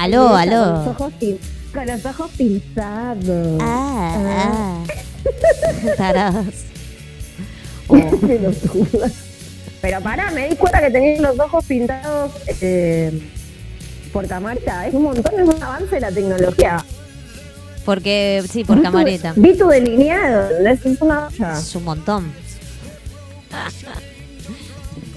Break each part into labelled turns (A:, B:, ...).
A: Buenas.
B: Aló,
A: Con
B: aló.
A: los ojos, con los ojos pintados.
B: Ah, ah. Tarados. Oh.
A: Pero pará, me di cuenta que tenías los ojos pintados eh, por camarita. Es un montón, es un avance de la tecnología.
B: porque, sí, por
A: Vi tu-
B: camareta.
A: Vi tu delineado, es una.
B: Es un montón.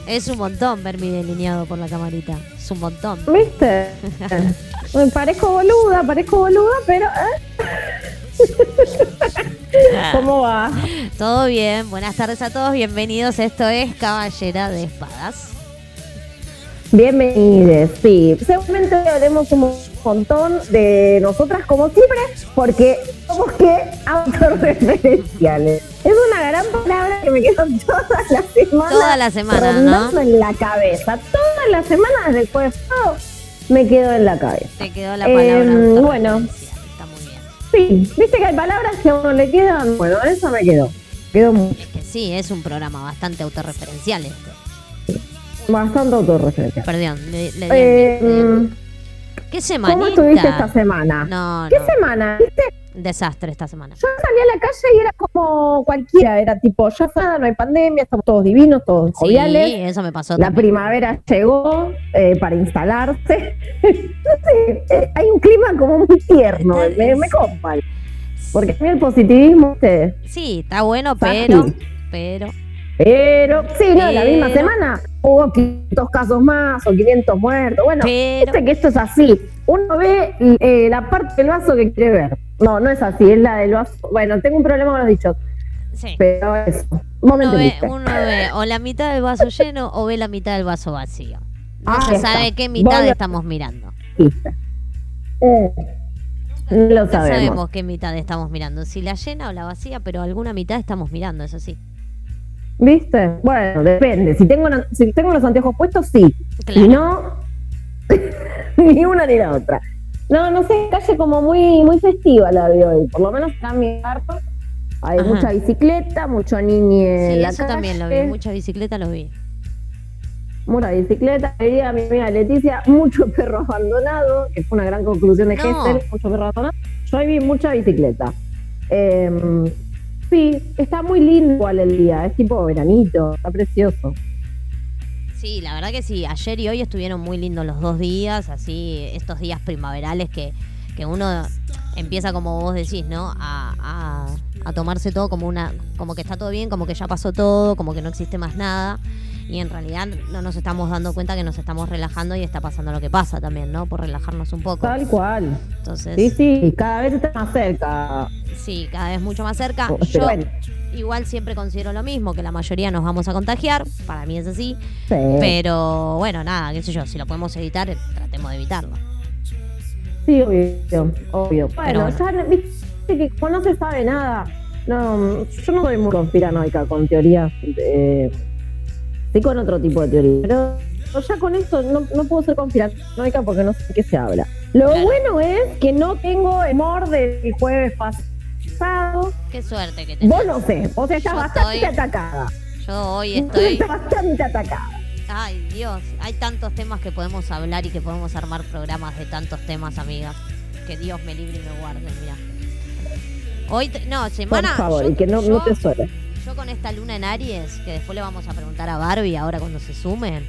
B: Es un montón ver mi delineado por la camarita. Es un montón.
A: ¿Viste? Me parezco boluda, parezco boluda, pero... ¿eh? ¿Cómo va?
B: Todo bien, buenas tardes a todos, bienvenidos. Esto es Caballera de Espadas.
A: Bienvenidos, sí. Seguramente hablemos un montón de nosotras como siempre, porque somos que autorreferenciales. Es una gran palabra que me quedó toda la semana.
B: Toda la semana, ¿no?
A: en la cabeza. Todas las semanas después todo me quedó en la cabeza.
B: Te quedó la palabra.
A: Eh, bueno.
B: Está muy bien.
A: Sí, viste que hay palabras que a uno le quedan. Bueno, eso me quedó. Quedó mucho.
B: Es que sí, es un programa bastante autorreferencial este.
A: Bastante autorreferencial.
B: Perdón, le, le
A: Eh,
B: le ¿Qué semanita?
A: ¿Cómo estuviste esta semana?
B: No,
A: ¿Qué
B: no.
A: semana? ¿Viste?
B: Desastre esta semana.
A: Yo salí a la calle y era como cualquiera, era tipo, ya nada, no hay pandemia, estamos todos divinos, todos
B: Sí,
A: joviales.
B: eso me pasó
A: La
B: también.
A: primavera llegó eh, para instalarse. no sé, eh, hay un clima como muy tierno, me, me copa. Porque a mí el positivismo.
B: Sí, está bueno,
A: Fácil.
B: pero, pero,
A: pero, sí, no, la misma semana hubo 500 casos más o 500 muertos. Bueno,
B: pero,
A: que esto es así. Uno ve eh, la parte del vaso que quiere ver. No, no es así, es la del vaso. Bueno, tengo un problema con los dichos,
B: sí.
A: pero eso.
B: Uno ve,
A: entendiste.
B: uno ve o la mitad del vaso lleno o ve la mitad del vaso vacío. No
A: Ahí
B: se
A: está.
B: sabe qué mitad estamos mirando.
A: Eh, no lo
B: No
A: sabemos.
B: sabemos qué mitad estamos mirando, si la llena o la vacía, pero alguna mitad estamos mirando, eso sí.
A: ¿Viste? Bueno, depende. Si tengo, una- si tengo los anteojos puestos, sí.
B: Claro.
A: Si no, ni una ni la otra. No, no sé, calle como muy, muy festiva la de hoy. Por lo menos acá en mi barrio hay
B: Ajá.
A: mucha bicicleta, mucho niño en
B: Sí,
A: la
B: eso también lo vi, mucha bicicleta lo vi.
A: Mucha bicicleta, diría mi amiga Leticia, mucho perro abandonado, que fue una gran conclusión de
B: No.
A: Mucho perro abandonado. Yo ahí vi mucha bicicleta. Em, sí, está muy lindo igual el día, es tipo veranito, está precioso.
B: Sí, la verdad que sí, ayer y hoy estuvieron muy lindos los dos días, así estos días primaverales que, que uno empieza como vos decís, ¿no? A, a- a tomarse todo como una, como que está todo bien, como que ya pasó todo, como que no existe más nada. Y en realidad no nos estamos dando cuenta que nos estamos relajando y está pasando lo que pasa también, ¿no? Por relajarnos un poco.
A: Tal cual.
B: Entonces,
A: Sí, sí, cada vez está más cerca.
B: sí, cada vez mucho más cerca.
A: Oh,
B: Yo
A: bueno,
B: igual siempre considero lo mismo, que la mayoría nos vamos a contagiar, para mí es así.
A: sí.
B: Pero bueno, nada, qué sé yo, si lo podemos evitar, tratemos de evitarlo.
A: Sí, obvio, obvio. Bueno,
B: bueno.
A: ya viste que como no se sabe nada, no, yo no soy muy conspiranoica con teorías, eh, sí con otro tipo de teorías, pero ya con esto no, no puedo ser conspiranoica porque no sé de qué se habla. Lo
B: Claro.
A: bueno es que no tengo humor del jueves pasado.
B: Qué suerte que tenés.
A: Vos no sé, vos estás
B: Yo
A: bastante
B: estoy-
A: atacada.
B: Yo hoy estoy.
A: estás bastante atacada.
B: Ay, Dios, hay tantos temas que podemos hablar y que podemos armar programas de tantos temas, amiga. Que Dios me libre y me guarde, mira. Hoy, no,
A: Por
B: semana.
A: favor,
B: yo,
A: y que no,
B: yo-
A: no te suene.
B: Yo con esta luna en Aries, que después le vamos a preguntar a Barbie ahora cuando se sumen,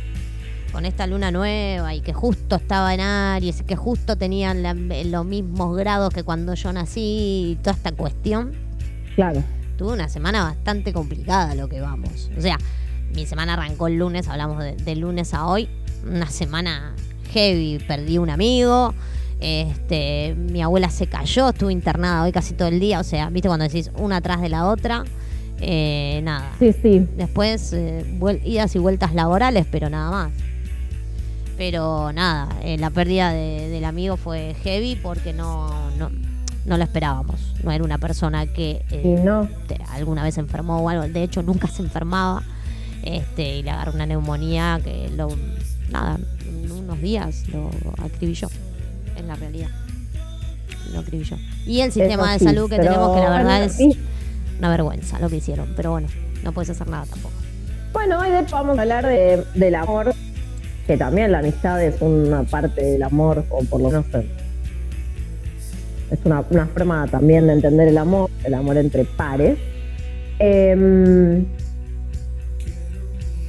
B: con esta luna nueva y que justo estaba en Aries y que justo tenían la- los mismos grados que cuando yo nací y toda esta cuestión,
A: Claro.
B: tuve una semana bastante complicada lo que vamos. O sea, mi semana arrancó el lunes, hablamos de, de lunes a hoy, una semana heavy, perdí un amigo. Este, mi abuela se cayó, estuve internada hoy casi todo el día, o sea, viste cuando decís una atrás de la otra, Eh, nada.
A: Sí, sí.
B: Después eh, idas y vueltas laborales, pero nada más. Pero nada, eh, la pérdida de- del amigo fue heavy porque no, no, no lo esperábamos. No era una persona que eh,
A: no.
B: te- alguna vez se enfermó o algo. De hecho, nunca se enfermaba. Este, y le agarró una neumonía que lo, nada, en unos días lo acribilló. En la realidad. Lo acribilló. Y el sistema
A: Eso
B: de
A: sí,
B: salud que tenemos, que la verdad es. Una vergüenza lo que hicieron. Pero bueno, no puedes hacer nada tampoco.
A: Bueno, hoy de hecho vamos a hablar de, del amor que también la amistad es una parte del amor, o por lo menos es una, una forma también de entender el amor, el amor entre pares. Em,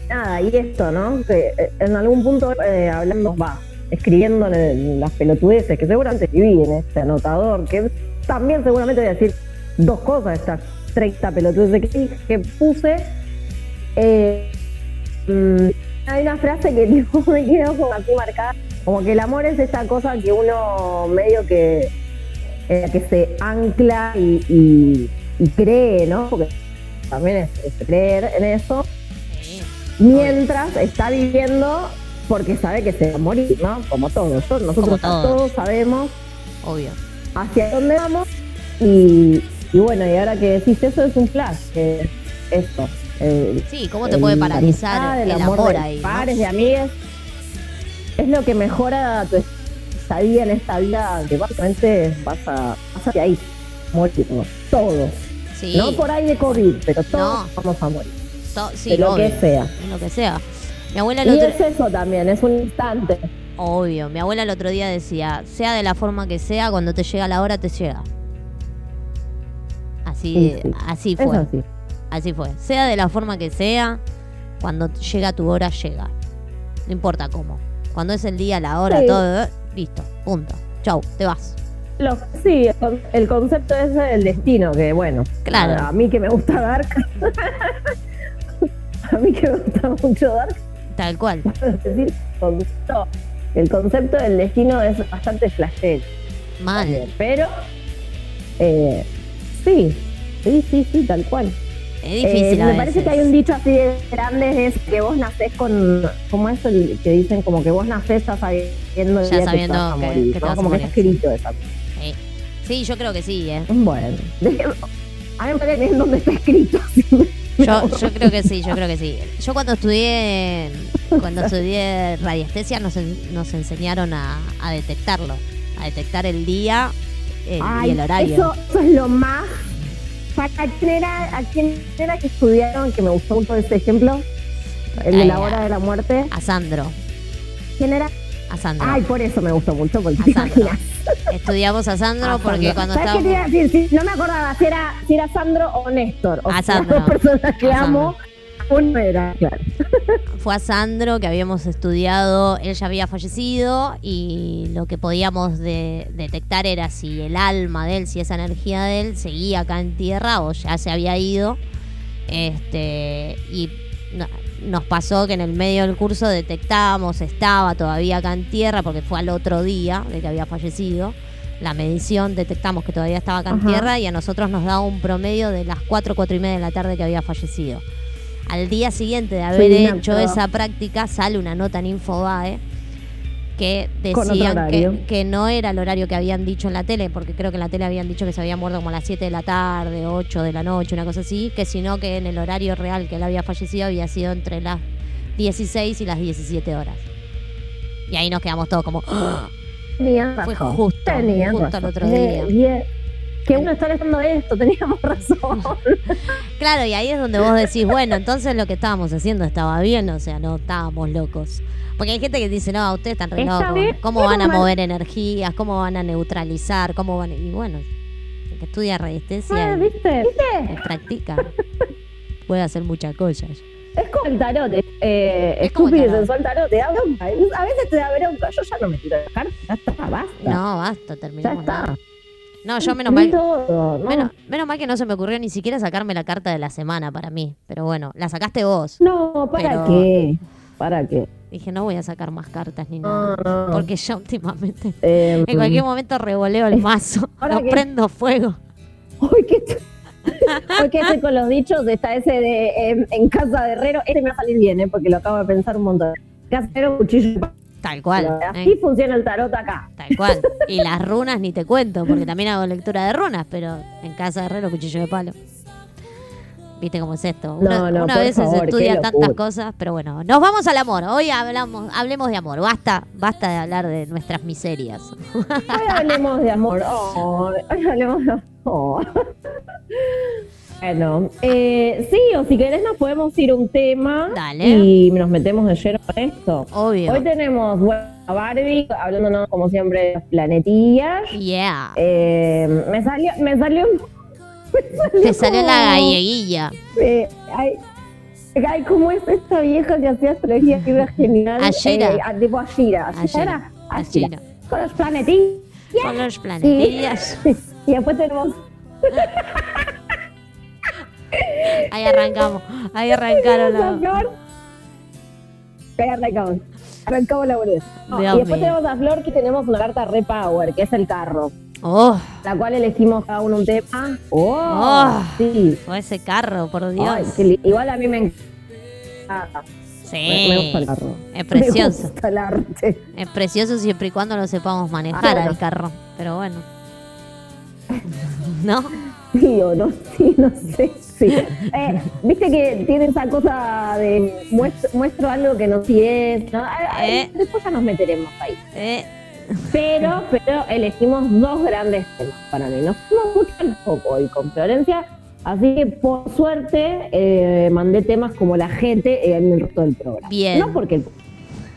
A: nada, y esto, ¿no? Que eh, en algún punto eh, hablando, va, escribiendo en las pelotudeces, que seguramente escribí en este anotador, que también seguramente voy a decir dos cosas, estas 30 pelotudeces que, que puse. Eh, mm, hay una frase que tipo, me quedó como aquí marcada, como que el amor es esa cosa que uno medio que, que se ancla y, cree, ¿no? Porque también es, creer en eso, mientras está viviendo porque sabe que se va a morir, ¿no? Como todos. Nosotros todos. sabemos
B: Obvio.
A: hacia dónde vamos y, bueno, y ahora que decís eso es un flash, que es esto.
B: sí, ¿cómo te puede paralizar el, amor, de ahí?
A: Pares, de amigas. Es lo que mejora tu estadía en esta vida, que básicamente vas a, vas a ahí, morir todo. Sí. No por ahí de COVID, pero todos vamos a morir.
B: sí,
A: lo que sea.
B: lo que sea.
A: Mi abuela el y es eso también, es un instante.
B: Obvio, mi abuela el otro día decía, sea de la forma que sea, cuando te llega la hora te llega. Así, así fue. Así. así. fue. Sea de la forma que sea, cuando llega tu hora, llega. No importa cómo. Cuando es el día, la hora, todo, listo, punto. Chau, te vas.
A: Sí, el concepto es el destino, que bueno,
B: claro.
A: a mí que me gusta Dark, a mí que me gusta mucho Dark,
B: Tal cual.
A: el concepto del destino es bastante flashero.
B: Mal.
A: Pero, eh, sí, sí, sí, sí, tal cual.
B: Es difícil.
A: Eh, me parece que hay un dicho así de grande, es que vos nacés con, como eso que dicen, como que vos nacés ya sabiendo,
B: ya sabiendo que, te
A: como que está escrito esa
B: sí. sí, yo creo que sí, ¿eh?
A: Bueno, a mí me parece que es donde está escrito.
B: Yo, yo creo que sí, yo creo que sí. Yo cuando estudié cuando estudié radiestesia nos, nos enseñaron a, detectarlo, a detectar el día y el horario.
A: Eso, es lo más. ¿A quién, era, ¿A quién era que estudiaron? Que me gustó mucho ese ejemplo. El de la hora de la muerte.
B: A Sandro.
A: ¿Quién era?
B: A Sandro.
A: Ay, por eso me gustó mucho, porque
B: Estudiamos a Sandro porque cuando
A: ¿Sabes
B: estábamos...
A: qué decir? no me acordaba si era, si era Sandro o Néstor.
B: a Sandro.
A: Dos personas que amo. Uno era, claro.
B: Fue a Sandro que habíamos estudiado, él ya había fallecido y lo que podíamos detectar era si el alma de él, si esa energía de él seguía acá en tierra o ya se había ido. Este, y nos pasó que en el medio del curso detectábamos, estaba todavía acá en tierra, porque fue al otro día de que había fallecido. La medición detectamos que todavía estaba acá en tierra y a nosotros nos da un promedio de las 4, 4 y media de la tarde que había fallecido. Al día siguiente de haber hecho esa práctica sale una nota en Infobae que decían que, no era el horario que habían dicho en la tele, porque creo que en la tele habían dicho que se había muerto como a las 7 de la tarde, 8 de la noche, una cosa así, que sino que en el horario real que él había fallecido había sido entre las 16 y las 17 horas. Y ahí nos quedamos todos como... Fue justo, justo el otro día.
A: Que uno está leyendo esto, teníamos razón.
B: claro, y ahí es donde vos decís, bueno, entonces lo que estábamos haciendo estaba bien, o sea, no estábamos locos. Porque hay gente que dice, no, ustedes están re locos. ¿Cómo van a mover energías? ¿Cómo van a neutralizar? ¿Cómo van Y bueno, el que estudia radiestesia
A: ah, ¿viste? ¿Viste?
B: practica. Puede hacer muchas cosas.
A: Es como el tarot, eh, es estúpido y sensual tarot, te da bronca. A veces te da bronca. Yo ya no me tiro de cartas, ya está, basta.
B: No, basta, terminamos.
A: Ya está.
B: No, yo menos mal. menos, menos, mal que no se me ocurrió ni siquiera sacarme la carta de la semana para mí. Pero bueno, la sacaste vos.
A: No, ¿para qué? ¿Para qué?
B: Dije, no voy a sacar más cartas ni nada. Porque yo últimamente, em, en cualquier momento revoleo el mazo, lo prendo fuego.
A: Uy, ¿qué qué estoy con los dichos? Está ese de em, en casa de herrero. Este me va a salir bien, ¿eh? porque lo acabo de pensar un montón. Herrero, cuchillo.
B: Tal cual.
A: Así ¿eh? funciona el tarot acá.
B: Tal cual. Y las runas ni te cuento, porque también hago lectura de runas, pero en casa de herrero, cuchillo de palo. ¿Viste cómo es esto? Una, no, una vez se estudia tantas cosas, pero bueno, nos vamos al amor. Hoy hablamos, hablemos de amor. Basta, basta de hablar de nuestras miserias.
A: Hoy hablemos de amor. hoy hablemos de amor. Bueno, eh, sí, o si querés nos podemos ir un tema
B: Dale.
A: y nos metemos de lleno con esto.
B: Obvio.
A: Hoy tenemos bueno, a Barbie hablándonos como siempre de las planetillas.
B: Yeah.
A: Eh, me salió, me salió, me salió
B: Te salió la galleguilla.
A: eh, ay, ay, ¿cómo es esta vieja que hacía astrología que era genial?
B: Ashira.
A: Eh, ah, tipo Ashira. Ashira.
B: Ashira.
A: era Ashira.
B: Ashira.
A: Con los planetillas.
B: Con los planetillas.
A: Y después tenemos
B: Ahí arrancamos. Ahí arrancaron
A: la. Ahí arrancamos. Arrancamos la boludez. No, y después tenemos a Flor que tenemos una carta Repower, que es el carro.
B: Oh,
A: La cual elegimos cada uno un tema. ¡Oh!
B: Oh.
A: Sí.
B: fue ese carro, por Dios.
A: Ay, Igual a mí me encanta. Me, me gusta el
B: Sí.
A: carro.
B: Es precioso.
A: Me gusta el arte.
B: Es precioso siempre y cuando lo sepamos manejar
A: Ah, bueno.
B: al carro. Pero bueno. ¿No?
A: Sí o no, sí, no sé. Sí. Eh, Viste que tiene esa cosa de muestro, muestro algo que no sí es. ¿no? Ay, ay,
B: Eh.
A: Después ya nos meteremos ahí.
B: Eh,
A: Pero, pero elegimos dos grandes temas para mí. Nos fuimos mucho al poco hoy con Florencia. Así que por suerte eh, mandé temas como la gente en el resto del programa.
B: Bien.
A: No porque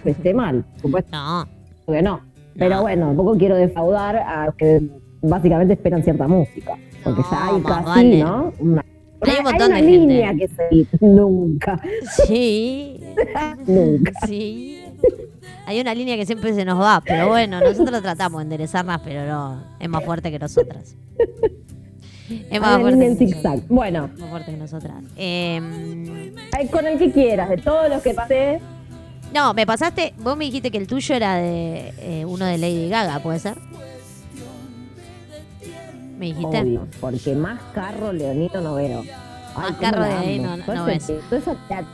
A: esté mal, supuesto
B: no.
A: que no. Pero bueno, tampoco quiero defraudar a los que básicamente esperan cierta música. Porque
B: No,
A: ya hay casi,
B: vale.
A: ¿no? Una,
B: Hay un montón
A: una
B: de gente.
A: línea que seguir. Nunca,
B: Sí.
A: nunca.
B: Sí. Hay una línea que siempre se nos va, pero bueno, nosotros tratamos de enderezarlas, pero no, es más fuerte que nosotras. Es
A: Hay
B: más fuerte
A: línea en zigzag. Bueno,
B: Más fuerte que nosotras. Em,
A: hay con el que quieras, de todos los que pasé.
B: no, me pasaste, vos me dijiste que el tuyo era de eh, uno de Lady Gaga, ¿puede ser? ¿Me dijiste?
A: Obvio, porque más carro leonino no veo.
B: Más carro de ahí no- no ves.
A: esa teat-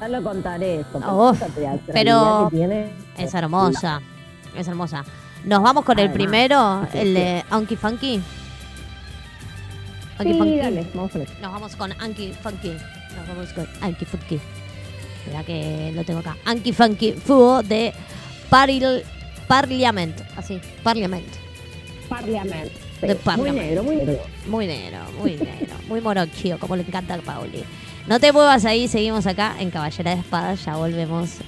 A: Ya lo contaré
B: Oh,
A: esa teatralidad
B: pero
A: tiene,
B: Es hermosa, es hermosa. Nos vamos con el primero,
A: sí,
B: el de Anki Funky. Anki
A: Sí,
B: Funky.
A: dale, vamos con eso.
B: Nos vamos con Anki Funky. Nos vamos con Anki Funky. Mira que lo tengo acá. Anki Funky Fu de Paril, Parliament. Así, Parliament.
A: Parliament.
B: De
A: Muy negro, muy negro.
B: Muy negro, muy negro. Muy morochio, como le encanta a Pauli. No te muevas ahí, seguimos acá en Caballera de Espadas. Ya volvemos.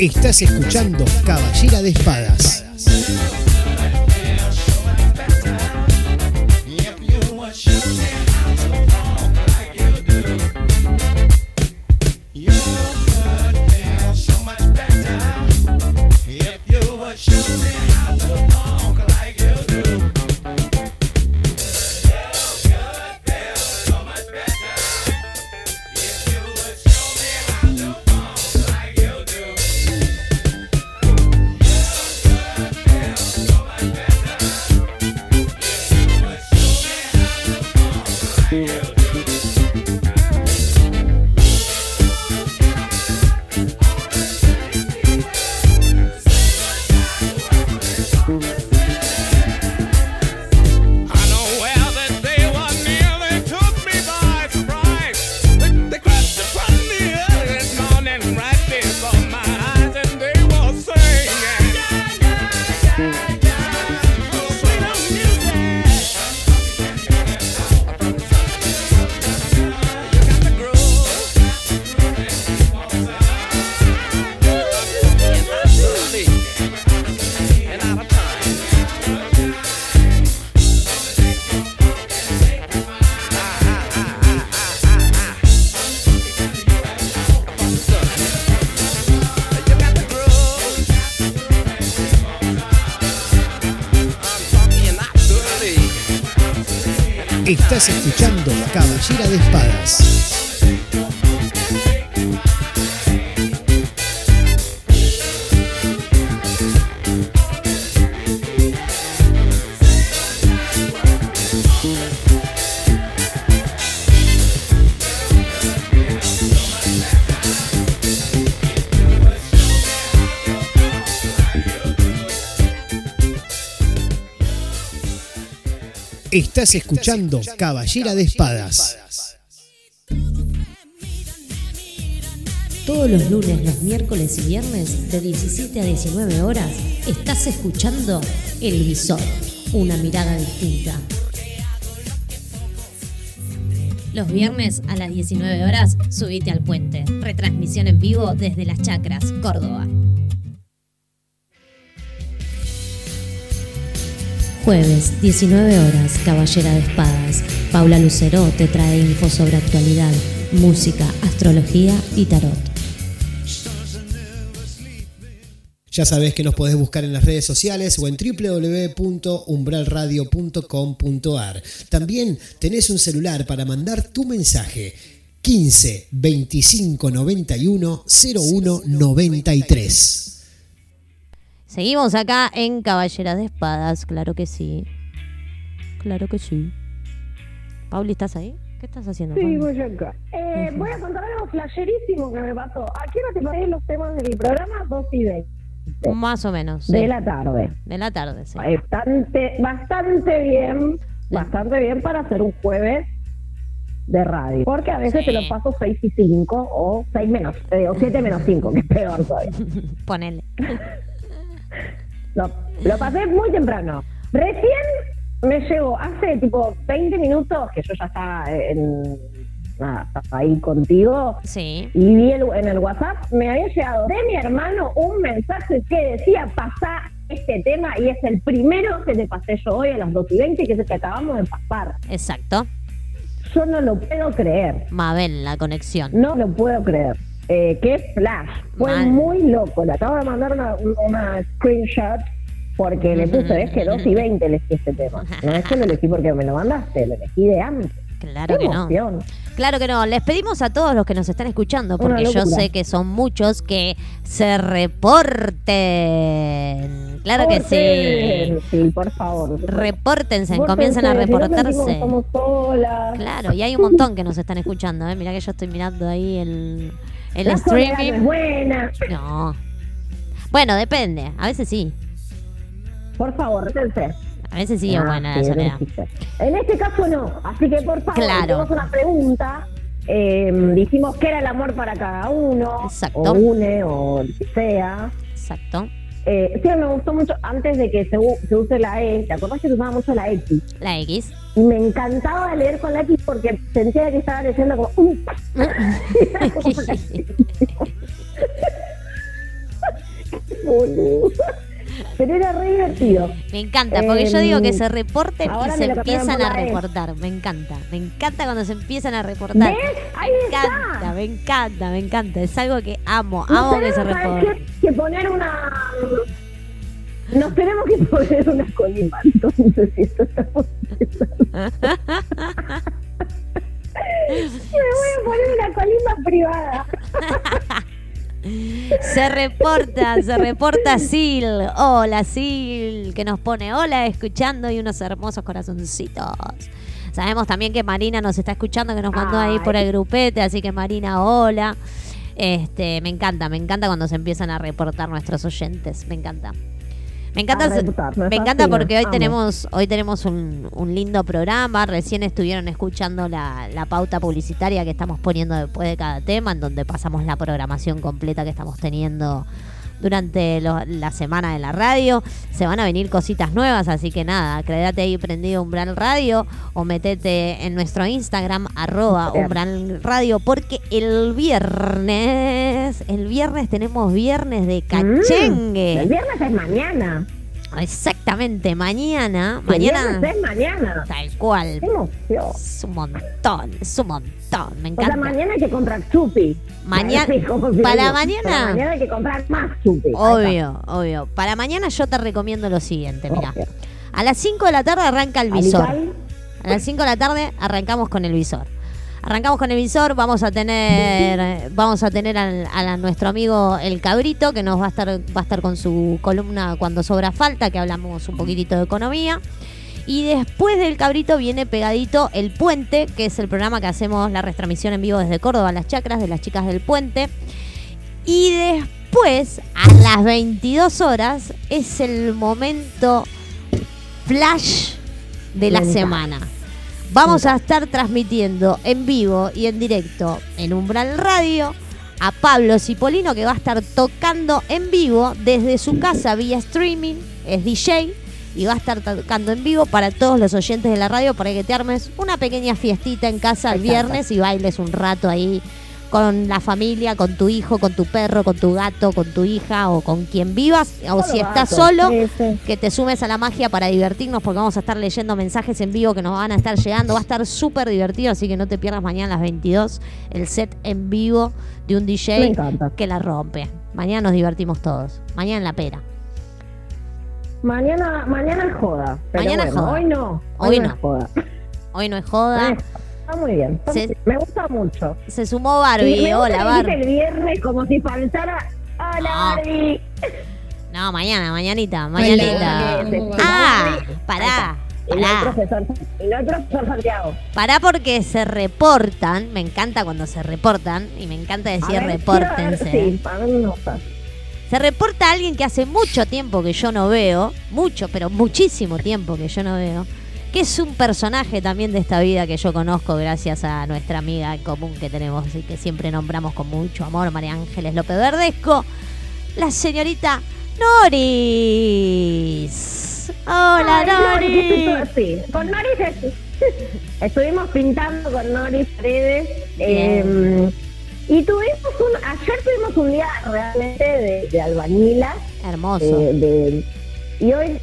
C: Estás escuchando Caballera de Espadas. Estás escuchando Caballera de Espadas.
D: Todos los lunes, los miércoles y viernes de 17 a 19 horas estás escuchando El Visor, una mirada distinta. Los viernes a las 19 horas subite al puente. Retransmisión en vivo desde Las Chacras, Córdoba. Jueves, 19 horas, Caballera de Espadas. Paula Lucero te trae info sobre actualidad, música, astrología y tarot.
C: Ya sabés que nos podés buscar en las redes sociales o en www.umbralradio.com.ar. También tenés un celular para mandar tu mensaje. 15 25 91 01 93.
B: Seguimos acá en Caballeras de Espadas, claro que sí. Claro que sí. Pauli, ¿estás ahí? ¿Qué estás haciendo?
A: Sí,
B: Pauli?
A: voy acá. Eh, voy a contar algo flasherísimo que me pasó. ¿A qué hora te paré los temas del programa? 2 y 20
B: Más o menos. sí.
A: de la tarde.
B: De la tarde, sí.
A: Bastante, bastante bien, bastante bien para hacer un jueves de radio. Porque a veces
B: Sí.
A: te lo paso 6 y 5 o 6 menos, eh, o 7 menos 5, que es peor todavía.
B: Ponele.
A: Lo, lo pasé muy temprano. Recién me llegó, hace tipo 20 minutos que yo ya estaba en, nada, estaba ahí contigo
B: Sí.
A: y vi el- en el WhatsApp, me había llegado de mi hermano un mensaje que decía pasá este tema y es el primero que te pasé yo hoy a las 2 y 20 que es el que acabamos de pasar.
B: Exacto.
A: Yo no lo puedo creer,
B: Mabel, la conexión.
A: no lo puedo creer. Eh, qué flash, fue
B: Mal.
A: muy loco. Le acabo de mandar una, una screenshot porque le puse, ves que 2 y 20 elegí este tema. No es que lo elegí porque me lo mandaste, lo elegí de antes.
B: Claro
A: qué
B: que no. Claro que no. Les pedimos a todos los que nos están escuchando, porque yo sé que son muchos, que se reporten. Claro que sí.
A: Sí, por favor.
B: Repórtense, comiencen a reportarse.
A: Estamos solas.
B: Claro, y hay un montón que nos están escuchando. ¿eh? Mirá que yo estoy mirando ahí el, el
A: La soledad no es
B: streaming.
A: buena.
B: No. Bueno, depende. A veces sí.
A: Por favor, rétense.
B: A veces sí es
A: Ah,
B: buena la soledad.
A: En este caso no. Así que por favor,
B: Claro.
A: hicimos una pregunta. Eh, dijimos que era el amor para cada uno.
B: Exacto.
A: O une, o sea.
B: Exacto.
A: Eh, sí, me gustó mucho antes de que se, use la E. ¿Te acordás que se usaba mucho la X?
B: La X.
A: Y me encantaba leer con la X porque sentía que estaba leyendo como. "Uh". Como. Pero era re divertido.
B: Me encanta, porque yo digo que
A: Em,
B: se reporten y se empiezan a reportar. Me encanta. Me encanta cuando se empiezan a reportar.
A: ¿Ves? Ahí
B: Me
A: está.
B: encanta, me encanta, me encanta. Es algo que amo,
A: Nos
B: amo que se
A: tenemos, ¿sabes
B: reporten.
A: qué? que poner una. Nos tenemos que poner una colima, entonces, si esto. Me voy a poner una colima privada.
B: Se reporta, se reporta Sil. Hola Sil, que nos pone hola escuchando y unos hermosos corazoncitos. Sabemos también que Marina nos está escuchando, que nos mandó ahí por el grupete, así que Marina, hola. Este, me encanta, me encanta cuando se empiezan a reportar nuestros oyentes, me encanta. Me encanta,
A: A reportar, me
B: me encanta porque hoy tenemos, hoy tenemos un, un lindo programa. Recién estuvieron escuchando la, la pauta publicitaria que estamos poniendo después de cada tema, en donde pasamos la programación completa que estamos teniendo durante lo- la semana de la radio. Se van a venir cositas nuevas, así que nada, quédate ahí prendido Umbral Radio o metete en nuestro Instagram, arroba. Umbral Radio, porque el viernes, el viernes tenemos viernes de cachengue.
A: Mm, el viernes es mañana.
B: Exactamente, mañana, mañana,
A: es mañana.
B: tal cual.
A: Qué emoción.
B: Es un montón, es un montón, me
A: O
B: encanta.
A: sea, mañana hay que comprar chupi.
B: Mañana-
A: Sí,
B: para mañana-
A: Para mañana hay que comprar más chupi.
B: Obvio, obvio. Para mañana yo te recomiendo lo siguiente, mira. A las 5 de la tarde arranca el visor. A las 5 de la tarde arrancamos con el visor. Arrancamos con el visor, vamos a tener, vamos a tener al- a, nuestro amigo el cabrito que nos va a estar, va a estar con su columna cuando sobra falta, que hablamos un poquitito de economía. Y después del cabrito viene pegadito el puente, que es el programa que hacemos la retransmisión en vivo desde Córdoba, las chacras de las chicas del puente. Y después, a las 22 horas, es el momento flash de la semana. Vamos a estar transmitiendo en vivo y en directo en Umbral Radio a Pablo Cipolino que va a estar tocando en vivo desde su casa vía streaming, es DJ y va a estar tocando en vivo para todos los oyentes de la radio para que te armes una pequeña fiestita en casa el viernes y bailes un rato ahí con la familia, con tu hijo, con tu perro, con tu gato, con tu hija o con quien vivas o si estás solo
A: Sí, sí.
B: que te sumes a la magia para divertirnos porque vamos a estar leyendo mensajes en vivo que nos van a estar llegando. Va a estar súper divertido, así que no te pierdas mañana a las 22 el set en vivo de un DJ que la rompe. Mañana nos divertimos todos. Mañana en la pera.
A: Mañana, mañana es joda. Pero
B: Mañana es
A: bueno,
B: joda.
A: Hoy no.
B: Hoy
A: no.
B: no.
A: es joda.
B: Hoy no es joda.
A: Eh, Está muy bien. está
B: Sí.
A: muy bien. Me gusta mucho.
B: Se sumó
A: Y
B: Barbie.
A: me gusta
B: Hola, Barbie.
A: el viernes como si faltara. Hola,
B: No.
A: Barbie.
B: No, mañana, mañanita, mañanita.
A: Hola.
B: Ah, pará.
A: Y no profesor, y no el profesor Santiago.
B: Pará porque se reportan. Me encanta cuando se reportan. Y me encanta
A: A
B: decir
A: ver,
B: repórtense.
A: ver, Sí, para mí me gusta.
B: Se reporta alguien que hace mucho tiempo que yo no veo, mucho, pero muchísimo tiempo que yo no veo, que es un personaje también de esta vida que yo conozco gracias a nuestra amiga en común que tenemos y que siempre nombramos con mucho amor, María Ángeles López Verdesco, la señorita Noris. Hola,
A: Ay, Noris, Sí, con Noris estu- estuvimos pintando con Noris Paredes. eh, y tuvimos un, ayer tuvimos un día realmente de, de albañilas.
B: Hermoso.
A: eh, de- y hoy,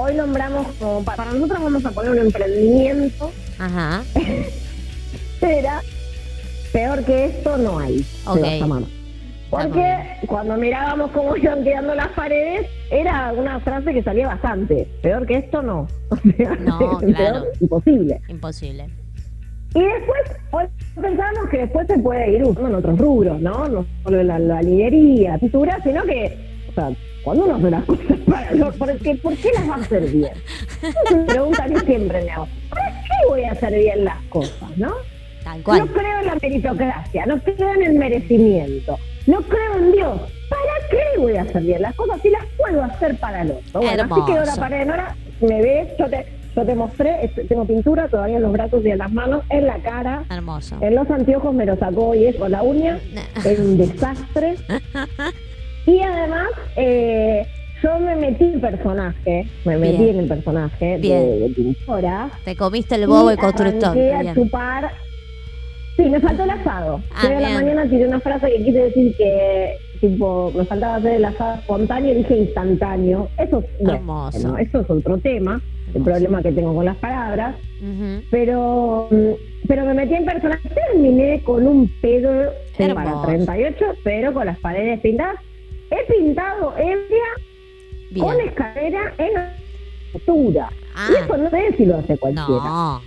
A: hoy nombramos como, pa- para nosotros vamos a poner un emprendimiento,
B: Ajá.
A: era peor que esto no hay. se
B: Ok.
A: va a llamar. Porque cuando mirábamos cómo iban quedando las paredes, era una frase que salía bastante. Peor que esto no.
B: No, claro.
A: imposible.
B: Imposible.
A: Y después, hoy pensamos que después se puede ir usando en otros rubros, ¿no? No solo en la, la lidería, pintura, sino que, o sea, cuando uno hace las cosas para lo- porque, ¿por qué las va a hacer bien? Esa pregunta que siempre me hago. ¿Para qué voy a hacer bien las cosas, no?
B: Tal cual.
A: No creo en la meritocracia, no creo en el merecimiento, no creo en Dios. ¿Para qué voy a hacer bien las cosas si las puedo hacer para el otro? Bueno, así quedó la
B: Hermoso.
A: pared de Nora, me ves, yo te, yo te mostré, tengo pintura todavía en los brazos y en las manos, en la cara,
B: Hermoso.
A: en los anteojos me lo sacó y es con la uña, es un desastre. Y además, eh, yo me metí en personaje, me metí
B: Bien.
A: en el personaje de,
B: Bien.
A: de pintora.
B: Te comiste el bobo y constructor.
A: arranqué a chupar. Sí, me faltó el asado.
B: Ah,
A: a la mañana tiré una frase que quise decir que tipo me faltaba hacer el asado espontáneo y dije instantáneo. Eso, es-
B: Hermoso.
A: bueno, eso es otro tema, el problema que tengo con las palabras. Pero mm, pero me metí en personaje. Terminé con un pedo para
B: Hermoso.
A: 38, pero con las paredes pintadas. He pintado ebria con escalera en altura.
B: Ah.
A: Y eso no sé si lo hace cualquiera.
B: No.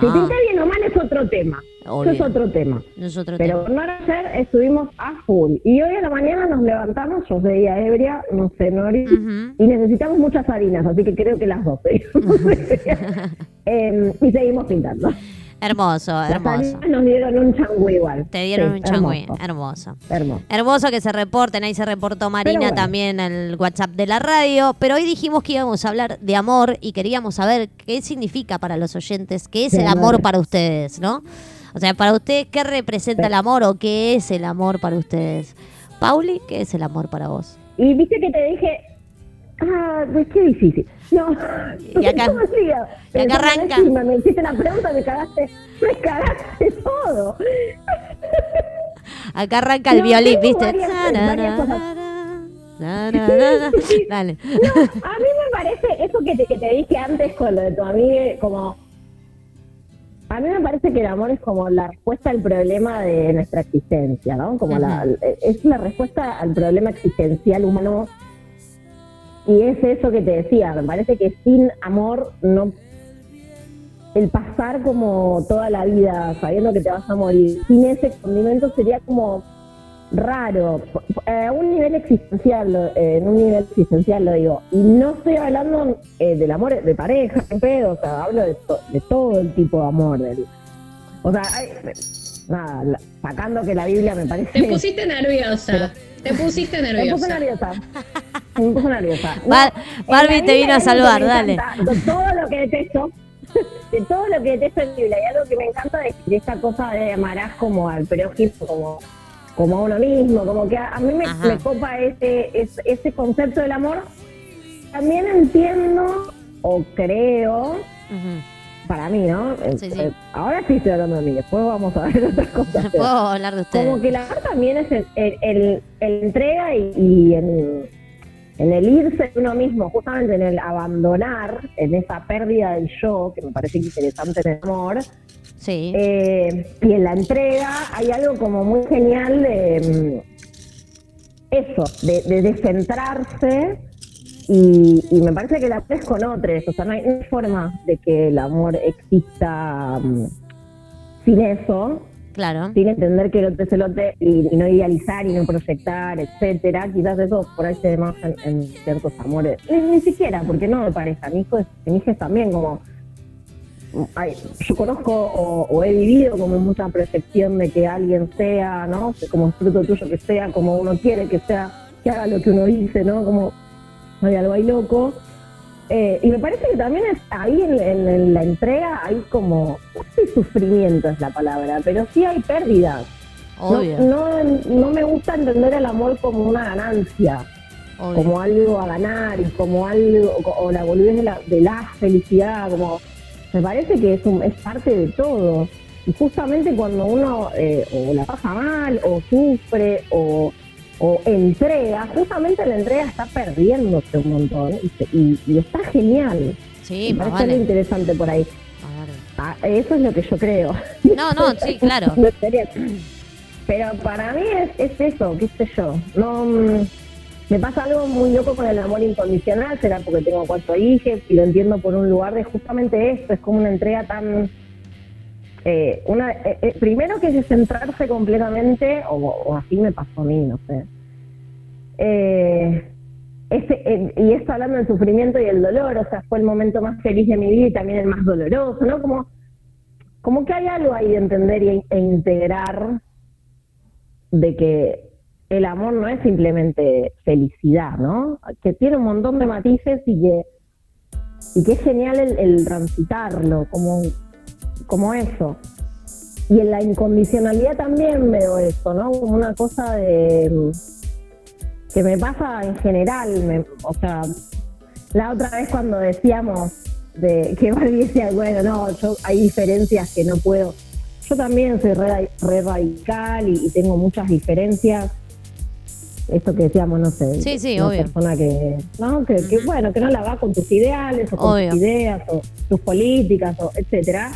A: Si
B: No.
A: pinté bien o mal es otro tema.
B: Obvio.
A: Eso es otro tema.
B: No es otro
A: Pero no ayer estuvimos a full. Y hoy a la mañana nos levantamos, yo seguía ebria, no sé, Nori,
B: Ujú.
A: y necesitamos muchas harinas, así que creo que las dos. Em, y seguimos pintando.
B: Hermoso, hermoso.
A: nos dieron un changüí igual.
B: Te dieron
A: Sí,
B: un changüí.
A: Hermoso.
B: Hermoso.
A: hermoso.
B: Hermoso que se reporten, ahí se reportó Marina
A: bueno.
B: también el WhatsApp de la radio, pero hoy dijimos que íbamos a hablar de amor y queríamos saber qué significa para los oyentes, qué es el
A: amor.
B: amor para ustedes, ¿no? O sea, para ustedes, ¿qué representa el amor o qué es el amor para ustedes? Pauli, ¿qué es el amor para vos?
A: Y viste que te dije, ah, pues qué difícil. No,
B: Y acá- y acá arranca.
A: encima, Me hiciste la pregunta, me cagaste, me cagaste todo.
B: Acá arranca el
A: No,
B: violín, ¿viste?
A: varias- varias
B: na, na, na. Dale.
A: No, a mí me parece eso que te, que te dije antes con lo de tu amiga, como... A mí me parece que el amor es como la respuesta al problema de nuestra existencia, ¿no? Como la, es la respuesta al problema existencial humano. Y es eso que te decía, me parece que sin amor no... el pasar como toda la vida sabiendo que te vas a morir sin ese condimento sería como raro, eh, a un nivel existencial, eh, en un nivel existencial lo digo. Y no estoy hablando eh, del amor de pareja, en pedo, o sea, hablo de todo el tipo de amor. Del, o sea, hay- nada, la- sacando que la Biblia me parece...
E: Te pusiste nerviosa. Te pusiste
A: Me puse
E: nerviosa.
A: nerviosa. Me puse nerviosa.
B: Bar- Barbie te vino a salvar, dale.
A: encanta, De todo lo que detesto, de todo lo que detesto en la Biblia, hay algo que me encanta de, de esta cosa de amarás como al prójimo, como, como a uno mismo, como que a, a mí me, me copa ese, ese, ese concepto del amor. También entiendo o creo,
B: Ujú.
A: Para mí, ¿no? Eh,
B: Sí, sí.
A: eh, ahora sí estoy hablando de mí, después vamos a ver otras cosas.
B: Puedo hablar de ustedes.
A: como que la verdad también es el, el, el- el entrega y, y en, en el irse de uno mismo, justamente en el abandonar, en esa pérdida del yo, que me parece interesante en el amor,
B: Sí.
A: eh, y en la entrega hay algo como muy genial de mm, eso, de, de descentrarse. Y, y me parece que la es con otros, o sea, no hay, no hay forma de que el amor exista mm, sin eso,
B: claro.
A: sin entender que el otro es el otro y, y no idealizar y no proyectar, etcétera. Quizás eso por ahí se ve más en, en ciertos amores. Ni, ni siquiera, porque no de pareja. Mi hijo es, mi hija es también como. ay, yo conozco o, o he vivido como mucha proyección de que alguien sea, ¿no? Como fruto tuyo que sea, como uno quiere que sea, que haga lo que uno dice, ¿no? Como hay algo ahí loco. Eh, y me parece que también es ahí en, en- en la entrega hay como, no sé sufrimiento es la palabra, pero sí hay pérdidas. No,
B: Obvio.
A: no, no me gusta entender el amor como una ganancia,
B: obvio.
A: como algo a ganar y como algo, o la boludez de la, de la felicidad, como me parece que es, un- es parte de todo. Y justamente cuando uno eh, o la pasa mal, o sufre, o, o entrega, justamente la entrega está perdiéndose un montón y, y- y está genial.
B: Sí,
A: me parece
B: vale.
A: interesante por ahí. Ah, eso es lo que yo creo.
B: No, no, sí, claro.
A: Pero para mí es, es eso, qué sé yo. No, mm, me pasa algo muy loco con el amor incondicional, será porque tengo cuatro hijos y lo entiendo por un lugar de justamente esto, es como una entrega tan... eh, una eh, eh, Primero que es centrarse completamente, o, así me pasó a mí, no sé. Eh, este, eh, y esto hablando del sufrimiento y el dolor, o sea, fue el momento más feliz de mi vida y también el más doloroso, ¿no? Como, como que hay algo ahí de entender y- e integrar de que el amor no es simplemente felicidad, ¿no? Que tiene un montón de matices y que, y que es genial el transitarlo, como, como eso. Y en la incondicionalidad también veo eso, ¿no? Como una cosa de que me pasa en general, me- o sea, la otra vez cuando decíamos de que Barbie decía, bueno, no, yo hay diferencias que no puedo. Yo también soy re, re radical y, y tengo muchas diferencias. Esto que decíamos, no sé,
B: Sí, sí,
A: una
B: obvio.
A: persona que, ¿no? Que, que, bueno, que no la va con tus ideales o con
B: Obvio.
A: tus ideas o tus políticas o etcétera.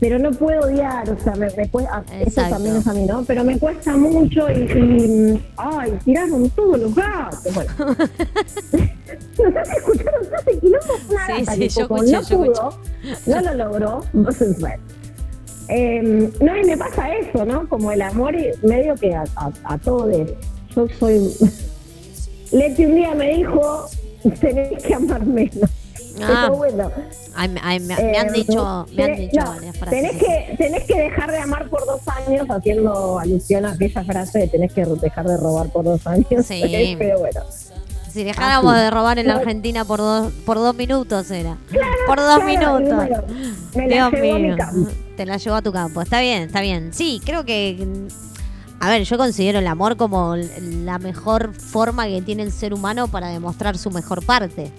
A: Pero no puedo odiar, o sea, me, me cuesta, eso también es a mí, ¿no? Pero me cuesta mucho y, y ay, tiraron todos los gatos. Bueno, no sé si escucharon ese quilombo, una
B: Sí, sí, yo escuché,
A: no
B: yo
A: pudo, no lo logró, entonces bueno. Eh, no, y me pasa eso, ¿no? Como el amor medio que a, a, a todos. Yo soy... Leti un día me dijo, tenés que amar menos.
B: Ah.
A: Eso bueno.
B: Ay, me, ay, me- me han
A: Eh,
B: dicho, me han
A: tenés-
B: dicho
A: no,
B: varias frases.
A: Tenés que, tenés que dejar de amar por dos años, haciendo alusión a aquella frase de tenés que dejar de robar por dos años.
B: Sí.
A: Pero bueno.
B: Si dejáramos
A: Así.
B: de robar en la. Argentina por dos, por dos minutos era. por dos
A: Claro,
B: minutos.
A: bueno, me la
B: Dios
A: llevó a mi
B: mío.
A: campo.
B: Te la llevó a tu campo. Está bien, está bien. Sí, creo que. A ver, yo considero el amor como la mejor forma que tiene el ser humano para demostrar su mejor parte.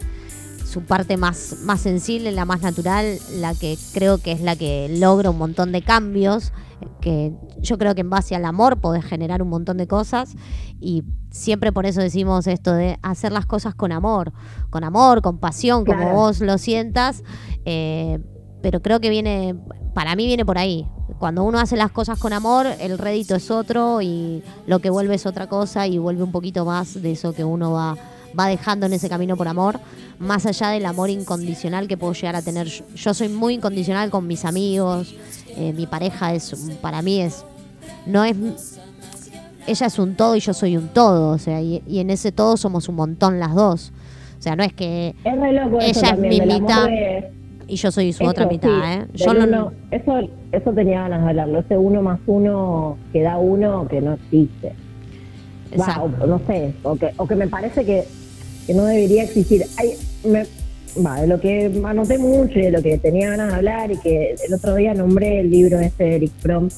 B: Su parte más, más sensible, la más natural, la que creo que es la que logra un montón de cambios. Que yo creo que en base al amor podés generar un montón de cosas. Y siempre por eso decimos esto de hacer las cosas con amor. Con amor, con pasión, como
A: Claro.
B: vos lo sientas. Eh, pero creo que viene, para mí viene por ahí. Cuando uno hace las cosas con amor, el rédito es otro y lo que vuelve es otra cosa y vuelve un poquito más de eso que uno va, va dejando en ese camino por amor, más allá del amor incondicional que puedo llegar a tener. Yo, soy muy incondicional con mis amigos, eh, mi pareja es, para mí es, no es, ella es un todo y yo soy un todo, o sea, y, y en ese todo somos un montón las dos. O sea, no es que
A: Es re loco
B: Ella es
A: también,
B: mi
A: del amor
B: mitad y yo soy su
A: eso,
B: otra
A: sí,
B: mitad, ¿eh?
A: del
B: Yo no,
A: eso, eso tenía ganas de hablarlo, ese uno más uno que da uno que no existe. Va,
B: Exacto.
A: o- no sé, o que, o que me parece que, que no debería existir. Ay, me, va, de lo que anoté mucho y de lo que tenía ganas de hablar y que el otro día nombré el libro este de Eric Fromm,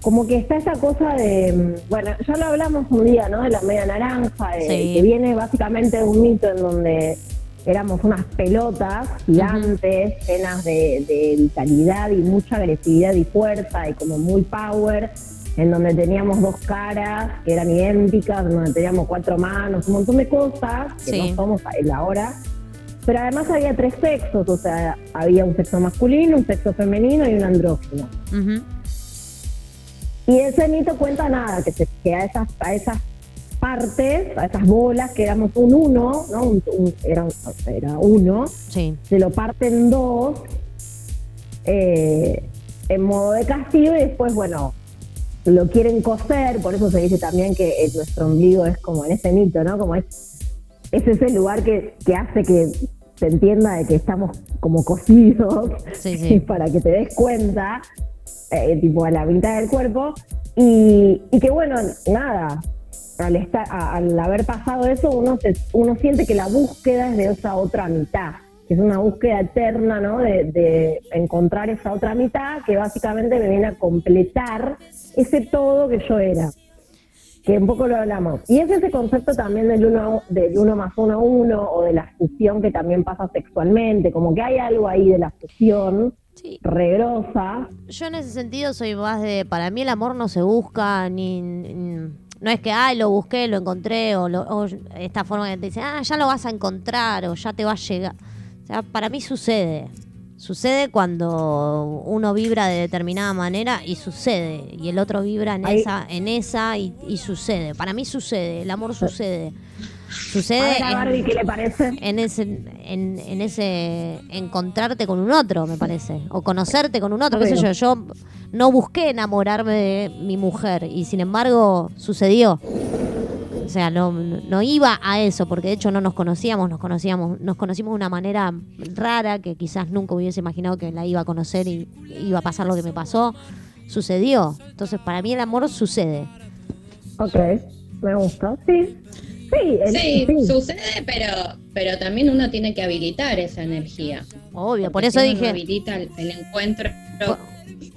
A: como que está esa cosa de, mm, bueno, ya lo hablamos un día, ¿no? De la media naranja, de-
B: Sí.
A: que viene básicamente de un mito en donde éramos unas pelotas gigantes, llenas de, de vitalidad y mucha agresividad y fuerza y como muy power, en donde teníamos dos caras que eran idénticas, donde teníamos cuatro manos, un montón de cosas que
B: Sí.
A: no somos en la hora. Pero además había tres sexos, o sea, había un sexo masculino, un sexo femenino y un andrógino.
B: Ujú.
A: Y ese mito cuenta nada, que, se, que a, esas, a esas partes, a esas bolas, que éramos un uno, ¿no? Un- un- era, era uno,
B: Sí.
A: se lo parten dos eh, en modo de castigo y después, bueno, lo quieren coser, por eso se dice también que eh, nuestro ombligo es como en ese mito, ¿no? Como es, es ese lugar que, que hace que se entienda de que estamos como cosidos
B: Sí, sí.
A: para que te des cuenta, eh, tipo a la mitad del cuerpo, y, y que bueno, nada, al, estar, a- al haber pasado eso, uno, se, uno siente que la búsqueda es de esa otra mitad, que es una búsqueda eterna, ¿no? De, de encontrar esa otra mitad que básicamente me viene a completar ese todo que yo era. Que un poco lo hablamos. Y es ese concepto también del uno, del uno más uno uno o de la fusión que también pasa sexualmente, como que hay algo ahí de la fusión
B: Sí.
A: regrosa.
B: Yo en ese sentido soy más de, para mí el amor no se busca, ni, ni- no es que, ay, lo busqué, lo encontré, o, lo- o esta forma que te dicen, ah, ya lo vas a encontrar, o ya te va a llegar. O sea, para mí sucede. Sucede cuando uno vibra de determinada manera y sucede, y el otro vibra en
A: Ahí-
B: esa, en esa y, y sucede. Para mí sucede, el amor sucede. Sucede
A: a
B: en-
A: Barbie, ¿qué le parece?
B: en ese en, en ese encontrarte con un otro me parece o conocerte con un otro qué sé yo yo no busqué enamorarme de mi mujer y sin embargo sucedió o sea no, no iba a eso porque de hecho no nos conocíamos nos conocíamos nos conocimos de una manera rara que quizás nunca hubiese imaginado que la iba a conocer y iba a pasar lo que me pasó sucedió entonces para mí el amor sucede
A: Ok, me gusta, sí. Sí, el-
E: Sí,
A: sí.
E: sucede, pero, pero también uno tiene que habilitar esa energía.
B: obvio por eso
E: si uno
B: dije
E: habilita el, el encuentro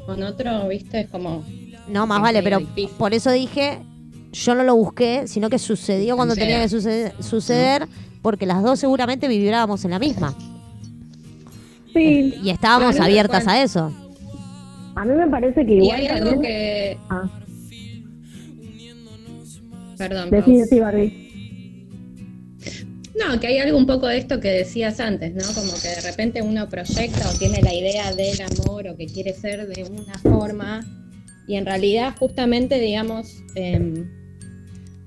E: con otro, viste, es como.
B: No, más vale, pero
E: difícil.
B: por eso dije, yo no lo busqué, sino que sucedió cuando tenía que suceder, suceder porque las dos seguramente vibrábamos en la misma.
A: Sí,
B: Y estábamos
E: Claro,
B: abiertas a eso.
A: a mí me parece que
E: Y
A: igual
E: hay algo
A: también...
E: que.
A: Ah,
E: Perdón.
A: decí, Barbie.
E: No, que hay algo un poco de esto que decías antes, ¿no? Como que de repente uno proyecta o tiene la idea del amor o que quiere ser de una forma y en realidad justamente, digamos, eh,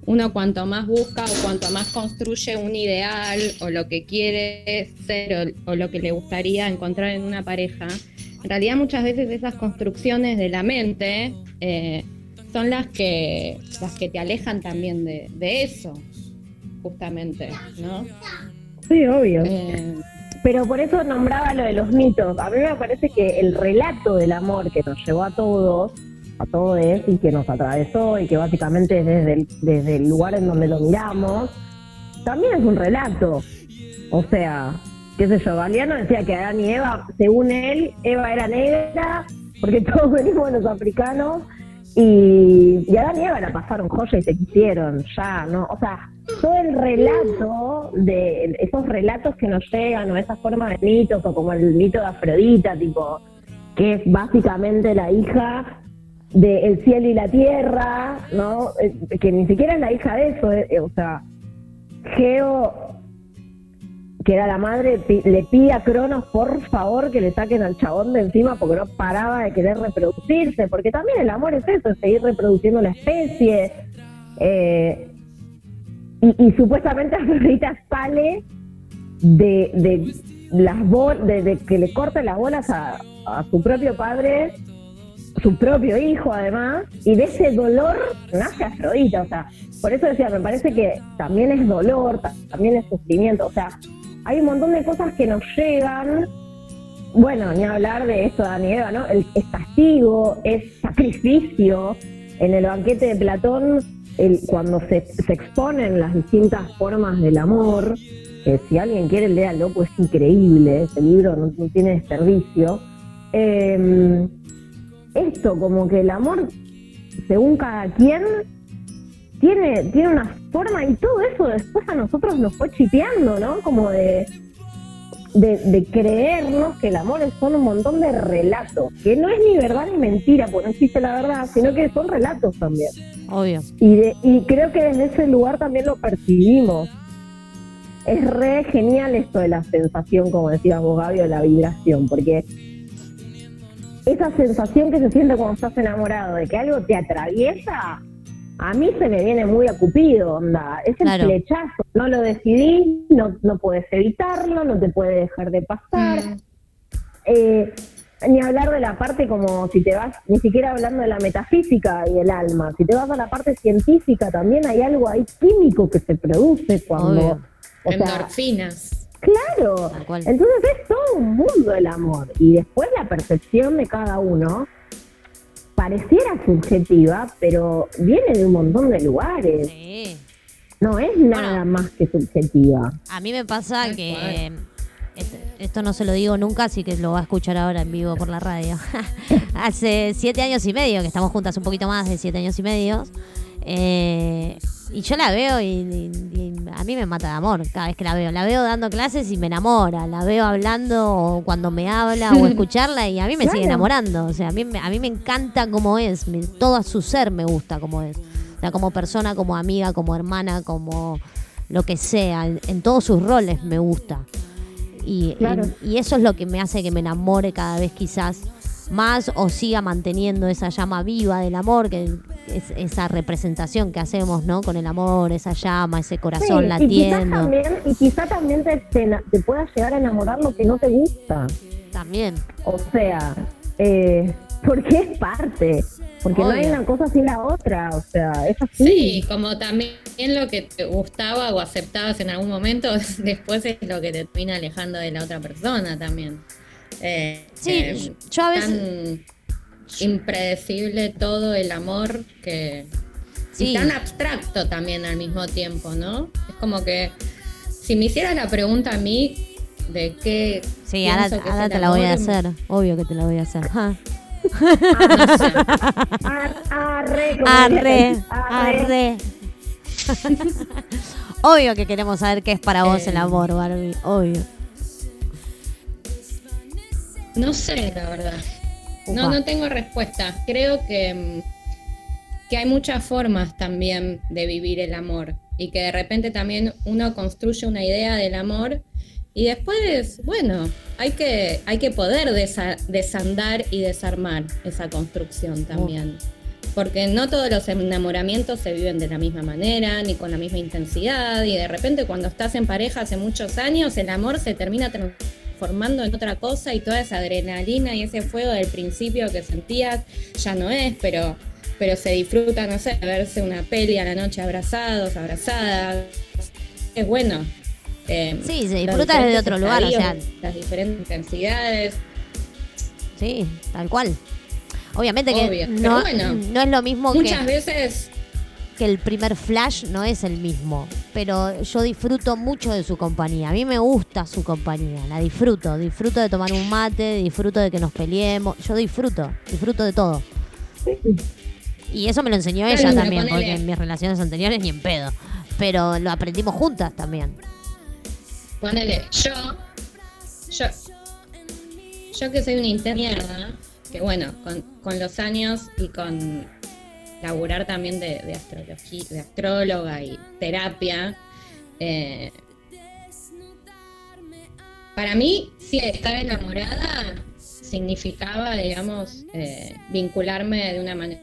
E: uno cuanto más busca o cuanto más construye un ideal o lo que quiere ser o, o lo que le gustaría encontrar en una pareja, en realidad muchas veces esas construcciones de la mente eh, son las que, las que te alejan también de, de eso, justamente, ¿no?
A: Sí, obvio.
E: Eh,
A: Pero por eso nombraba lo de los mitos. A mí me parece que el relato del amor que nos llevó a todos, a todos y que nos atravesó y que básicamente es desde el, desde el lugar en donde lo miramos, también es un relato. O sea, qué sé yo, Galeano decía que Adán y Eva, según él, Eva era negra, porque todos venimos los africanos, y, y Adán y Eva la pasaron joya y se quisieron, ya, ¿no? O sea, todo el relato de esos relatos que nos llegan, o esas formas de mitos, o como el mito de Afrodita, tipo, que es básicamente la hija del cielo y la tierra, ¿no? Eh, Que ni siquiera es la hija de eso, eh, o sea, Geo, que era la madre, le pide a Cronos, por favor, que le saquen al chabón de encima porque no paraba de querer reproducirse, porque también el amor es eso, es seguir reproduciendo la especie. Eh, y, y supuestamente Afrodita sale de, de las bol- de, de que le corte las bolas a, a su propio padre, su propio hijo además, y de ese dolor nace Afrodita, o sea, por eso decía, me parece que también es dolor, ta- también es sufrimiento, o sea, hay un montón de cosas que nos llegan, bueno, ni hablar de esto de Eva, ¿no? El, es castigo, es sacrificio, en el banquete de Platón, cuando se, se exponen las distintas formas del amor, que si alguien quiere léalo, pues es increíble, ese libro no, no tiene desperdicio. Eh, esto, como que el amor, según cada quien, tiene, tiene una forma y todo eso después a nosotros nos fue chipeando, ¿no? Como de, de, de creernos que el amor es son un montón de relatos, que no es ni verdad ni mentira, porque no existe la verdad, sino que son relatos también.
B: Obvio.
A: Y, de- y creo que desde ese lugar también lo percibimos. Es re genial esto de la sensación, como decía vos, Gaby, o la vibración, porque esa sensación que se siente cuando estás enamorado, de que algo te atraviesa, a mí se me viene muy a Cupido, onda. Es el
B: Claro.
A: flechazo, no lo decidís, no, no puedes evitarlo, no te puede dejar de pasar.
E: Mm.
A: Eh, ni hablar de la parte como si te vas, ni siquiera hablando de la metafísica y el alma, si te vas a la parte científica también hay algo ahí químico que se produce cuando...
B: Obvio.
A: O sea,
E: Endorfinas.
A: Claro.
B: Tal cual.
A: Entonces es todo un mundo el amor y después la percepción de cada uno pareciera subjetiva, pero viene de un montón de lugares.
B: Sí.
A: No es nada más que subjetiva.
B: A mí me pasa que este- esto no se lo digo nunca, así que lo va a escuchar ahora en vivo por la radio. Hace siete años y medio, que estamos juntas un poquito más de siete años y medio. eh, y yo la veo y, y- y a mí me mata de amor cada vez que la veo. La veo dando clases y me enamora. La veo hablando o cuando me habla o escucharla y a mí me sigue enamorando. O sea, a mí, me- a mí me encanta cómo es. me- todo su ser me gusta cómo es. O sea, como persona, como amiga, como hermana, como lo que sea. En, en todos sus roles me gusta. Y,
A: Claro.
B: y- y eso es lo que me hace que me enamore cada vez quizás más o siga manteniendo esa llama viva del amor, que es esa representación que hacemos, ¿no? Con el amor, esa llama, ese corazón
A: Sí, y quizás
B: latiendo.
A: también, y quizá también te, te, te pueda llegar a enamorar lo que no te gusta.
B: También.
A: O sea, eh, porque es parte. Porque no hay una cosa sin la otra. O sea, es así.
E: Sí, como también lo que te gustaba o aceptabas en algún momento, después es lo que te termina alejando de la otra persona también. Eh,
B: Sí,
E: eh,
B: yo a veces.
E: tan impredecible todo el amor que
B: Sí.
E: y tan abstracto también al mismo tiempo, ¿no? Es como que si me hicieras la pregunta a mí de qué
B: Sí, ahora, ahora te la voy a hacer. Obvio que te la voy a hacer. Ja.
E: no sé.
A: Ar- arre,
B: arre.
A: arre.
B: Obvio que queremos saber qué es para vos el
E: Eh.
B: amor, Barbie. Obvio.
E: No sé, la verdad. No,
B: Upa.
E: no tengo respuesta. Creo que, mm, que hay muchas formas también de vivir el amor y que de repente también uno construye una idea del amor y después, bueno, hay que, hay que poder desa- desandar y desarmar esa construcción también. Porque no todos los enamoramientos se viven de la misma manera, ni con la misma intensidad, y de repente cuando estás en pareja hace muchos años, el amor se termina transformando en otra cosa y toda esa adrenalina y ese fuego del principio que sentías ya no es, pero, pero se disfruta, no sé, verse una peli a la noche abrazados, abrazadas. Es bueno. Eh,
B: Sí, se disfruta desde otro lugar, o sea-
E: Las diferentes intensidades.
B: Sí, tal cual. Obviamente que
E: Obvio,
B: no,
E: bueno,
B: no es lo mismo que,
E: Muchas veces
B: que el primer flash, no es el mismo. Pero yo disfruto mucho de su compañía. A mí me gusta su compañía, la disfruto. Disfruto de tomar un mate, disfruto de que nos peleemos. Yo disfruto, disfruto de todo. Y eso me lo enseñó ella también,
E: ponele-
B: porque en mis relaciones anteriores ni en pedo. Pero lo aprendimos juntas también.
E: Ponele, yo, yo, yo que soy una interna, que bueno, con, con los años y con laburar también de, de astrología, de astróloga y terapia, eh, para mí, sí, estar enamorada significaba, digamos, eh, vincularme de una manera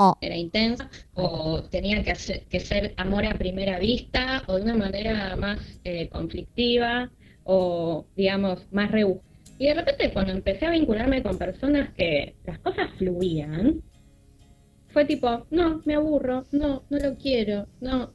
B: Oh,
E: era intensa, o tenía que, hacer- que ser amor a primera vista, o de una manera más eh, conflictiva, o digamos, más rebuscada. Y de repente cuando empecé a vincularme con personas que las cosas fluían, fue tipo, no, me aburro, no, no lo quiero, no.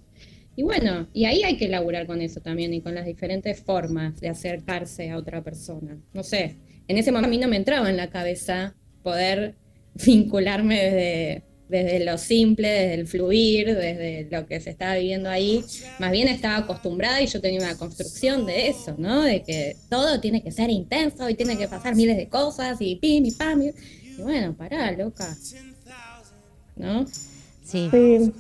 E: Y bueno, y ahí hay que laburar con eso también y con las diferentes formas de acercarse a otra persona. No sé, en ese momento a mí no me entraba en la cabeza poder vincularme desde, desde lo simple, desde el fluir, desde lo que se estaba viviendo ahí. Más bien estaba acostumbrada y yo tenía una construcción de eso, ¿no? De que todo tiene que ser intenso y tiene que pasar miles de cosas y pim y pam. Y, y bueno, pará, loca. ¿No?
B: sí.
A: Sí.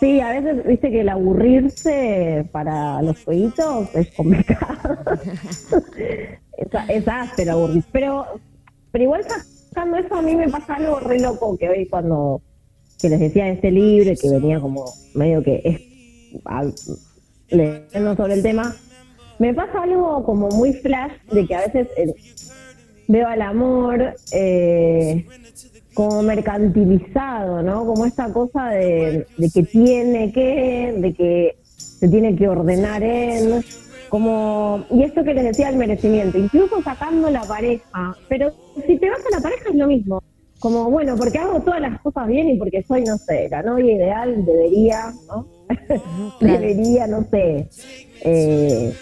A: Sí, a veces, viste que el aburrirse para los jueguitos es complicado. es, es áspero aburrirse. Pero, pero igual sacando eso, a mí me pasa algo re loco que hoy cuando que les decía de este libro y que venía como medio que es, leyendo sobre el tema, me pasa algo como muy flash de que a veces eh, veo al amor eh, como mercantilizado, ¿no? Como esta cosa de, de que tiene que, de que se tiene que ordenar él, como, y esto que les decía el merecimiento, incluso sacando la pareja, pero si te vas a la pareja es lo mismo, como, bueno, porque hago todas las cosas bien y porque soy, no sé, la novia ideal, debería, ¿no?
B: Claro.
A: debería, no sé, eh,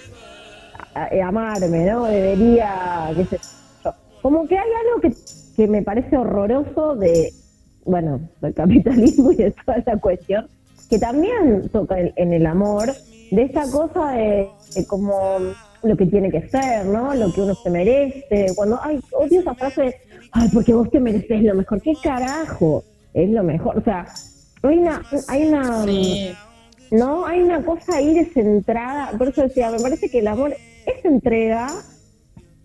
A: amarme, ¿no? Debería, qué sé yo. Como que hay algo que, que me parece horroroso de, bueno, del capitalismo y de toda esa cuestión, que también toca en, en el amor, de esa cosa de, de como lo que tiene que ser, ¿no? Lo que uno se merece. Cuando, ay, odio esa frase, de, ay, porque vos te mereces lo mejor. ¿Qué carajo? Es lo mejor. O sea, hay una, hay una,
E: Sí.
A: no, hay una cosa ahí de centrada, por eso decía, me parece que el amor es entrega,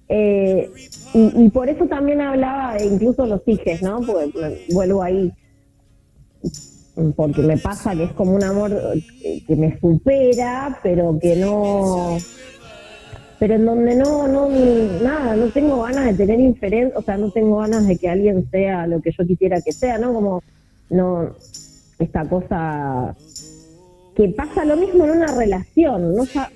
A: eh, y, y por eso también hablaba de incluso los hijes, ¿no? Porque vuelvo ahí, porque me pasa que es como un amor que, me supera, pero que no, pero en donde no, no, nada, no tengo ganas de tener inferencia, o sea, no tengo ganas de que alguien sea lo que yo quisiera que sea, ¿no? Como, no, esta cosa que pasa lo mismo en una relación, ¿no? Sa-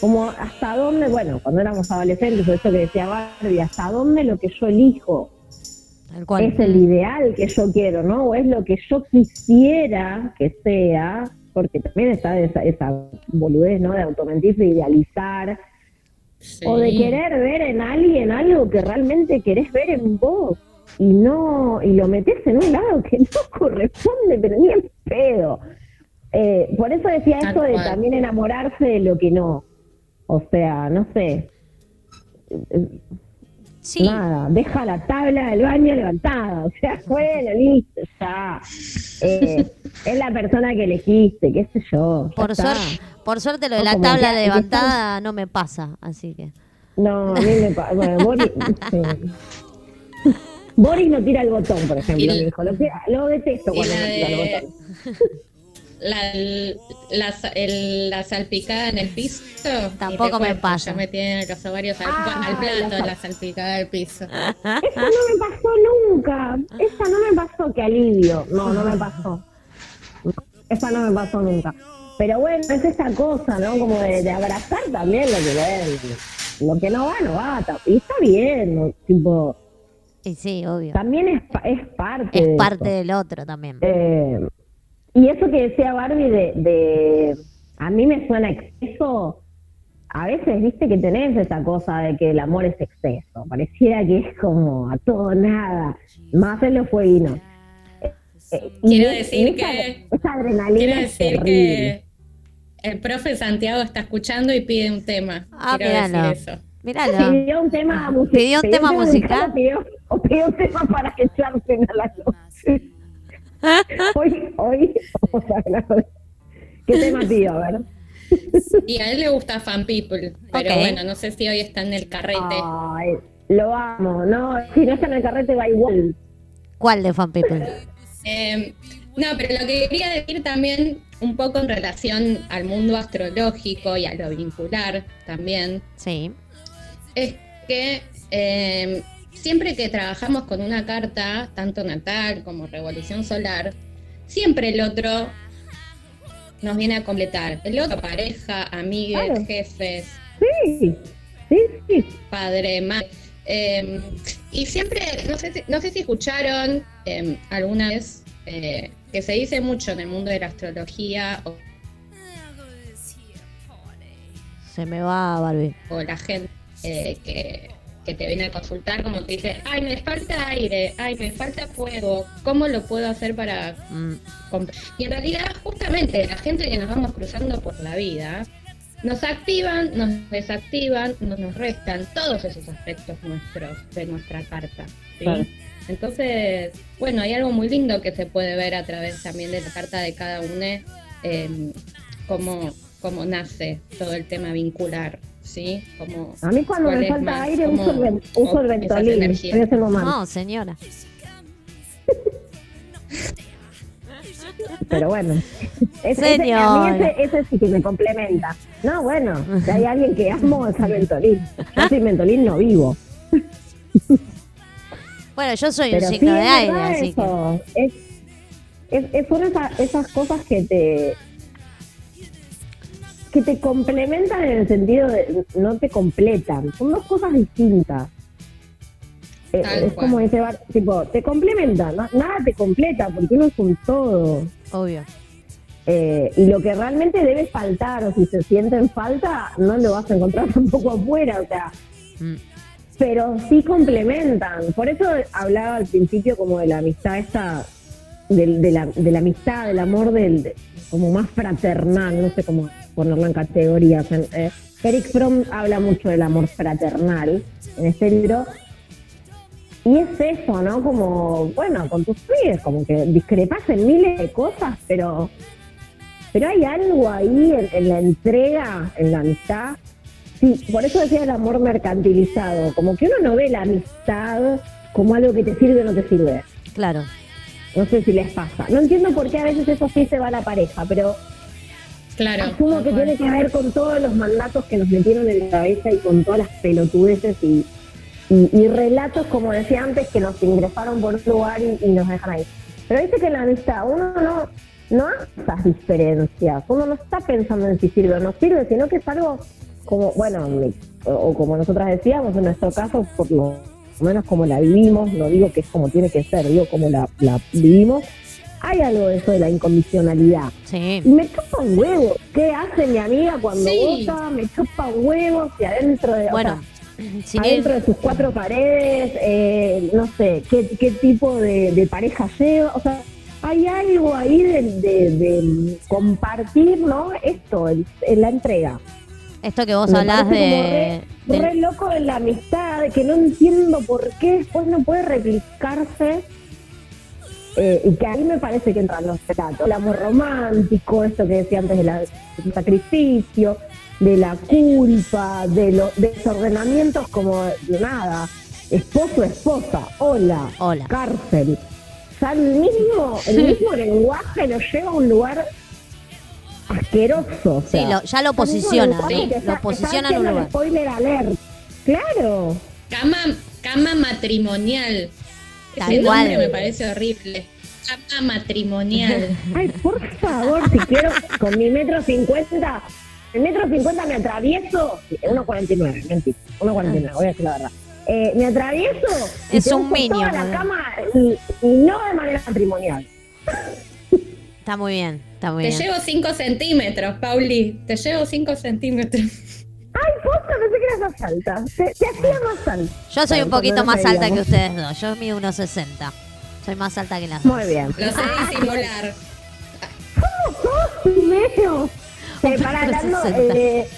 A: como hasta dónde, bueno, cuando éramos adolescentes, o esto que decía Barbie, hasta dónde lo que yo elijo
B: cual.
A: es el ideal que yo quiero, ¿no? O es lo que yo quisiera que sea, porque también está esa, esa boludez, ¿no? De automentirse, idealizar,
E: Sí.
A: o de querer ver en alguien algo que realmente querés ver en vos y no y lo metés en un lado que no corresponde pero ni en pedo Eh, por eso decía
E: Tal
A: esto de
E: cual.
A: también enamorarse de lo que no o sea no sé
B: Sí,
A: nada deja la tabla del baño levantada o sea bueno listo ya Eh, es la persona que elegiste qué sé yo
B: por,
A: está.
B: suerte, por suerte lo de
A: No,
B: la tabla levantada no me pasa, así que...
A: No, a mí me pasa. Bueno, Boris. sí. Boris no tira el botón, por ejemplo, hijo. Lo, que- lo detesto cuando no tira el botón.
E: La, la, sa- el- la salpicada en el piso.
B: Tampoco me
E: cuento,
B: pasa.
E: Ya me tienen los ovarios al,
A: Ah,
E: al plato,
A: la-
E: la salpicada del piso.
A: Esa no me pasó nunca. Esa no me pasó, que alivio. No, no me pasó. Esa no me pasó nunca. Pero bueno, es esa cosa, ¿no? Como de, de abrazar también lo que ves. Lo que no va, no va. Y está bien, ¿no? tipo,
B: Y sí, obvio.
A: también es, pa- es parte de
B: Es parte del otro también.
A: Eh, y eso que decía Barbie de, de- a mí me suena exceso. A veces, viste que tenés esa cosa de que el amor es exceso. Pareciera que es como a todo nada. Más en los fueguinos. Eh, eh, y
E: Quiero decir
A: esa,
E: que-
A: esa adrenalina
E: Quiero decir que el profe Santiago está escuchando y pide un tema.
B: Ah,
E: Quiero
B: míralo.
E: decir eso.
B: Míralo.
A: Pidió un tema musical.
B: ¿Pidió un tema musical?
A: O pidió, o pidió un tema para echarse a la noche. hoy, hoy vamos a hablar ¿Qué tema pidió? A ver.
E: Y a él le gusta Fan People, pero bueno, no sé si hoy está en el carrete.
A: Ay, lo amo, no, si no está en el carrete va igual.
B: ¿Cuál de Fan People?
E: Eh, no, pero lo que quería decir también, un poco en relación al mundo astrológico y a lo vincular también,
B: Sí.
E: es que eh, siempre que trabajamos con una carta, tanto natal como revolución solar, siempre el otro nos viene a completar. El otro, pareja, amigues,
A: Claro.
E: jefes,
A: Sí, sí, sí.
E: padre, madre. Eh, y siempre, no sé si, no sé si escucharon eh, alguna vez eh, que se dice mucho en el mundo de la astrología o,
B: Se me va, Barbie.
E: o la gente eh, que, que te viene a consultar como que dice, ay, me falta aire, ay, me falta fuego, ¿cómo lo puedo hacer para
B: Mm,
E: comp-?" Y en realidad, justamente, la gente que nos vamos cruzando por la vida, nos activan, nos desactivan, nos, nos restan todos esos aspectos nuestros de nuestra carta. ¿sí?
A: Claro.
E: Entonces, bueno, hay algo muy lindo que se puede ver a través también de la carta de cada uno, eh, cómo, cómo nace todo el tema vincular, ¿sí? Como,
A: A mí cuando me falta
E: más,
A: aire uso el, ven- uso el ventolín.
E: energías.
A: En ese momento.
B: No, señora.
A: Pero bueno. Ese, ese- a mí ese, ese sí que me complementa. No, bueno, si hay alguien que amo es al ventolín. Yo sin ventolín no vivo.
B: Bueno, yo soy un
A: Pero sí,
B: signo de
A: es
B: aire, que.
A: eso. Es, es, es- son esa- esas cosas que te que te complementan en el sentido de no te completan. Son dos cosas distintas. Eh, es
E: cual.
A: como ese bar, tipo, te complementa, ¿no? nada te completa porque uno es un todo.
B: Obvio.
A: Eh, y lo que realmente debe faltar, o si se siente en falta, no lo vas a encontrar tampoco afuera, o sea,
B: Mm,
A: pero sí complementan. Por eso hablaba al principio como de la amistad esta, del- de, la, de la amistad, del amor del, de- como más fraternal, no sé cómo ponerlo en categorías. Eh, Eric Fromm habla mucho del amor fraternal en este libro. Y es eso, ¿no? Como, bueno, con tus pies, como que discrepas en miles de cosas, pero pero hay algo ahí en la entrega, en la amistad. Sí, por eso decía el amor mercantilizado, como que uno no ve la amistad como algo que te sirve o no te sirve.
B: claro.
A: No sé si les pasa. No entiendo por qué a veces eso sí se va a la pareja, pero
E: Claro.
A: asumo que tiene que ver con todos los mandatos que nos metieron en la cabeza y con todas las pelotudeces y, y, y relatos, como decía antes, que nos ingresaron por un lugar y, y nos dejan ahí. Pero dice que en la amistad uno no, no hace esas diferencias, uno no está pensando en si sirve o no sirve, sino que es algo como, bueno, o como nosotras decíamos, en nuestro caso, por lo menos como la vivimos, no digo que es como tiene que ser, digo como la, la vivimos, hay algo de eso de la incondicionalidad.
B: Sí.
A: Me chupa un huevo. ¿Qué hace mi amiga cuando
E: Sí.
A: vota? Me chupa un huevo si adentro de, o
B: Bueno,
A: sea,
B: sin
A: adentro de sus cuatro paredes, eh, no sé, qué, qué tipo de, de pareja lleva. O sea, hay algo ahí de, de- de compartir, ¿no? Esto, el- en la entrega.
B: Esto que vos
A: Me
B: hablás
A: como
B: de.
A: re, loco en la amistad, que no entiendo por qué después no puede replicarse. eh, y que ahí me parece que entran los relatos. El amor romántico, esto que decía antes de del sacrificio, de la culpa, de los desordenamientos como de nada. Esposo, esposa, hola,
B: Hola.
A: cárcel. O sea, el mismo, el mismo lenguaje lo lleva a un lugar asqueroso. o
B: Sí, lo- ya lo
A: el mismo
B: posiciona,
A: lenguaje
B: ¿no?
A: que
B: Lo
A: está-
B: posiciona
A: está
B: en un lugar.
A: Spoiler alert. Claro.
E: Cama, cama matrimonial.
B: Tal
E: Ese nombre me parece horrible. Cama matrimonial.
A: Ay, por favor, si quiero, con mi metro cincuenta, el metro cincuenta me atravieso, 1.49, mentira, 1.49, voy a decir la verdad. Eh, me atravieso
B: Es un minion,
A: toda la cama y, y no de manera matrimonial.
B: Está muy bien, está muy
E: Te
B: bien.
E: llevo 5 centímetros, Pauli. Te llevo 5 centímetros.
A: Ay, posta, pensé que eras más alta. Te, te hacía más alta.
B: Yo soy un poquito más alta que ustedes dos. Yo mido unos 60. Soy más alta que las dos.
A: Muy bien.
E: Lo sé disimular.
A: Primero, eh, para hablando eh,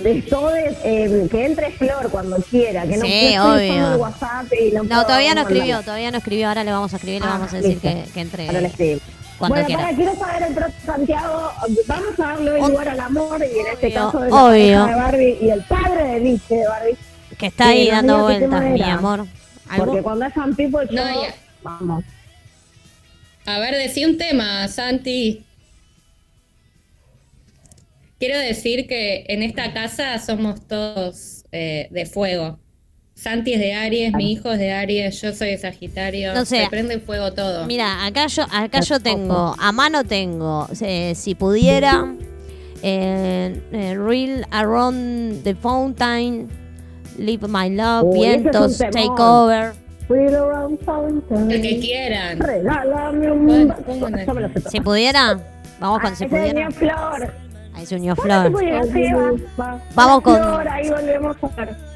A: de todes, eh, que entre Flor cuando quiera, que no
B: Sí, obvio.
A: usando el WhatsApp y no,
B: todavía no escribió, todavía no escribió. Ahora le vamos a escribir, le
A: Ah,
B: vamos a decir que, que entre
A: Ahora le escribo.
B: Cuando
A: bueno, para, quiero saber el profe Santiago, vamos a darle lugar al amor y en este
B: obvio,
A: caso de
B: obvio.
A: de Barbie y el padre de Nietzsche de Barbie,
B: Que está ahí dando vueltas, mi amor. ¿Algo?
A: porque cuando es fan people, yo,
E: No, ya.
A: vamos.
E: A ver, decí un tema, Santi. Quiero decir que en esta casa somos todos eh, de fuego. Santi es de Aries, mi hijo es de Aries, yo soy de Sagitario.
B: No sé.
E: Se prende fuego todo.
B: Mira, acá yo, acá yo tengo, a mano tengo, eh, si pudiera, eh, eh, Real Around the Fountain, Live My Love,
A: es
B: Vientos,
A: temón.
B: Take Over.
A: Wheel around fountain.
E: El que quieran.
A: Regálame un.
B: Si pudiera, vamos con
A: Ah,
B: si
A: ese es
B: pudiera.
A: flor.
B: Ahí se unió
A: ¿Cuándo se
B: Flor. Vamos con-
A: Flor, ahí volvemos a ver.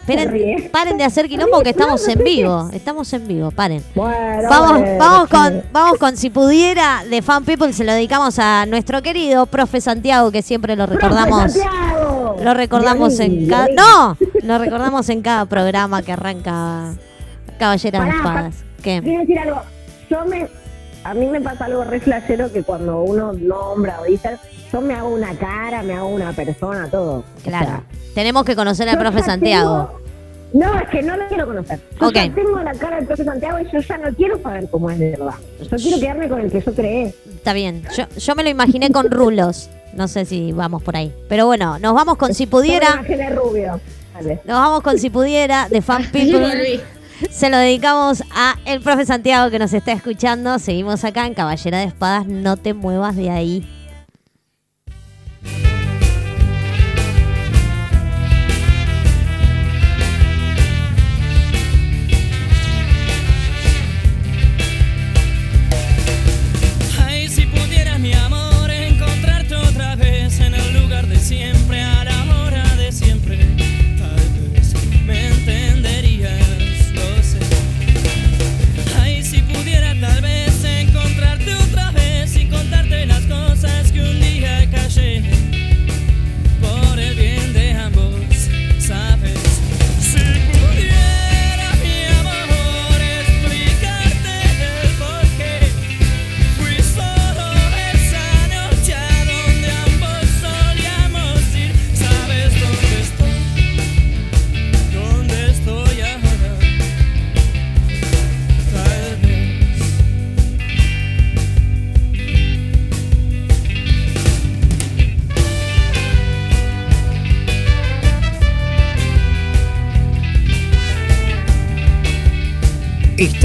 B: Esperen, paren de hacer quilombo que estamos en vivo. Estamos en vivo, paren.
A: Bueno,
B: Vamos,
A: bueno,
B: vamos con, vamos con si pudiera de Fan People se lo dedicamos a nuestro querido profe Santiago que siempre lo recordamos.
A: ¡Profe Santiago!
B: Lo recordamos en cada no, lo recordamos en cada programa que arranca Caballera de Espadas. ¿Qué?
A: Quiero decir algo. Yo me. A mí me pasa algo re flashero que cuando uno nombra o dice, yo me hago una cara, me hago una persona, todo. O
B: Claro.
A: sea,
B: Tenemos que conocer al
A: yo
B: profe Santiago.
A: tengo- No, es que no lo quiero conocer. Yo
B: Ok.
A: ya tengo la cara del profe Santiago y yo ya no quiero saber cómo es de verdad. Yo quiero quedarme con el que yo creé.
B: Está bien. Yo, yo me lo imaginé con rulos. No sé si vamos por ahí. Pero bueno, nos vamos con si
A: me
B: pudiera.
A: imaginé rubio. Dale.
B: Nos vamos con si pudiera de Fan
E: Ahí
B: People. Se lo dedicamos a el profe Santiago que nos está escuchando. Seguimos acá en Caballera de Espadas. No te muevas de ahí.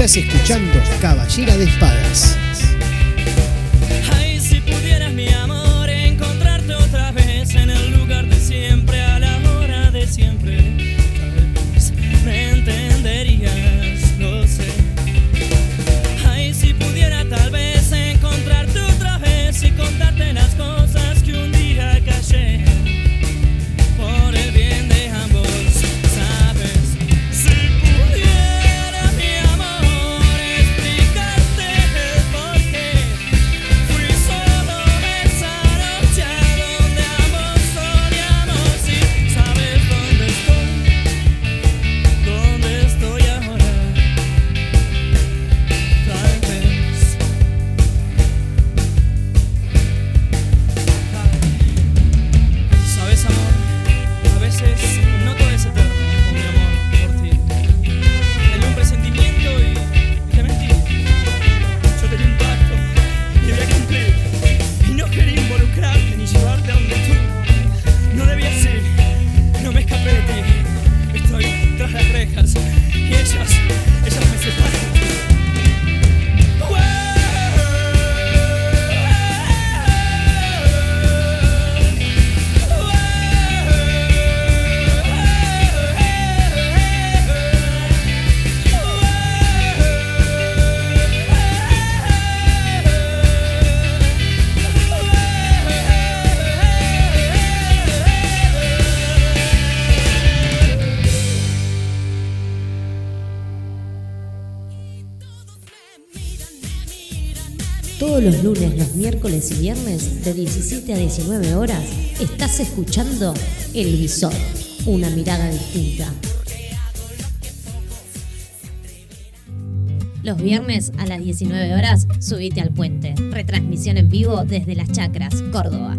F: Estás escuchando Caballera de Espadas.
G: Rejas y ellas, ellas me separan.
C: Los lunes, los miércoles y viernes de 17 a 19 horas estás escuchando El Visor, una mirada distinta. Los viernes a las 19 horas, subite al puente. Retransmisión en vivo desde Las Chacras, Córdoba.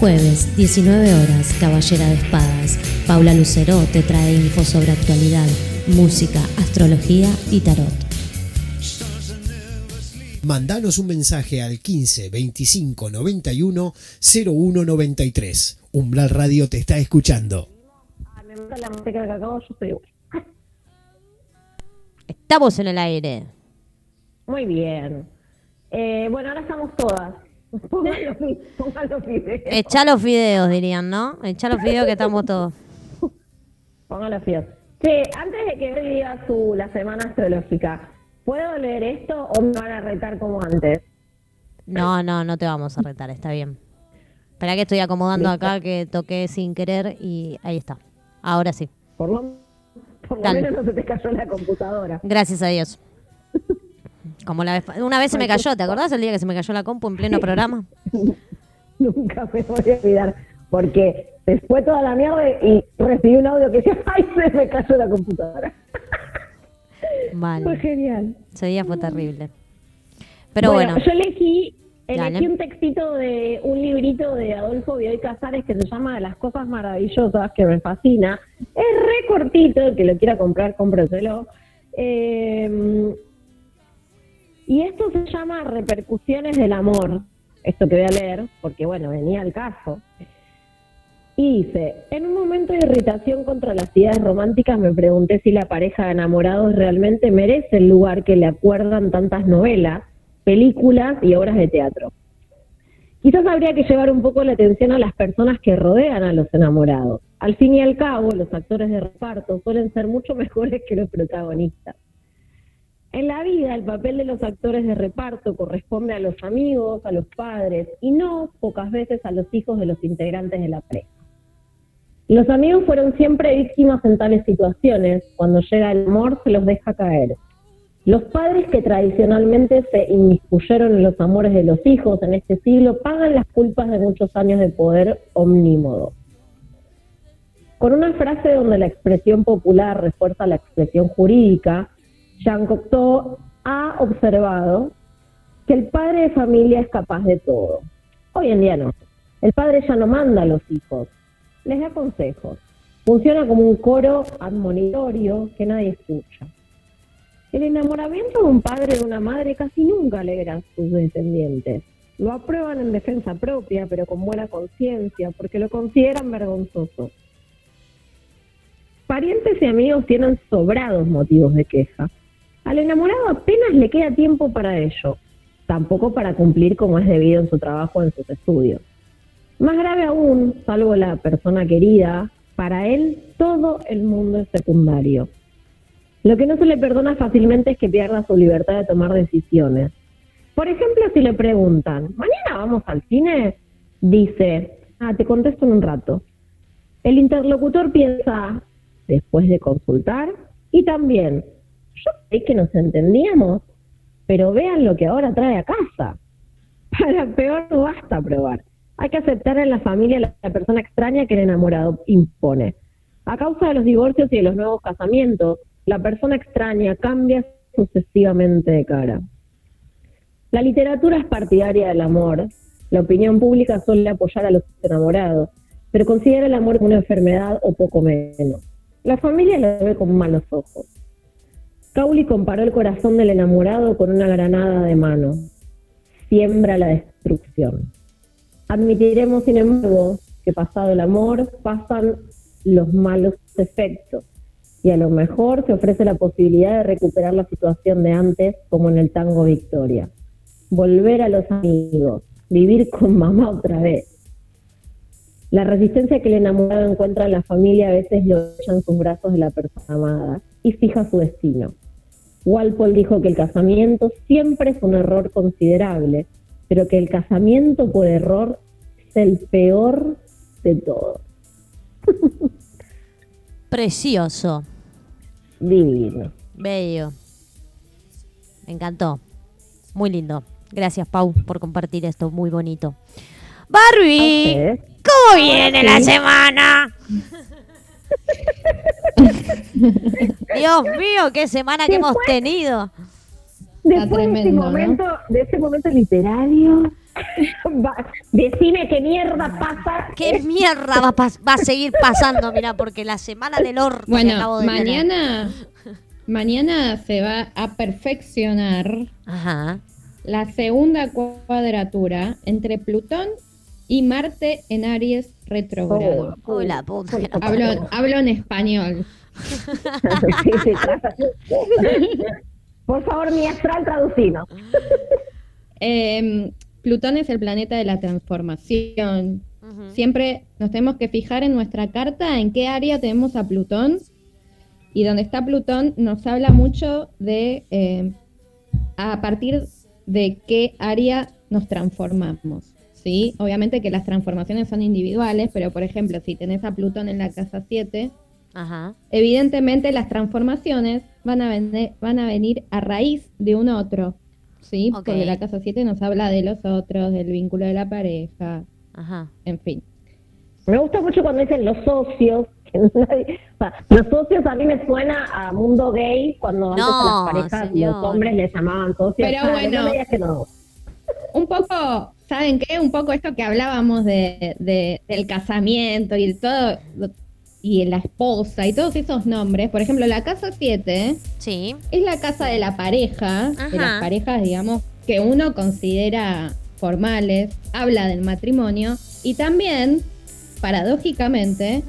C: Jueves, 19 horas, Caballera de Espadas. Paula Lucero te trae info sobre actualidad, música, astrología y tarot. Mandanos un mensaje al 15 25 91 01 93. Umbral Radio te está escuchando.
A: Ah.
B: Estamos en el aire.
A: Muy bien. Eh, bueno, ahora estamos todas. Pongan los, pongan los videos.
B: Echa los videos, dirían, ¿no? Echa los videos que estamos todos.
A: Pongan los videos. Che, antes de que hoy diga su, la semana astrológica, ¿puedo leer esto o me van a retar como antes?
B: No, no, no te vamos a retar, está bien. Espera que estoy acomodando
A: Listo.
B: acá que toqué sin querer y ahí está. Ahora sí.
A: Por lo, por lo menos no se te cayó la computadora.
B: Gracias a Dios. Como la vez, una vez se me cayó, ¿te acordás el día que se me cayó la compu en pleno programa?
A: Nunca me voy a olvidar. Porque se fue toda la mierda y recibí un audio que decía, ¡ay, se me cayó la computadora! Fue
B: Mal.
A: genial.
B: Ese día fue terrible. Pero bueno,
A: yo elegí, elegí un textito de un librito de Adolfo Bioy Casares que se llama Las cosas maravillosas, que me fascina. Es re cortito, el que lo quiera comprar, cómpraselo. Eh, y esto se llama Repercusiones del Amor. Esto que voy a leer, porque bueno, venía al caso. Y dice, en un momento de irritación contra las ideas románticas me pregunté si la pareja de enamorados realmente merece el lugar que le acuerdan tantas novelas, películas y obras de teatro. Quizás habría que llevar un poco la atención a las personas que rodean a los enamorados. Al fin y al cabo, los actores de reparto suelen ser mucho mejores que los protagonistas. En la vida, el papel de los actores de reparto corresponde a los amigos, a los padres y no pocas veces a los hijos de los integrantes de la pareja. Los amigos fueron siempre víctimas en tales situaciones. Cuando llega el amor, se los deja caer. Los padres que tradicionalmente se inmiscuyeron en los amores de los hijos en este siglo pagan las culpas de muchos años de poder omnímodo. Con una frase donde la expresión popular refuerza la expresión jurídica, Jean Cocteau ha observado que el padre de familia es capaz de todo. Hoy en día no. El padre ya no manda a los hijos, les da consejos. Funciona como un coro admonitorio que nadie escucha. El enamoramiento de un padre o de una madre casi nunca alegra a sus descendientes. Lo aprueban en defensa propia, pero con buena conciencia, porque lo consideran vergonzoso. Parientes y amigos tienen sobrados motivos de queja. Al enamorado apenas le queda tiempo para ello, tampoco para cumplir como es debido en su trabajo o en sus estudios. Más grave aún, salvo la persona querida, para él todo el mundo es secundario. Lo que no se le perdona fácilmente es que pierda su libertad de tomar decisiones. Por ejemplo, si le preguntan, ¿mañana vamos al cine? Dice, ah, te contesto en un rato. El interlocutor piensa, después de consultar, y también, yo creí que nos entendíamos, pero vean lo que ahora trae a casa. Para peor no basta probar. Hay que aceptar en la familia la, la persona extraña que el enamorado impone. A causa de los divorcios y de los nuevos casamientos, la persona extraña cambia sucesivamente de cara. La literatura es partidaria del amor. La opinión pública suele apoyar a los enamorados, pero considera el amor como una enfermedad o poco menos. La familia lo ve con malos ojos. Cauli comparó el corazón del enamorado con una granada de mano. Siembra la destrucción. Admitiremos, sin embargo, que pasado el amor pasan los malos efectos y a lo mejor se ofrece la posibilidad de recuperar la situación de antes, como en el tango Victoria. Volver a los amigos, vivir con mamá otra vez. La resistencia que el enamorado encuentra en la familia a veces lo echa en sus brazos de la persona amada y fija su destino. Walpole dijo que el casamiento siempre es un error considerable, pero que el casamiento por error el peor de todos.
B: precioso,
A: Divino.
B: bello. Me encantó. Muy lindo. Gracias, Pau, por compartir esto. Muy bonito. Barbie,
A: ¿Ustedes?
B: ¿cómo viene la semana? Dios mío, qué semana que hemos tenido.
A: Después de ese momento, de ese momento literario, decime qué mierda pasa.
B: ¿Qué mierda va a, pas- va a seguir pasando? Mira, porque la semana del orto que acabo
E: Bueno,
B: de
E: mañana, mañana se va a perfeccionar
B: Ajá.
E: la segunda cuadratura entre Plutón y Marte en Aries retrógrado.
A: Oh,
B: la-
E: Hablo, hablo en español.
A: Sí, sí, claro. Por favor, mi astral traducino.
E: Eh, Plutón es el planeta de la transformación. Siempre nos tenemos que fijar en nuestra carta en qué área tenemos a Plutón. Y donde está Plutón nos habla mucho de eh, a partir de qué área nos transformamos. ¿sí? Obviamente que las transformaciones son individuales, pero por ejemplo, si tenés a Plutón en la casa 7,
B: Ajá.
E: evidentemente las transformaciones van a, van a venir a raíz de un otro. ¿Sí? Porque la casa 7 nos habla de los otros, del vínculo de la pareja,
B: Ajá.
E: en fin.
A: Me gusta mucho cuando dicen los socios. que nadie- o sea, los socios a mí me suena a mundo gay cuando antes
B: No,
A: las parejas
B: señor.
A: los hombres les llamaban socios.
E: Pero
A: Dale,
E: bueno.
A: no me digas que no.
E: Un poco, ¿saben qué? Un poco esto que hablábamos de, de- del casamiento y el todo, y la esposa y todos esos nombres. Por ejemplo, la casa 7
B: Sí.
E: es la casa de la pareja, de
B: Ajá.
E: las parejas, digamos, que uno considera formales, habla del matrimonio y también, paradójicamente,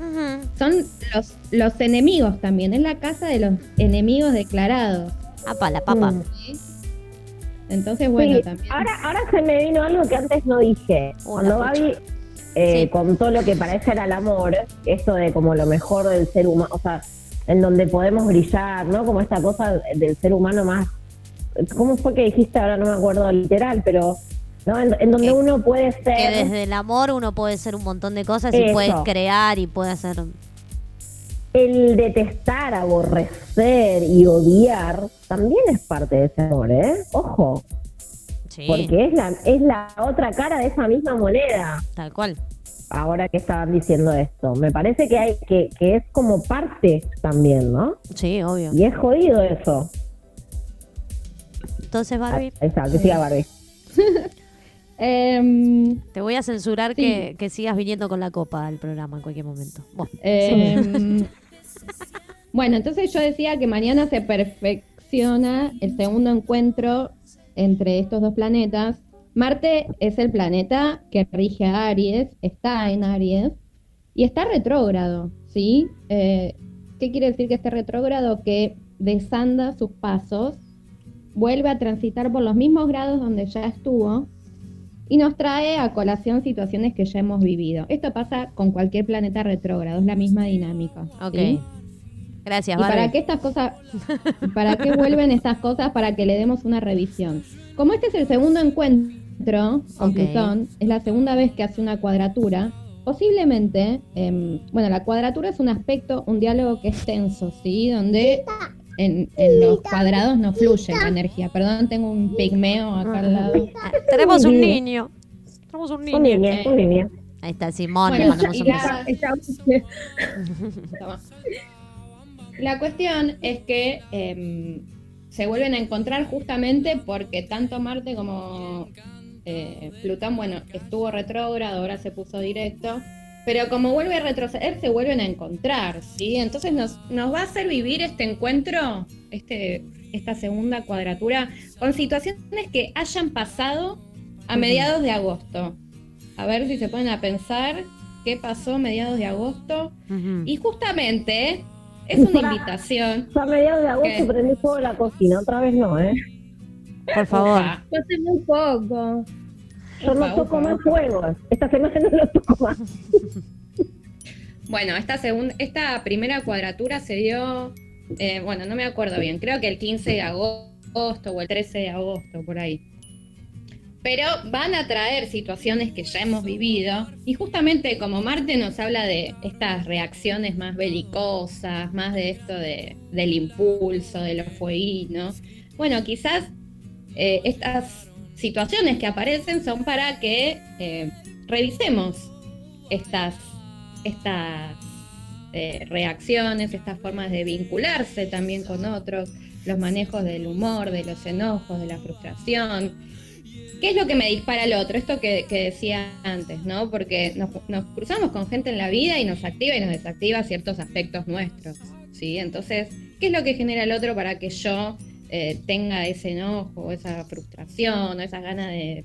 E: son los, los enemigos también, es la casa de los enemigos declarados.
B: Apa, la papa.
E: Entonces, bueno,
A: Sí,
E: también.
A: Ahora, ahora se me vino algo que antes no dije. Cuando. Gaby eh,
B: Sí.
A: contó lo que parece era el amor, esto de como lo mejor del ser humano, o sea, en donde podemos brillar, ¿no? Como esta cosa del ser humano más. ¿Cómo fue que dijiste? Ahora no me acuerdo literal, pero. ¿no? En, en donde
B: Que-
A: uno puede
B: Que
A: ser.
B: desde el amor uno puede ser un montón de cosas y
A: Eso.
B: puede crear y puede hacer.
A: El detestar, aborrecer y odiar también es parte de ese amor, ¿eh? Ojo,
B: Sí,
A: porque es la, es la otra cara de esa misma moneda.
B: tal cual.
A: ahora que estaban diciendo esto. Me parece que hay que, que es como parte también, ¿no?
B: Sí, obvio.
A: Y es jodido eso.
B: Entonces, Barbie,
A: Ahí está, que siga Barbie.
E: Em,
B: te voy a censurar
E: Sí.
B: que, que sigas viniendo con la copa al programa en cualquier momento. Bueno,
E: Em, bueno, entonces yo decía que mañana se perfecciona el segundo encuentro entre estos dos planetas. Marte es el planeta que rige a Aries, está en Aries y está retrógrado, ¿sí? Eh, ¿Qué quiere decir que esté retrógrado? Que desanda sus pasos, vuelve a transitar por los mismos grados donde ya estuvo y nos trae a colación situaciones que ya hemos vivido. Esto pasa con cualquier planeta retrógrado, es la misma dinámica.
B: ok. Gracias,
E: ¿Y para qué estas cosas, para qué vuelven estas cosas? Para que le demos una revisión. Como este es el segundo encuentro con
B: Ok.
E: Plutón, es la segunda vez que hace una cuadratura, posiblemente, em, bueno, la cuadratura es un aspecto, un diálogo que es tenso, ¿sí? Donde en, en los cuadrados no fluye la energía. Perdón, tengo un pigmeo acá al lado.
B: Ah, Tenemos un niño. Tenemos un
A: Un
B: niño.
A: niño,
E: Eh.
A: un niño.
B: Ahí está Simón, le
E: Bueno,
B: mandamos
E: y
B: un beso.
E: la, cuestión es que em, se vuelven a encontrar justamente porque tanto Marte como eh, Plutón, bueno, estuvo retrógrado, ahora se puso directo, pero como vuelve a retroceder, se vuelven a encontrar, ¿sí? Entonces nos, nos va a hacer vivir este encuentro, este, esta segunda cuadratura, con situaciones que hayan pasado a mediados de agosto. A ver si se ponen a pensar qué pasó a mediados de agosto. Y justamente es una invitación.
A: Yo a mediados de agosto
E: ¿Qué?
A: prendí fuego la cocina, otra vez no, ¿eh?
B: Por favor.
E: Ufa.
H: Hace muy poco.
A: Yo no toco
E: ufa,
A: más
E: ufa.
A: fuego. Esta semana no lo toco más.
E: Bueno, esta, segunda, esta primera cuadratura se dio, eh, bueno, no me acuerdo bien, creo que el 15 de agosto o el 13 de agosto, por ahí. Pero van a traer situaciones que ya hemos vivido y justamente como Marte nos habla de estas reacciones más belicosas, más de esto de, del impulso, de los fueguinos, bueno, quizás eh, estas situaciones que aparecen son para que eh, revisemos estas, estas eh, reacciones, estas formas de vincularse también con otros, los manejos del humor, de los enojos, de la frustración. ¿Qué es lo que me dispara al otro? Esto que, que decía antes, ¿no? Porque nos, cruzamos con gente en la vida y nos activa y nos desactiva ciertos aspectos nuestros, ¿sí? Entonces, ¿qué es lo que genera el otro para que yo eh, tenga ese enojo, esa frustración, o esas ganas de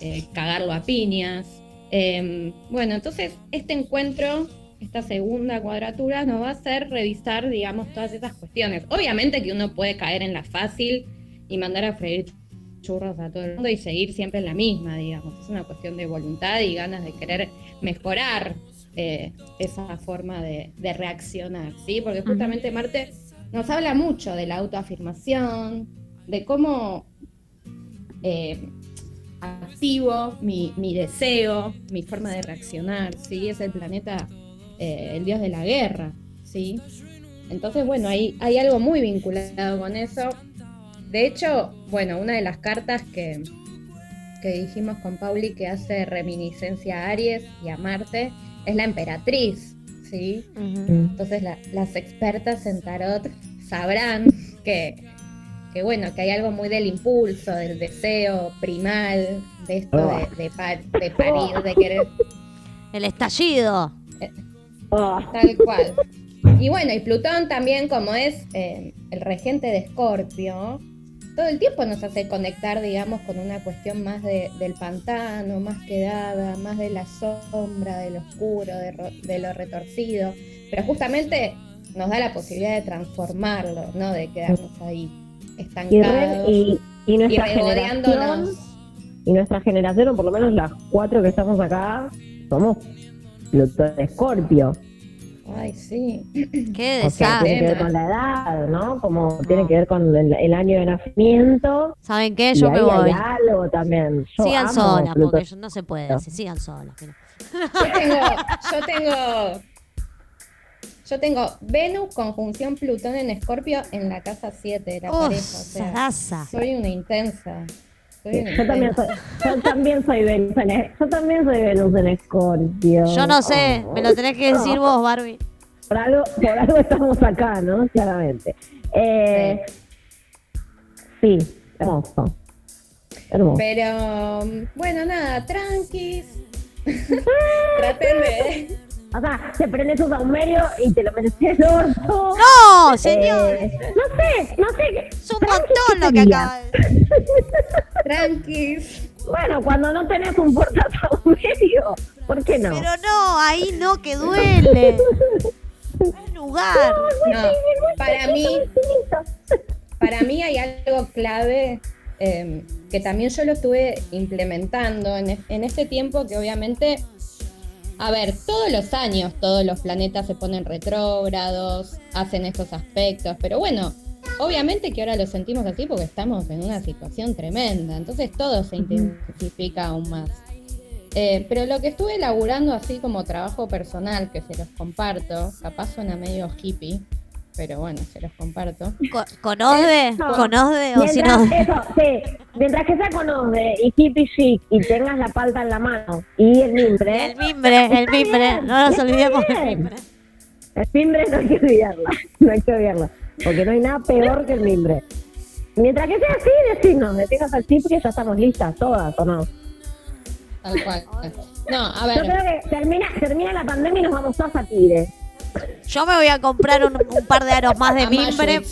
E: eh, cagarlo a piñas. Eh, bueno, entonces este encuentro, esta segunda cuadratura, nos va a hacer revisar, digamos, todas esas cuestiones. Obviamente que uno puede caer en la fácil y mandar a freír churros a todo el mundo y seguir siempre en la misma, digamos. Es una cuestión de voluntad y ganas de querer mejorar eh, esa forma de, de reaccionar, ¿sí? Porque justamente Marte nos habla mucho de la autoafirmación, de cómo eh, activo mi, mi deseo, mi forma de reaccionar, ¿sí? Es el planeta, eh, el dios de la guerra, ¿sí? Entonces, bueno, hay, hay algo muy vinculado con eso. De hecho, bueno, una de las cartas que, que dijimos con Pauli que hace reminiscencia a Aries y a Marte es la emperatriz, ¿sí?
B: Ujú.
E: Entonces la- las expertas en tarot sabrán que, que, bueno, que hay algo muy del impulso, del deseo primal, de esto de, de, pa- de parir, de querer
B: El estallido.
A: Ah,
E: tal cual. Y bueno, y Plutón también como es eh, el regente de Escorpio, todo el tiempo nos hace conectar, digamos, con una cuestión más de- del pantano, más quedada, más de la sombra, de lo oscuro, de, ro- de lo retorcido. Pero justamente nos da la posibilidad de transformarlo, ¿no? De quedarnos ahí estancados
A: y, y
E: y
A: nuestra generación, y nuestra generación, o por lo menos las cuatro que estamos acá, somos Plutón de Escorpio.
E: Ay, sí.
B: Qué
A: O sea, tiene que ver
B: desastre.
A: con la edad, ¿no? Como tiene que ver con el, el año de nacimiento.
B: ¿Saben qué?
A: y
B: Yo
A: ahí
B: me voy.
A: hay algo también. Yo
B: Sigan solas, porque yo- no se puede. así, Sigan solas.
E: Yo tengo, yo tengo, yo tengo Venus conjunción Plutón en Escorpio en la casa 7 de la
B: Uf,
E: pareja. O sea,
B: zaraza.
E: soy una intensa.
A: Yo también soy, yo también soy Venus en, yo también soy Venus en Escorpio.
B: Yo no sé, me lo tenés que decir vos, Barbie.
A: Por algo, por algo estamos acá, ¿no? Claramente. Eh, sí, hermoso. Hermoso.
E: Pero bueno, nada, tranquis. Traten de.
A: O sea, te prendes un saumerio y te lo metes en el orto.
B: ¡No, señor!
A: Eh, no sé, no sé.
B: es un
A: ¿Tranqui
B: montón
A: qué
B: lo que acaba.
E: Tranquis.
A: Bueno, cuando no tenés un portasaumerio, ¿por qué no?
B: Pero no, ahí no, que duele. Hay lugar.
E: No, para mí, para mí hay algo clave eh, que también yo lo estuve implementando en, en este tiempo que obviamente, a ver, todos los años todos los planetas se ponen retrógrados, hacen estos aspectos, pero bueno, obviamente que ahora lo sentimos así porque estamos en una situación tremenda, entonces todo se intensifica aún más. Eh, pero lo que estuve elaborando así como trabajo personal, que se los comparto, capaz suena medio hippie, pero bueno, se los comparto.
B: Co- ¿Con Osde?
A: No.
B: ¿Con Osde o
A: Mientras,
B: Osde?
A: eso, sí, mientras que sea con Osde y hippie chic y tengas la palta en la mano y el mimbre.
B: El mimbre, el mimbre.
A: bien,
B: No nos olvidemos del mimbre.
A: El mimbre no hay que olvidarla, no hay que olvidarla, porque no hay nada peor que el mimbre. Mientras que sea así, decirnos, decirnos al chip que ya estamos listas todas, ¿o no?
E: Tal cual. No, a
A: Yo
E: ver,
A: creo que termina, termina la pandemia y nos vamos todas a Tigre.
B: Yo me voy a comprar un, un par de aros más de mimbre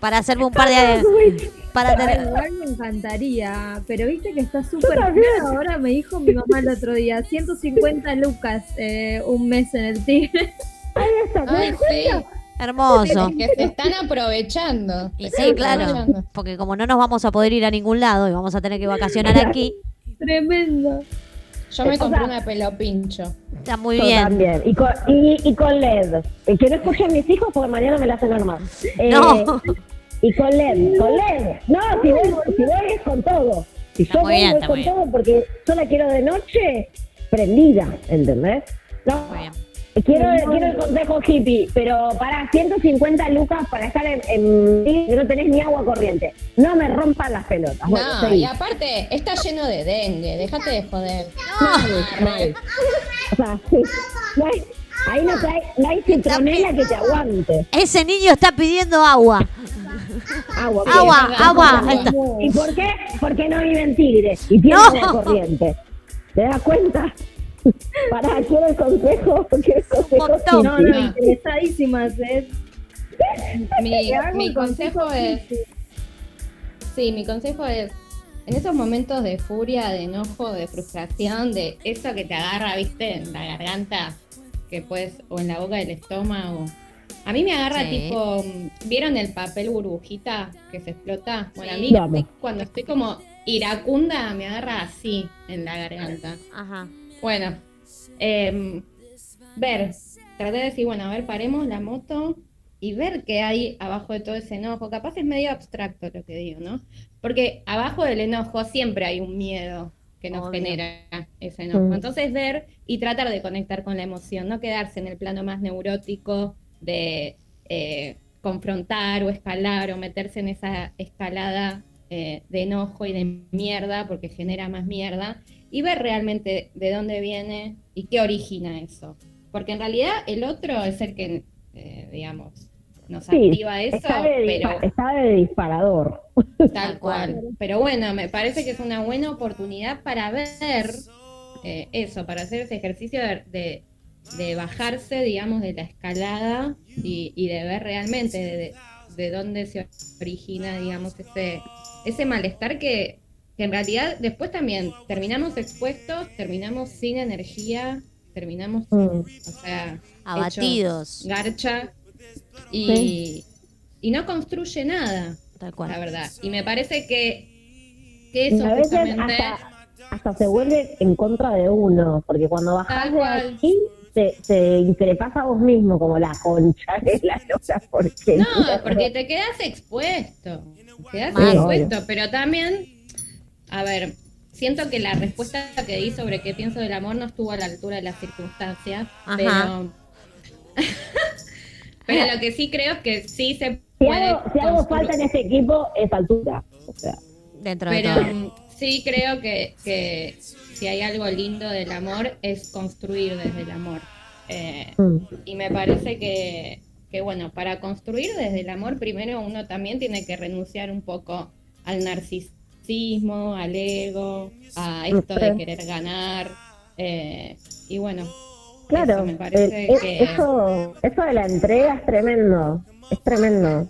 B: para hacerme un par de... Para
H: Ay,
B: tener...
H: igual me encantaría, pero viste que está súper. Ahora me dijo mi mamá el otro día, 150 lucas eh, un mes en el tigre.
A: Ahí está, ¿te
E: ay, sí?
B: Hermoso.
E: que se están aprovechando.
B: Y sí, claro,
E: aprovechando.
B: porque como no nos vamos a poder ir a ningún lado y vamos a tener que vacacionar aquí,
H: Tremendo.
E: Yo me
A: O
E: compré
A: sea-
E: una pelo pincho.
B: está muy
A: Yo
B: bien.
A: también. Y con, y, y con LED. Y que no escuchen mis hijos porque mañana me la hacen normal. Eh,
B: No.
A: Y con LED, con LED. No, si voy, si voy es con todo. Si
B: Está
A: yo
B: muy
A: voy,
B: bien,
A: voy
B: está
A: con
B: muy bien.
A: todo porque yo la quiero de noche prendida, ¿entendés? No,
B: Muy bien.
A: Quiero, quiero el consejo hippie, pero para 150 lucas para estar en, en que no tenés ni agua corriente. No me rompan las pelotas.
E: No, y aparte, está lleno de dengue, déjate de joder.
A: Mal, mal. O sea, sí. No hay- ahí no hay, no hay citronela que te aguante.
B: Ese niño está pidiendo agua.
A: Agua.
B: Agua, agua.
A: ¿Y por qué? Porque no vive en Tigre y tiene
B: No.
A: agua corriente. ¿Te das cuenta? Para, quiero el consejo. Quiero el consejo.
B: montón.
H: No, no, interesadísimas, ¿eh?
E: Mi, consejo es, Sí, mi consejo es, en esos momentos de furia, de enojo, de frustración, de eso que te agarra, viste, en la garganta, que puedes, o en la boca del estómago. A mí me agarra
B: Sí.
E: tipo, ¿vieron el papel burbujita que se explota? Bueno, a mí.
A: Vamos.
E: cuando estoy como iracunda, me agarra así en la garganta.
B: Ajá.
E: Bueno, em, ver, tratar de decir, bueno, a ver, paremos la moto y ver qué hay abajo de todo ese enojo. Capaz es medio abstracto lo que digo, ¿no? Porque abajo del enojo siempre hay un miedo que nos
B: Obvio.
E: genera ese enojo. Entonces ver y tratar de conectar con la emoción, no quedarse en el plano más neurótico de eh, confrontar o escalar o meterse en esa escalada eh, de enojo y de mierda porque genera más mierda y ver realmente de dónde viene y qué origina eso. Porque en realidad el otro es el que, eh, digamos, nos
A: Sí,
E: activa eso,
A: Está de,
E: pero
A: está de disparador.
E: tal cual. Pero bueno, me parece que es una buena oportunidad para ver eh, eso, para hacer ese ejercicio de, de- de bajarse, digamos, de la escalada y, y de ver realmente de, de- de dónde se origina, digamos, ese, ese malestar que, que en realidad después también terminamos expuestos, terminamos sin energía, terminamos,
A: Mm.
E: o sea,
B: Abatidos.
E: garcha y, y no construye nada
B: Tal cual.
E: la verdad. Y me parece que, que eso
A: a veces
E: justamente
A: hasta, hasta se vuelve en contra de uno, porque cuando bajás
E: Tal
A: de aquí, te, te increpas a vos mismo como la concha de la loca, porque
E: No, porque te quedas expuesto. Te quedas
B: Mal.
E: expuesto, pero también, a ver, siento que la respuesta que di sobre qué pienso del amor no estuvo a la altura de las circunstancias,
B: Ajá.
E: pero pero lo que sí creo es que sí se
A: si
E: puede
A: algo, si algo falta en este equipo es altura. O sea,
B: Dentro de
E: Pero
B: todo.
E: mm, sí creo que, que si hay algo lindo del amor es construir desde el amor. Eh,
A: mm.
E: y me parece que, que, bueno, para construir desde el amor primero uno también tiene que renunciar un poco al narcisismo, al ego, a esto de querer ganar. eh, y bueno,
A: Claro,
E: eso me parece
A: eh, eh,
E: que...
A: eso, eso de la entrega es tremendo, es tremendo.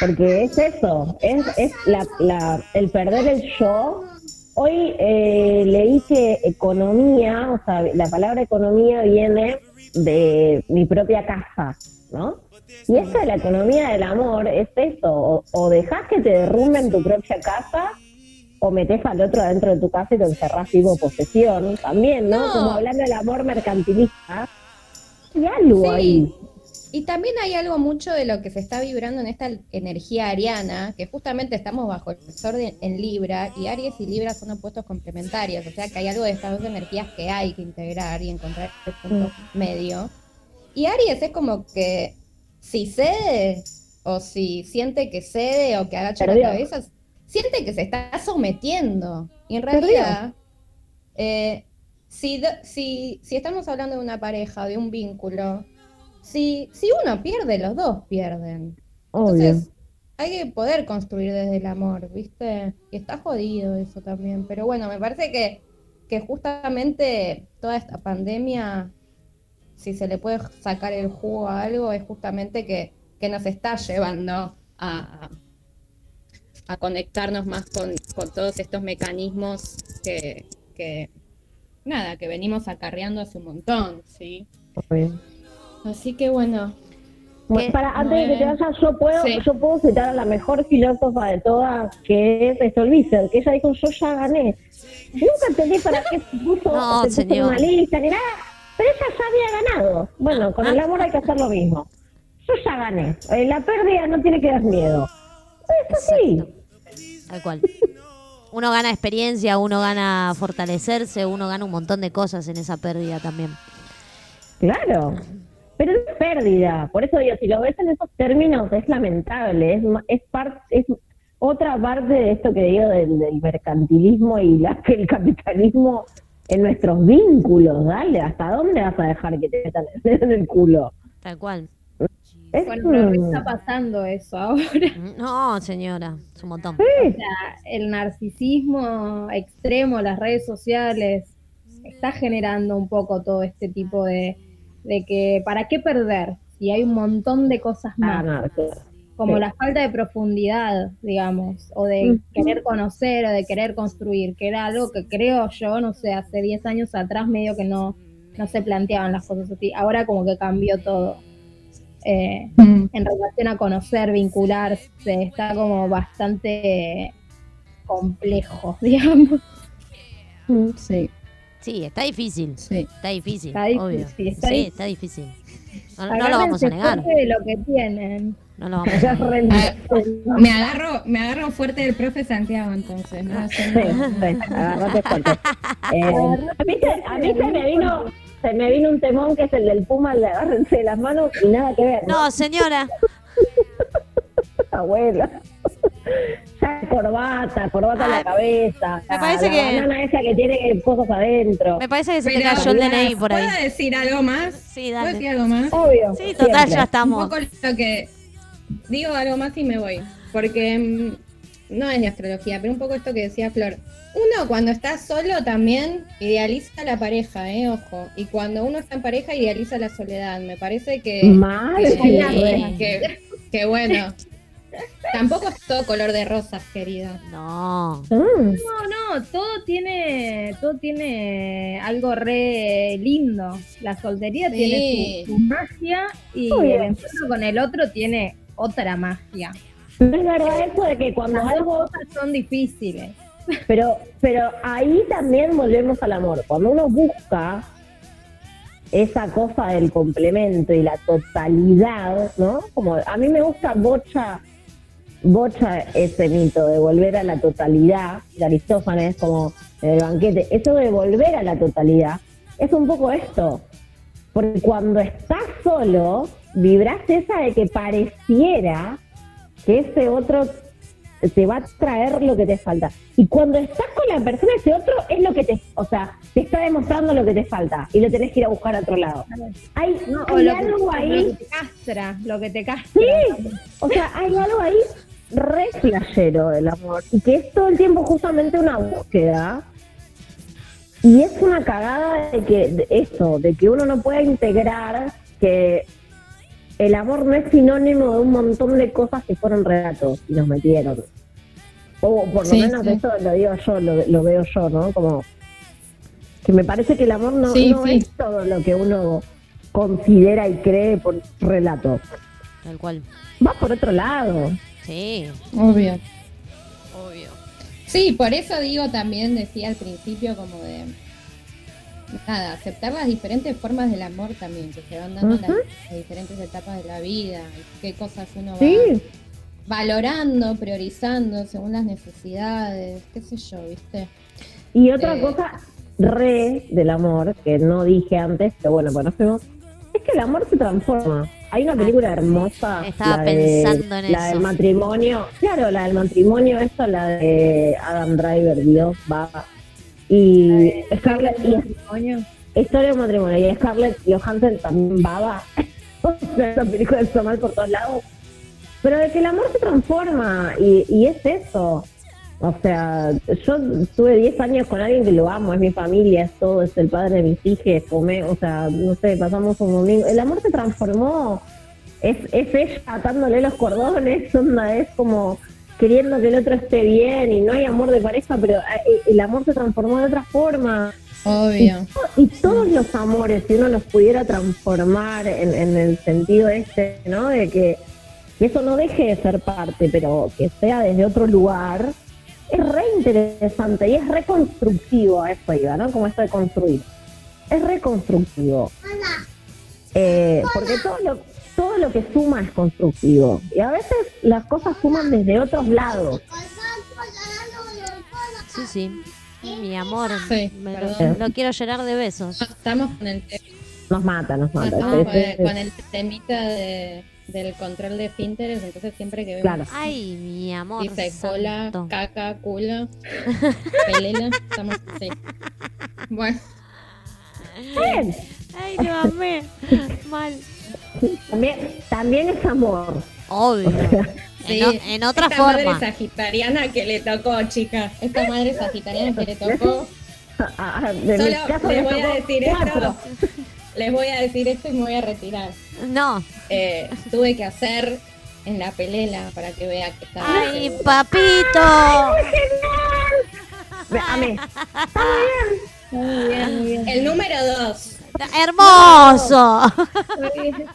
A: Porque es eso, es, es la, la- el perder el yo. Hoy eh, leí que economía, o sea, la palabra economía viene de mi propia casa, ¿no? Y esto de la economía del amor es eso, o, o dejas que te derrumben tu propia casa, o metes al otro adentro de tu casa y lo encerrás tipo posesión, también, ¿no?
E: No.
A: Como hablando del amor mercantilista. Hay algo
E: Sí.
A: ahí.
E: Y también hay algo mucho de lo que se está vibrando en esta energía ariana, que justamente estamos bajo el sol en Libra, y Aries y Libra son opuestos complementarios, o sea que hay algo de estas dos energías que hay que integrar y encontrar el punto medio. Y Aries es como que si cede, o si siente que cede, o que agacha
A: Perdió.
E: la cabeza, siente que se está sometiendo. Y en realidad, eh, si, do- si, si estamos hablando de una pareja, de un vínculo, si, si uno pierde, los dos pierden.
A: Obvio.
E: Entonces, hay que poder construir desde el amor, ¿viste? Y está jodido eso también. Pero bueno, me parece que, que justamente toda esta pandemia, si se le puede sacar el jugo a algo, es justamente que, que nos está llevando a, a conectarnos más con, con todos estos mecanismos que, que, nada, que venimos acarreando hace un montón, ¿sí? Así que bueno,
A: para, antes de que te vayas, yo puedo,
E: Sí.
A: yo puedo citar a la mejor filósofa de todas, que es Stolbizer, que ella dijo, yo ya gané. Nunca entendí para qué se puso,
B: No,
A: se puso una lista ni nada, pero ella ya había ganado. Bueno, con el amor hay que hacer lo mismo. Yo ya gané. Eh, La pérdida no tiene que dar miedo. Es así.
B: Tal cual. Uno gana experiencia, uno gana fortalecerse, uno gana un montón de cosas en esa pérdida también.
A: Claro. Pero es pérdida. Por eso digo, si lo ves en esos términos, es lamentable. Es, es, par- es otra parte de esto que digo del, del mercantilismo y la, el capitalismo en nuestros vínculos. Dale, ¿hasta dónde vas a dejar que te metan en el culo?
B: Tal cual.
A: Es,
H: Bueno, pero ¿qué
A: mm,
H: está pasando eso ahora?
B: No, señora, es un montón.
H: O sea, el narcisismo extremo, las redes sociales, está generando un poco todo este tipo de, de que, ¿para qué perder? Si hay un montón de cosas
A: ah,
H: más.
A: no, claro.
H: como
A: Sí.
H: la falta de profundidad, digamos, o de querer conocer o de querer construir, que era algo que creo yo, no sé, hace 10 años atrás medio que no, no se planteaban las cosas así. Ahora como que cambió todo. Eh,
E: Mm.
H: en relación a conocer, vincularse, está como bastante complejo, digamos.
E: Sí,
B: Sí, está difícil.
E: sí.
B: Está difícil,
H: Está difícil,
B: obvio.
H: sí, está
B: sí,
H: difícil.
B: está difícil. No, no lo vamos a negar.
H: de lo que tienen.
B: No lo vamos a negar.
E: Ah, me agarro, me agarro fuerte del profe Santiago entonces, ¿no?
A: Sí, sí, agarrate fuerte. Eh, a, mí, se- a mí se me vino se me vino un temón que es el del Puma, el de agárrense de las manos y nada que ver.
B: No, señora.
A: abuela. Ya corbata, corbata en la cabeza.
B: me
A: la-
B: parece
A: la
B: que-
A: banana esa que tiene cosas adentro.
B: Me parece que se te
E: Pero,
B: cayó el DNI por ahí.
E: ¿Puedo decir algo más?
B: Sí,
E: ¿Puedo decir
B: dale.
E: algo más?
A: Obvio.
B: Sí, total,
A: siempre.
B: ya
E: Un
B: estamos.
E: poco lo que digo algo más y me voy, porque mm, no es de astrología, pero un poco esto que decía Flor. Uno cuando está solo también idealiza a la pareja, eh, ojo, y cuando uno está en pareja idealiza la soledad. Me parece que
A: Mal.
E: que, que- que bueno. Tampoco es todo color de rosas, querida.
B: No.
A: Mm.
H: No, no, todo tiene, todo tiene algo re lindo. La soltería
E: Sí.
H: tiene su, su magia y
A: Obvio.
H: el encuentro con el otro tiene otra magia.
A: No es verdad eso de que cuando
H: Las
A: algo
H: cosas son difíciles.
A: Pero, pero ahí también volvemos al amor. Cuando uno busca esa cosa del complemento y la totalidad, ¿no? Como a mí me gusta bocha, bocha ese mito de volver a la totalidad de Aristófanes, como en el banquete. Eso de volver a la totalidad es un poco esto. Porque cuando estás solo, vibras esa de que pareciera que ese otro te va a traer lo que te falta. Y cuando estás con la persona, ese otro es lo que te, o sea, te está demostrando lo que te falta y lo tenés que ir a buscar a otro lado. Hay,
H: ¿no? O
A: hay
H: lo que,
A: algo
H: lo que
A: ahí,
H: te castra, lo que te castra.
A: sí, o sea, hay algo ahí re flashero del amor y que es todo el tiempo justamente una búsqueda. Y es una cagada de que de eso, de que uno no pueda integrar que el amor no es sinónimo de un montón de cosas que fueron relatos y nos metieron. O por lo
E: Sí,
A: menos
E: sí.
A: eso lo digo yo, lo, lo veo yo, ¿no? Como que me parece que el amor no,
E: Sí,
A: no
E: sí.
A: es todo lo que uno considera y cree por relato.
B: Tal cual.
A: Va por otro lado.
B: Sí.
E: Obvio.
B: Obvio.
E: Sí, por eso digo también, decía al principio, como de. Nada, aceptar las diferentes formas del amor también, que se van dando en las, diferentes etapas de la vida, y qué cosas uno va valorando, priorizando según las necesidades, qué sé yo, ¿viste?
A: Y otra
E: Eh.
A: cosa re del amor, que no dije antes, pero bueno, conocemos, es que el amor se transforma. Hay una película hermosa.
B: Estaba
A: la de-
B: pensando en
A: La
B: eso.
A: del matrimonio. Claro, la del matrimonio, esto, la de Adam Driver, Dios, va. Y Scarlett, y
H: Coño.
A: Historia de matrimonio. Y Scarlett Johansson también baba. O sea, Esa película está mal por todos lados. Pero de que el amor se transforma y, y es eso. O sea, yo tuve 10 años con alguien que lo amo, es mi familia, es todo, es el padre de mis hijos, o sea, no sé, pasamos un domingo. El amor se transformó. Es, es ella atándole los cordones, onda, es como queriendo que el otro esté bien y no hay amor de pareja, pero eh, el amor se transformó de otra forma.
E: Obvio.
A: Y todos los amores, si uno los pudiera transformar en, en el sentido este, ¿no? De que, que eso no deje de ser parte, pero que sea desde otro lugar, es re interesante y es reconstructivo a eso iba, ¿no? Como esto de construir. Es reconstructivo. Eh, porque todo lo, todo lo que suma es constructivo. Y a veces las cosas suman desde otros lados.
B: Sí, sí. Mi amor.
E: Sí,
B: me lo, quiero llenar de besos.
E: Estamos con el,
A: Nos mata, nos mata.
E: estamos con
A: Sí,
E: con el temita de, del control de finteres, entonces siempre que vemos
A: Claro.
B: Ay, mi amor.
E: dice cola, caca, culo, pelela, estamos así. Bueno.
B: Ay, lo amé. Mal.
A: También, también es amor.
B: Obvio.
E: sí,
B: En, o- en otra
E: esta madre sagitariana que le tocó, chicas. Esta madre sagitariana que le tocó.
A: Ah, ah, de
E: Solo
A: caso
E: les voy a decir
A: cuatro.
E: esto. Les voy a decir esto y me voy a retirar.
B: No.
E: Eh, tuve que hacer en la pelela para que vea que está.
B: ¡Ay, papito!
A: Me amé.
H: Muy bien, muy bien.
E: El número dos.
B: ¡Hermoso!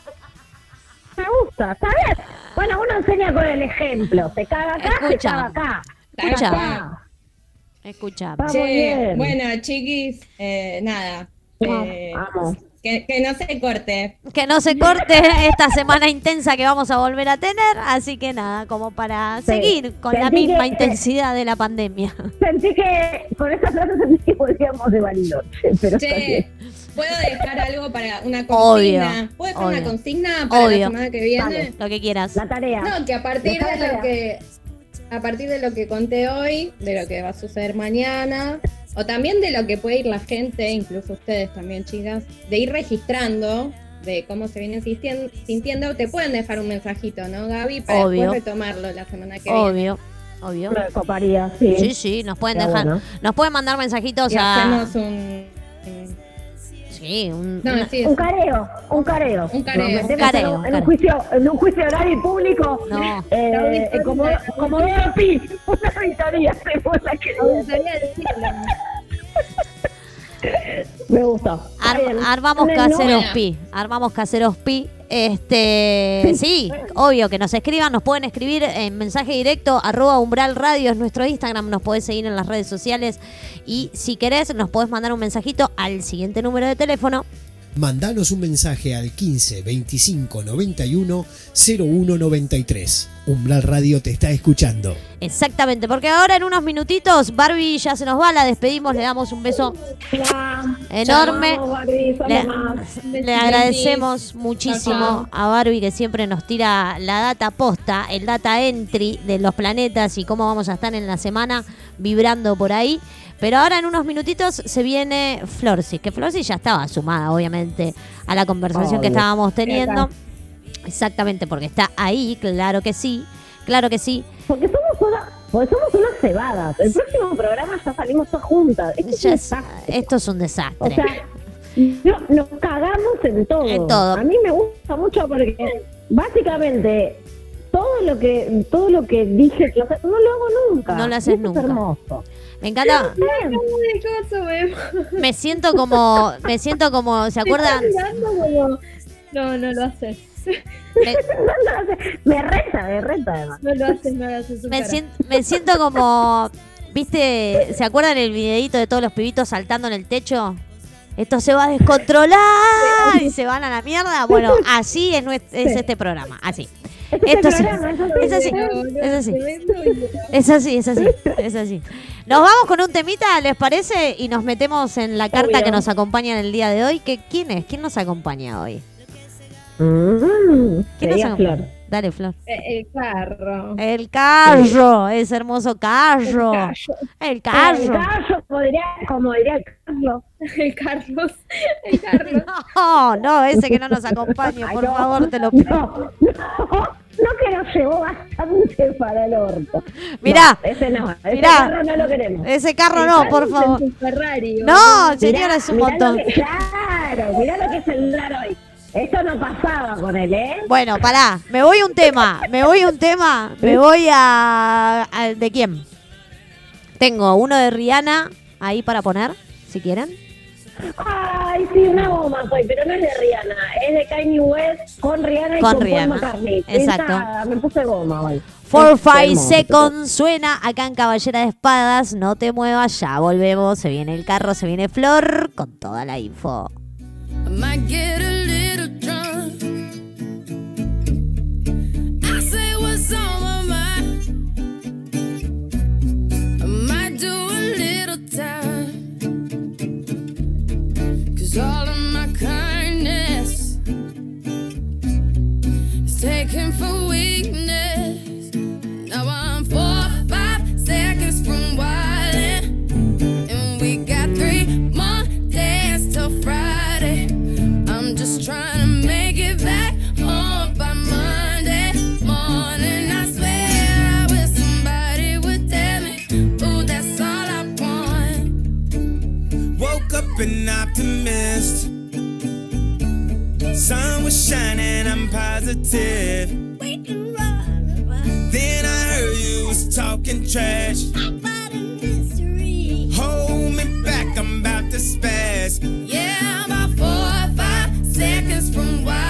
A: Me gusta, ¿sabes? Bueno, uno enseña con el ejemplo. Se caga acá, se
B: Escucha.
A: caga acá.
B: Escucha.
A: Acá.
B: Escucha.
E: Che,
A: bien.
E: bueno, chiquis, eh, nada.
A: No,
E: eh,
A: vamos.
E: que, que no se corte.
B: Que no se corte esta semana intensa que vamos a volver a tener. Así que nada, como para
A: Sí.
B: seguir con la misma
A: que-
B: intensidad de la pandemia.
A: Sentí que con esa frase sentí que volvíamos de Bariloche, pero bien.
E: ¿Puedo dejar algo para una
B: Obvio,
E: consigna? ¿Puedo dejar
B: obvio.
E: una consigna para
B: Obvio.
E: la semana que viene?
B: Lo que quieras.
A: La tarea.
E: No, que a partir de lo que a partir de lo que conté hoy, de lo que va a suceder mañana, o también de lo que puede ir la gente, incluso ustedes también, chicas, de ir registrando de cómo se vienen sintiendo, sintiendo, te pueden dejar un mensajito, ¿no, Gaby? Para
B: Obvio.
E: después retomarlo la semana que viene.
B: Obvio, obvio.
A: Me coparía, sí.
B: Sí, sí, nos pueden dejar,
A: bueno.
B: nos pueden mandar mensajitos
E: Y
B: a.
E: hacemos un, un-
B: Sí, un,
E: no,
B: una-
E: sí,
A: Un careo, un careo.
E: Un careo.
A: Nos metemos
B: Un careo,
A: en, un, en juicio, en un juicio oral y público.
B: No.
A: Eh, eh, como, como una auditoría la que
H: Me
A: gusta.
B: Ar- armamos caseros
E: no.
B: pi, armamos caseros pi. Este, sí, obvio que nos escriban, nos pueden escribir en mensaje directo, arroba umbral radio es nuestro Instagram, nos podés seguir en las redes sociales y si querés nos podés mandar un mensajito al siguiente número de teléfono
C: Mandanos un mensaje al 15 25 91 01 93. Umbral Radio te está escuchando.
B: Exactamente, porque ahora en unos minutitos Barbie ya se nos va, la despedimos, le damos un beso enorme.
A: Barbie,
B: Le, agradecemos muchísimo a Barbie que siempre nos tira la data posta, el data entry de los planetas y cómo vamos a estar en la semana vibrando por ahí. Pero ahora en unos minutitos se viene Florsis, que Florsis ya estaba sumada obviamente a la conversación que estábamos teniendo. Exactamente, porque está ahí, claro que sí, claro que sí.
A: Porque somos una, porque somos unas cebadas. El próximo programa ya salimos todas juntas. Esto es
B: Ya
A: un
B: es- esto es un
A: O
B: desastre.
A: sea, no- nos cagamos en todo.
B: En todo.
A: A mí me gusta mucho porque básicamente todo lo que todo lo que dije que no lo hago nunca.
B: No lo haces nunca.
A: Es hermoso.
B: Me encanta,
H: me-
B: siento como, me siento como, ¿se acuerdan?
H: No, no lo haces.
B: Me-.
A: Me reta, me reta además.
H: No lo haces, no lo haces.
B: Me, sien- me siento como, ¿viste? ¿Se acuerdan el videito de todos los pibitos saltando en el techo? Esto se va a descontrolar y se van a la mierda. Bueno, así es este programa, así.
A: Es
B: Esto sí.
A: es así.
B: Es así, es así. Es así, es así. Nos vamos con un temita, ¿les parece? Y nos metemos en la carta que nos acompaña en el día de hoy. Que, ¿Quién es? ¿Quién nos acompaña hoy?
A: Mm,
B: ¿Quién nos acompaña? Dale, Flor.
H: El carro.
B: El carro, ese hermoso carro.
H: El
B: El
A: El
B: carro.
A: gallo, como diría, el Carlos.
H: El Carlos. El Carlos.
B: No, no, ese que no nos acompañe,
A: Ay,
B: por
A: no,
B: favor, te lo pido.
A: No, no, no que nos llevó bastante para el orto.
B: Mirá,
A: No, ese no, ese
B: mirá.
A: carro no lo queremos.
B: Ese carro
H: El
B: no,
H: Carlos
B: por favor.
H: Ferrari,
B: No, señora, es un
A: mirá
B: montón.
A: que- claro, mirá lo que es el dar hoy. Esto no pasaba con él, ¿eh?
B: Bueno, pará, me voy a un tema, me voy a un tema, me voy a, a- ¿De quién? Tengo uno de Rihanna ahí para poner, si quieren.
A: Ay, sí, una goma soy, pero no es de Rihanna, es de Kanye West con Rihanna y
B: Con
A: con,
B: Rihanna,
A: Paul McCartney.
B: exacto.
A: Esa, me puse goma hoy.
B: Four
A: Es
B: Five
A: hermoso.
B: Seconds suena acá en Caballera de Espadas. No te muevas, ya volvemos. Se viene el carro, se viene Flor con toda la info.
I: It's all
G: sun was shining, I'm positive.
I: Then I heard you was
G: talking trash. Hold me back, I'm about to spaz.
I: Yeah, I'm about four or five seconds from why.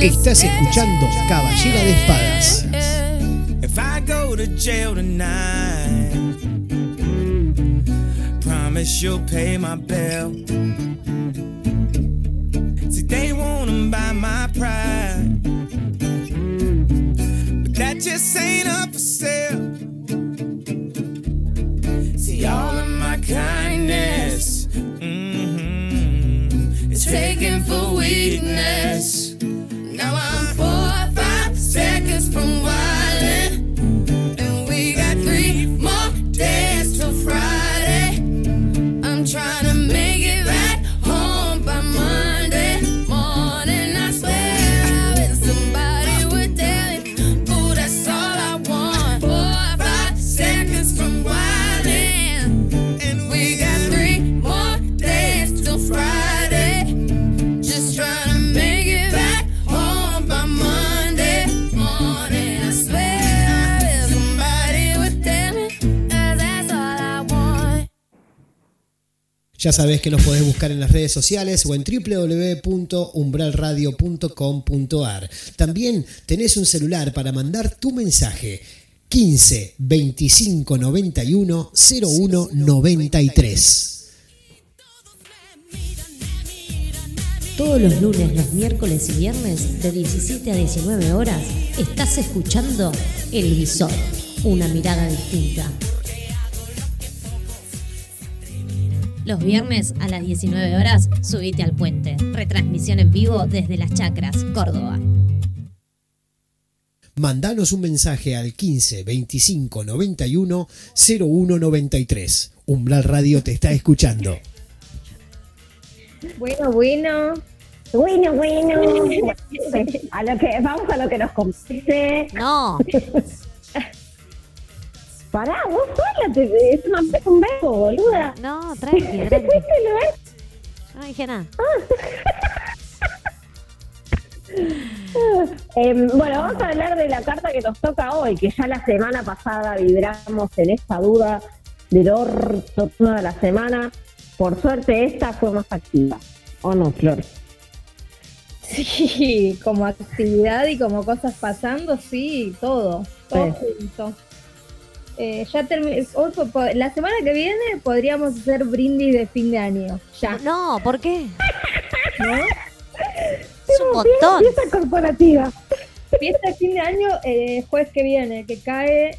C: Estás escuchando Caballera de Espadas.
G: If I go to jail tonight, promise you'll pay my bill. See, they wanna buy my pride, but that just ain't up for sale. See, all of my kindness mhm, is taken for weakness. Now I'm four five seconds from wildin',
C: Ya sabés que nos podés buscar en las redes sociales o en www.umbralradio.com.ar. También tenés un celular para mandar tu mensaje 15 25 91 01 93.
D: Todos los lunes, los miércoles y viernes de 17 a 19 horas estás escuchando El Visor, una mirada distinta.
B: Los viernes a las 19 horas, subite al puente. Retransmisión en vivo desde Las Chacras, Córdoba.
C: Mandanos un mensaje al 15 25 91 01 93. Umbral Radio te está escuchando.
H: Bueno, bueno.
A: Bueno, bueno. A lo que, vamos a lo que nos compete.
B: No,
A: Pará, vos sola, te, es una, es un verbo, boluda.
B: no, tranqui, tranqui. No dije nada.
A: Em, bueno, vamos a hablar de la carta que nos toca hoy, que ya la semana pasada vibramos en esta duda del orto toda la semana. Por suerte esta fue más activa. ¿O no, Flor?
H: Sí, como actividad y como cosas pasando, sí, todo. Todo junto. Eh, ya hoy la semana que viene podríamos hacer brindis de fin de año. Ya,
B: No, ¿por qué?
H: ¿no?
B: Es un montón.
A: Fiesta corporativa.
H: Fiesta de fin de año, eh, jueves que viene, que cae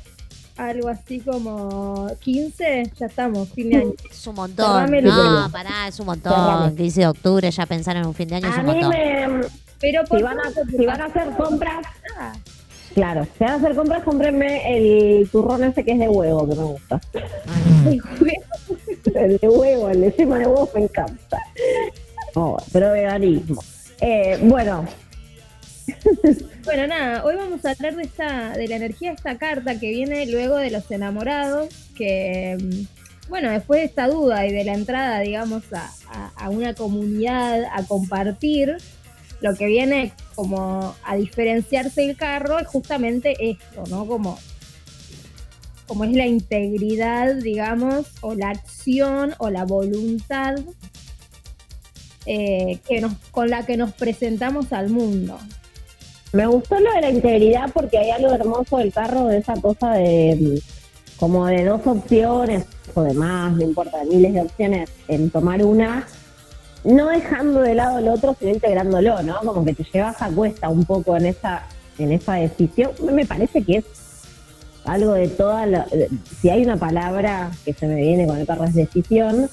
H: algo así como 15, ya estamos, fin de año.
B: Es un montón. No, pará, es un montón. 15 de octubre, ya pensar en un fin de año es
A: A
B: un
A: mí
B: montón.
A: me...
H: Pero por
A: Si van, a, si van a hacer compras,
H: ah,
A: claro, si van a hacer compras, cómprenme el turrón ese que es de huevo, que me gusta. El de huevo, el de yema de huevo me encanta. Oh, pero veganismo. Eh, bueno,
H: Bueno, nada, hoy vamos a hablar de esta, de la energía de esta carta que viene luego de los enamorados, que mm, bueno, después de esta duda y de la entrada, digamos, a, a- a una comunidad, a compartir, lo que viene como a diferenciarse el carro es justamente esto, ¿no? Como, como es la integridad, digamos, o la acción o la voluntad eh, que nos, con la que nos presentamos al mundo.
A: me gustó lo de la integridad porque hay algo hermoso del carro, de esa cosa de como de dos opciones o de más, no importa, miles de opciones en tomar una no dejando de lado el otro, sino integrándolo, ¿no? Como que te llevas a cuesta un poco en esa, en esa decisión. Me parece que es algo de toda la... Si hay una palabra que se me viene con el carro es decisión,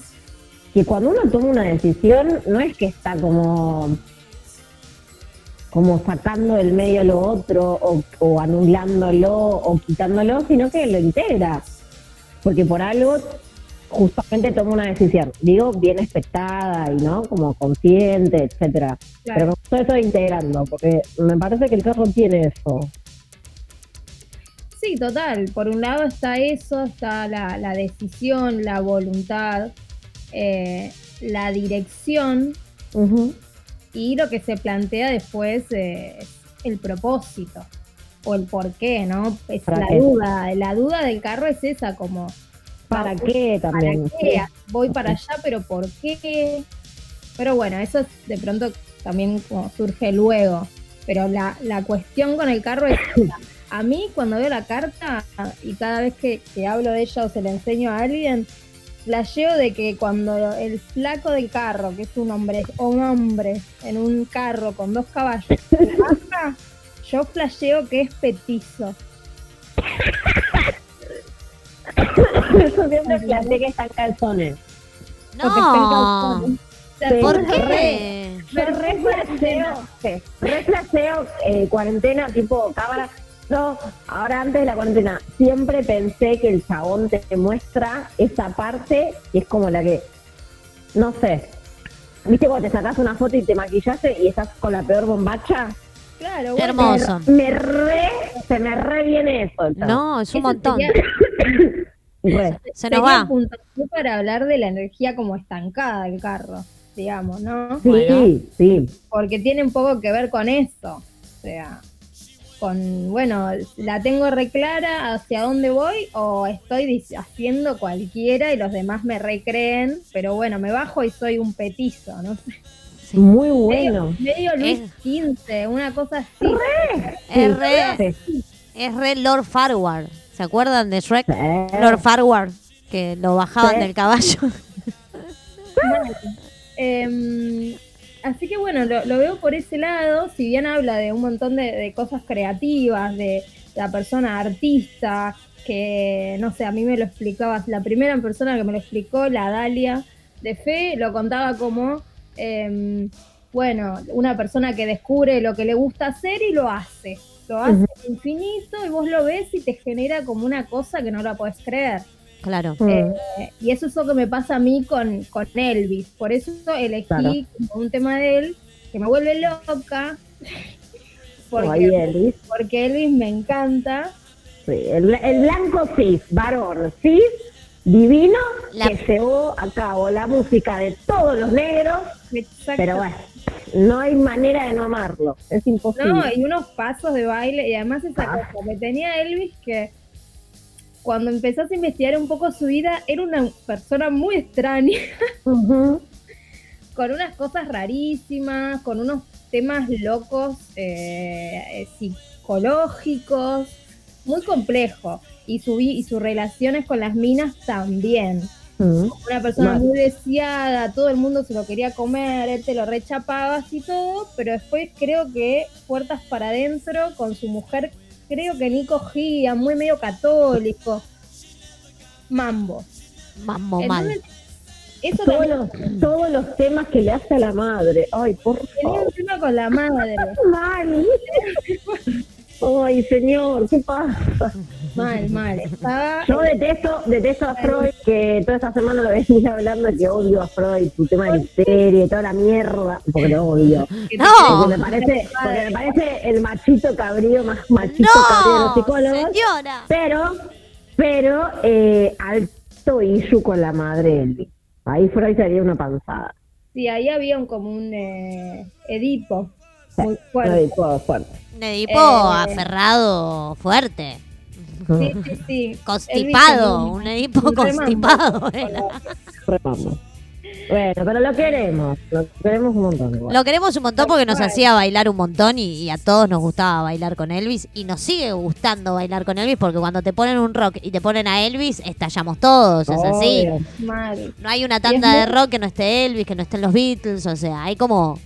A: que cuando uno toma una decisión no es que está como como sacando del medio lo otro o, o anulándolo o quitándolo, sino que lo integra. Porque por algo justamente toma una decisión, digo, bien expectada y no como consciente, etcétera.
H: Claro.
A: Pero todo eso integrando, porque me parece que el carro tiene eso.
H: Sí, total. Por un lado está eso, está la, la decisión, la voluntad, eh, la dirección y lo que se plantea después es el propósito o el por qué, ¿no? Es
A: ¿Para
H: la duda. La duda del carro es esa, como
A: ¿Para qué también?
H: ¿Para qué? Voy para allá, pero ¿por qué? Pero bueno, eso es de pronto también como surge luego. Pero la, la cuestión con el carro es. A mí cuando veo la carta y cada vez que, que hablo de ella o se la enseño a alguien, flasheo de que cuando el flaco del carro, que es un hombre, un hombre en un carro con dos caballos, baja, yo flasheo que es petizo.
A: Siempre planteé que están calzones.
H: Porque
B: No.
H: sea,
B: ¿Por qué?
A: Yo re flasheo, re flasheo, eh, cuarentena, tipo cámara. No, ahora antes de la cuarentena, siempre pensé que el chabón te muestra esa parte y es como la que, no sé, viste cuando te sacas una foto y te maquillaste y estás con la peor bombacha.
H: Claro, bueno,
B: Hermoso.
A: Me re, se me re viene eso.
B: No, es un
H: Eso
B: montón.
H: sería-.
B: Se nos va.
H: un punto para hablar de la energía como estancada del carro, digamos, ¿no?
A: Sí,
B: Bueno.
A: sí.
H: Porque tiene un poco que ver con eso. O sea, con, bueno, la tengo reclara hacia dónde voy o estoy haciendo cualquiera y los demás me recreen, pero bueno, me bajo y soy un petizo, ¿no
A: Muy bueno.
H: Medio Luis
B: Es-
H: XV, una cosa así.
B: Es re,
A: Sí.
B: es re Lord Farward. ¿Se acuerdan de Shrek?
A: Sí.
B: Lord Farward, que lo bajaban
A: Sí.
B: del caballo.
H: Em, así que bueno, lo, lo veo por ese lado, si bien habla de un montón de, de cosas creativas, de la persona artista, que no sé, a mí me lo explicaba, la primera persona que me lo explicó, la Dalia de Fe, lo contaba como, em, bueno, una persona que descubre lo que le gusta hacer y lo hace. Lo hace infinito y vos lo ves y te genera como una cosa que no la podés creer.
B: Claro.
A: Mm.
H: Eh, y eso es lo que me pasa a mí con, con Elvis. Por eso elegí
A: Claro.
H: como un tema de él que me vuelve loca.
A: Ay,
H: Porque,
A: Elvis.
H: porque Elvis me encanta.
A: Sí, el, el blanco cis, varón cis, divino,
B: La-
A: que llevó a cabo la música de todos los negros,
H: Exacto.
A: pero bueno, no hay manera de no amarlo, es imposible.
H: No, y unos pasos de baile. Y además esa
A: Ah.
H: cosa que tenía Elvis que cuando empezás a investigar un poco su vida, era una persona muy extraña. Con unas cosas rarísimas, con unos temas locos eh, eh, psicológicos, muy complejo. Y su, vi- y sus relaciones con las minas también.
A: Ujú.
H: Una persona
A: Mal.
H: muy deseada, todo el mundo se lo quería comer, él te lo rechapaba y todo, pero después creo que puertas para adentro con su mujer, creo que ni cogía, muy medio católico. Mambo.
B: Mambo mal.
H: Entonces, eso
A: Todos
H: también
A: los, todos los temas que le hace a la madre, ay, por
H: tenía
A: favor,
H: un tema con la madre.
A: mal. Ay, señor, ¿qué pasa?
H: Mal, mal. Estaba.
A: Yo detesto, detesto a Freud, que toda esta semana lo venía hablando de que odio a Freud, su tema de misterio y toda la mierda, porque lo odio.
B: No.
A: Porque me parece, porque me parece el machito cabrío más machito cabrío de los
B: No,
A: psicólogos.
B: señora.
A: Pero, pero, eh, alto issue con la madre Elvis. Ahí Freud sería una panzada.
H: Sí, ahí había un, como un eh, Edipo muy
A: No,
H: fuerte.
A: todo fuerte.
B: Un Edipo
H: Eh.
B: aferrado fuerte.
H: Sí, sí, sí.
B: Constipado. Un Edipo constipado. era.
A: Remamo. Bueno, pero lo queremos, lo queremos un montón. igual.
B: Lo queremos un montón porque nos hacía bailar un montón y, y a todos nos gustaba bailar con Elvis y nos sigue gustando bailar con Elvis porque cuando te ponen un rock y te ponen a Elvis, estallamos todos, es así.
A: Obvio.
B: No hay una tanda de rock que no esté Elvis, que no estén los Beatles, o sea, hay como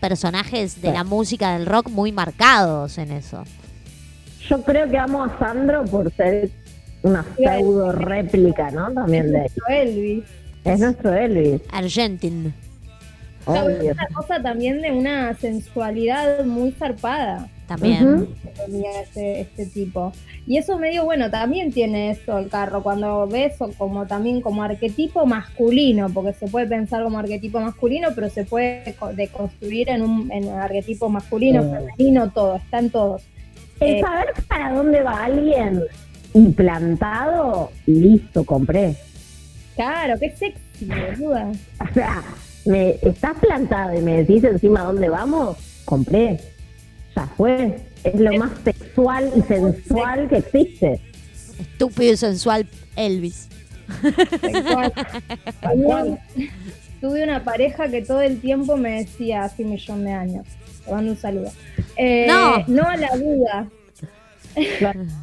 B: personajes de la música del rock muy marcados en eso.
A: Yo creo que amo a Sandro por ser una pseudo réplica, ¿no? También de él.
H: Elvis.
A: Es nuestro Elvis,
B: Argentin.
A: obvio.
H: Una cosa también de una sensualidad muy zarpada
B: También.
H: Que tenía este, este tipo. Y eso medio bueno, también tiene eso el carro, cuando ves o como también como arquetipo masculino, porque se puede pensar como arquetipo masculino, pero se puede co- deconstruir en un, en un arquetipo masculino, femenino, todo, están todos.
A: El
H: Eh,
A: saber para dónde va alguien y plantado, listo, compré.
H: Claro, qué sexy, boluda.
A: O sea, me estás plantado y me decís encima dónde vamos, compré. Ya fue. Es lo más sexual y sensual que existe.
B: Estúpido y sensual Elvis.
H: Tuve una pareja que todo el tiempo me decía hace un millón de años. Te mando un saludo. Eh,
B: No.
H: no a la duda.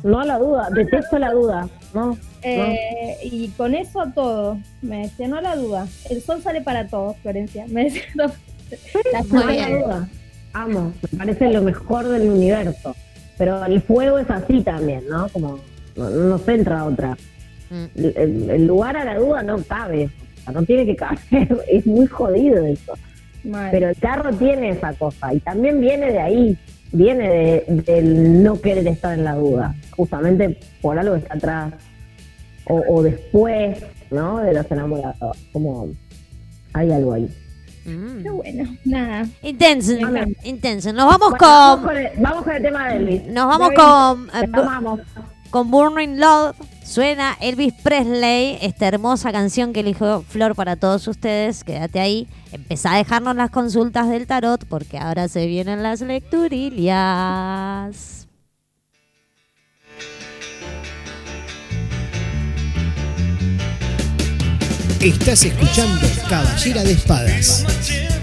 A: No a la duda, detesto la duda. No,
H: Eh, y con eso a todo. Me decía, no a la duda. El sol sale para todos, Florencia. Me decía, no. La
A: no a la duda. Amo, me parece lo mejor del universo. Pero el fuego es así también, ¿no? Como no, no se entra a otra.
B: Mm.
A: El, el- lugar a la duda no cabe. No tiene que caber. Es muy jodido eso.
H: Mal.
A: Pero el carro tiene esa cosa y también viene de ahí, viene de- del no querer estar en la duda, justamente por algo que está atrás o, o después, ¿no? De los enamorados, como hay algo ahí.
B: Mm.
H: Pero bueno, nada.
B: Intenso, intenso. Nos vamos
A: Bueno, vamos,
B: con.
A: con el, vamos con el tema de Elvis.
B: Nos vamos
H: David,
B: con. eh,
A: Te amamos.
B: Con Burning Love suena Elvis Presley, esta hermosa canción que eligió Flor para todos ustedes. Quédate ahí. Empezá a dejarnos las consultas del tarot porque ahora se vienen las lecturillas.
C: Estás escuchando Caballera de Espadas.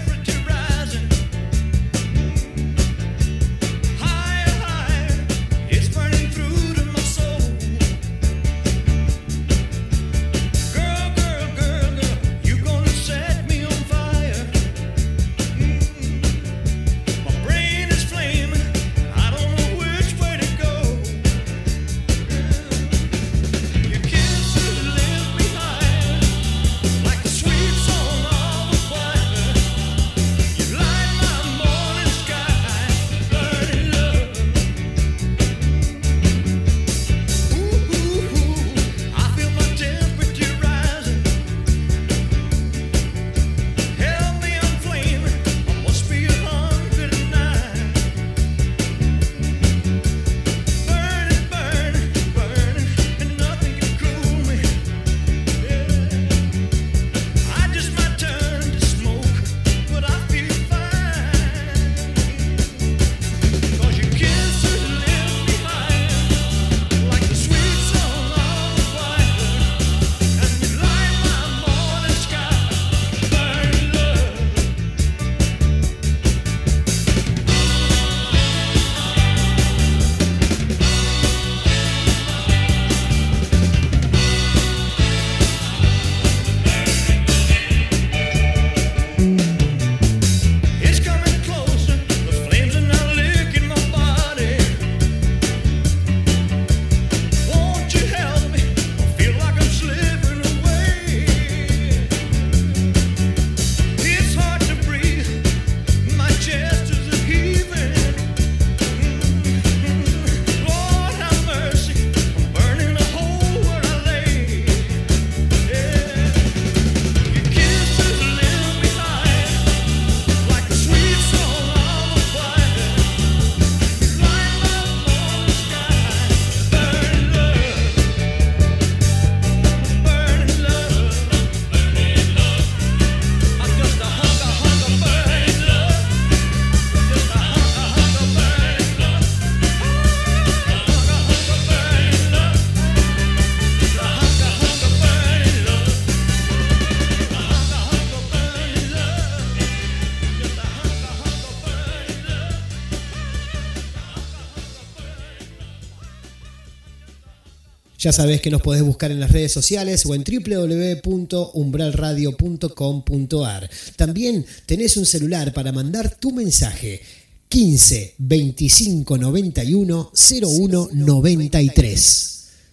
C: Ya sabes que nos podés buscar en las redes sociales o en www.umbralradio.com.ar. También tenés un celular para mandar tu mensaje. 15 25 91 01 93.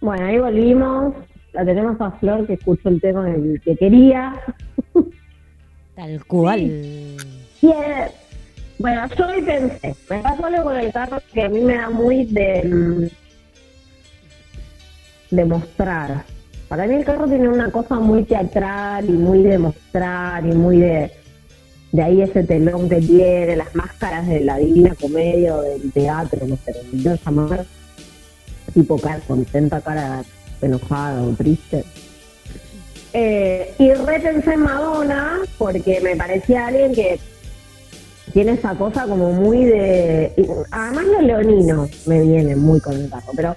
A: Bueno, ahí volvimos. La tenemos a Flor que escuchó el tema que quería.
B: Tal cual.
A: Eh, bueno, hoy pensé, me pasó algo con el carro que a mí me da muy de, mm, de mostrar. Para mí el carro tiene una cosa muy teatral y muy de mostrar y muy de, de ahí ese telón que tiene, las máscaras de la divina comedia o del teatro, no sé, yo llamar, tipo cara contenta, cara enojada o triste. Eh, y repensé en Madonna porque me parecía alguien que tiene esa cosa como muy de. Además, los leoninos me vienen muy con el carro, pero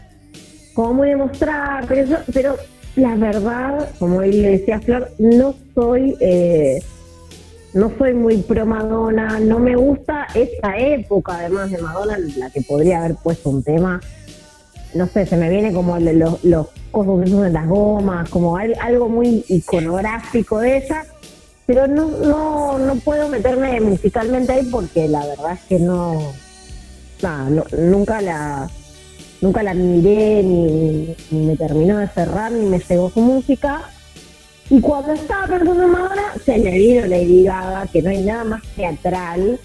A: como muy de mostrar, pero, yo- pero la verdad, como él le decía Flor, no soy. eh, no soy muy pro Madonna, no me gusta esta época además de Madonna, la que podría haber puesto un tema no sé, se me viene como los, los esos de las gomas, como al- algo muy iconográfico de ella, pero no, no, no puedo meterme musicalmente ahí porque la verdad es que no, no- nunca la nunca la miré ni, me terminó de cerrar ni me llegó su música. Y cuando estaba pensando en Madonna, se me vino Lady Gaga, que no hay nada más teatral,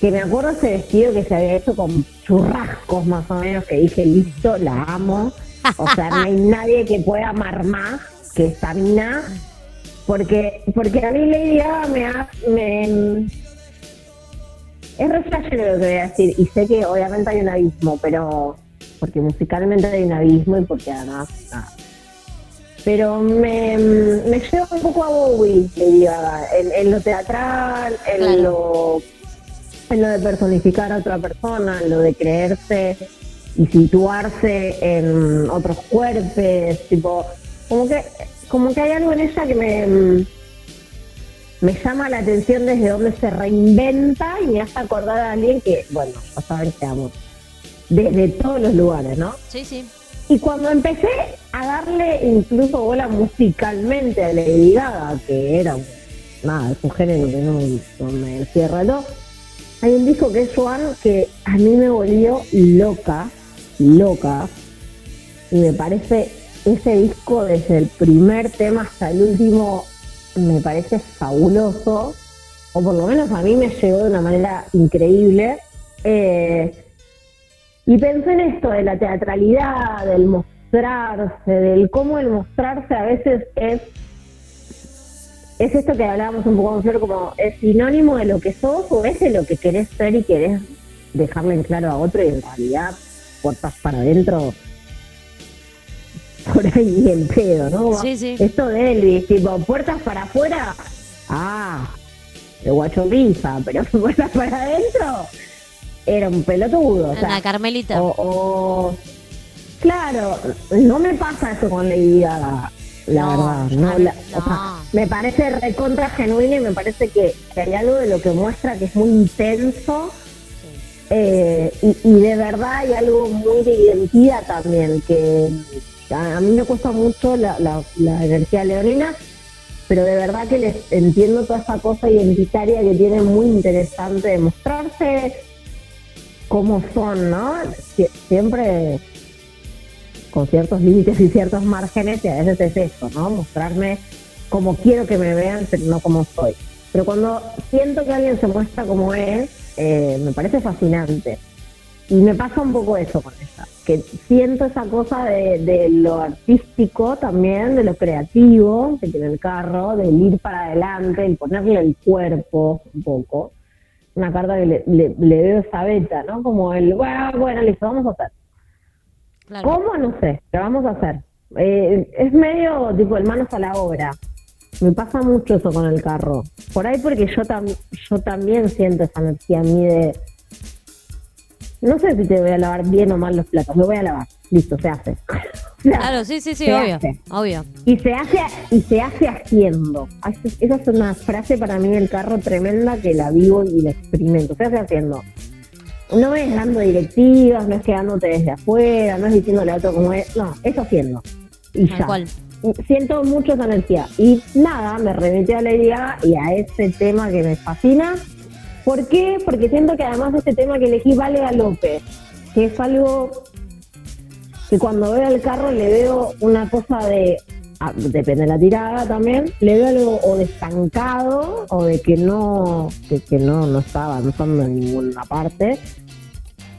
A: que me acuerdo ese vestido que se había hecho con churrascos más o menos, que dije, listo, la amo. O sea, no hay nadie que pueda amar más que esta mina. Porque, porque a mí Lady Gaga me, ha- me es re flashero lo que voy a decir. Y sé que obviamente hay un abismo, pero porque musicalmente hay un abismo y porque además nada. Pero me, me lleva un poco a Bowie, Lady Gaga, en, en lo teatral, en
B: Claro.
A: lo en lo de personificar a otra persona, en lo de creerse y situarse en otros cuerpos, tipo, como que, como que hay algo en ella que me, me llama la atención desde donde se reinventa y me hace acordar a alguien que, bueno, ya saben que amo, desde todos los lugares, ¿no?
B: Sí, sí.
A: Y cuando empecé a darle incluso bola musicalmente a Lady Gaga, que era nada, es un género que no, no me encierra todo, hay un disco que es Swan que a mí me volvió loca, loca, y me parece ese disco desde el primer tema hasta el último me parece fabuloso, o por lo menos a mí me llegó de una manera increíble. Eh, y pensé en esto de la teatralidad, del mostrarse, del cómo el mostrarse a veces es es esto que hablábamos un poco con como es sinónimo de lo que sos o es de lo que querés ser y querés dejarle en claro a otro y en realidad puertas para adentro por ahí el pedo, ¿no?
B: Sí, sí.
A: Esto de Elvis, tipo, puertas para afuera, ah, de guacho risa, pero puertas para adentro, era un pelotudo. o sea,
B: Ana Carmelita.
A: o, o- claro, no me pasa eso con Lady Gaga, la
B: No,
A: verdad. No, o sea, me parece recontra genuina y me parece que, que hay algo de lo que muestra que es muy intenso. eh, y, y de verdad hay algo muy de identidad también, que a, mí me cuesta mucho la, energía leonina, pero de verdad que les entiendo toda esa cosa identitaria que tiene muy interesante de mostrarse cómo son, ¿no? Sie- siempre con ciertos límites y ciertos márgenes y a veces es eso, ¿no? Mostrarme como quiero que me vean, pero no como soy. Pero cuando siento que alguien se muestra como es, eh, me parece fascinante. Y me pasa un poco eso con ella, que siento esa cosa de, de lo artístico también, de lo creativo que tiene el carro, del ir para adelante, el ponerle el cuerpo un poco. Una carta que le, le- le veo esa beta, ¿no? Como el, bueno, bueno, listo, vamos a hacer.
B: Claro.
A: ¿Cómo? No sé, pero vamos a hacer. Eh, es medio tipo el manos a la obra. Me pasa mucho eso con el carro. Por ahí porque yo, tam- yo también siento esa energía a mí de... No sé si te voy a lavar bien o mal los platos, lo voy a lavar. Listo, se hace.
B: Claro, sí, sí, sí,
A: se
B: obvio.
A: hace.
B: Obvio.
A: Y se hace y se hace haciendo. Esa es una frase para mí del carro tremenda que la vivo y la experimento. Se hace haciendo. no es dando directivas, no es quedándote desde afuera, no es diciéndole a otro cómo es, no, es haciendo. Y
B: Tal
A: ya.
B: cual.
A: Siento mucho esa energía. Y nada, me remetí a Lady Gaga y a ese tema que me fascina. ¿Por qué? Porque siento que además de este tema que elegí vale a López, que es algo que cuando veo el carro le veo una cosa de, ah, depende de la tirada también, le veo algo o de estancado o de que no, que, que no, no está avanzando en ninguna parte.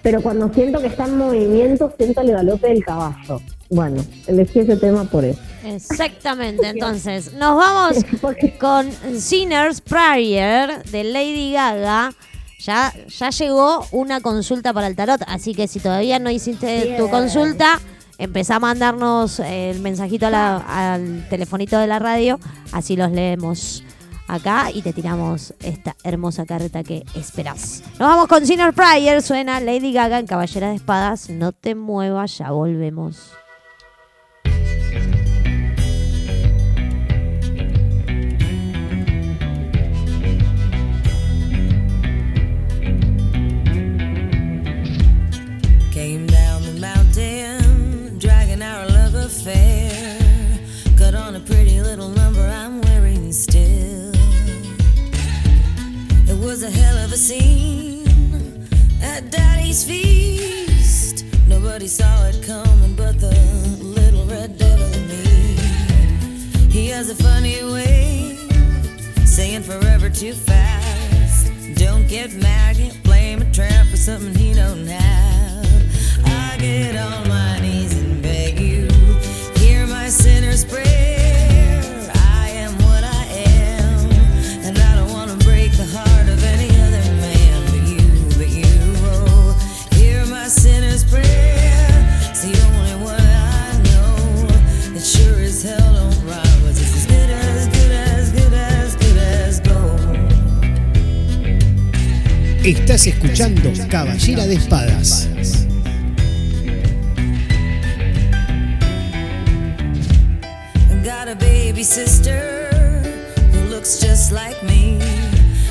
A: Pero cuando siento que está en movimiento, siento el galope del caballo. Bueno, elegí ese tema por eso.
B: Exactamente, entonces nos vamos con Sinner's Prayer de Lady Gaga. Ya, ya llegó una consulta para el tarot, así que si todavía no hiciste tu consulta, empezá a mandarnos el mensajito a la- al telefonito de la radio, así los leemos acá y te tiramos esta hermosa carta que esperás. Nos vamos con Sinner's Prayer, suena Lady Gaga en Caballera de Espadas, no te muevas, ya volvemos.
J: A scene at Daddy's feast. Nobody saw it coming but the little red devil in me. He has a funny way saying forever too fast. Don't get mad, can't blame a tramp for something he don't have. I get on my knees and beg you, hear my sinner's prayer.
C: Estás escuchando Caballera de Espadas.
J: Got a baby sister who looks just like me,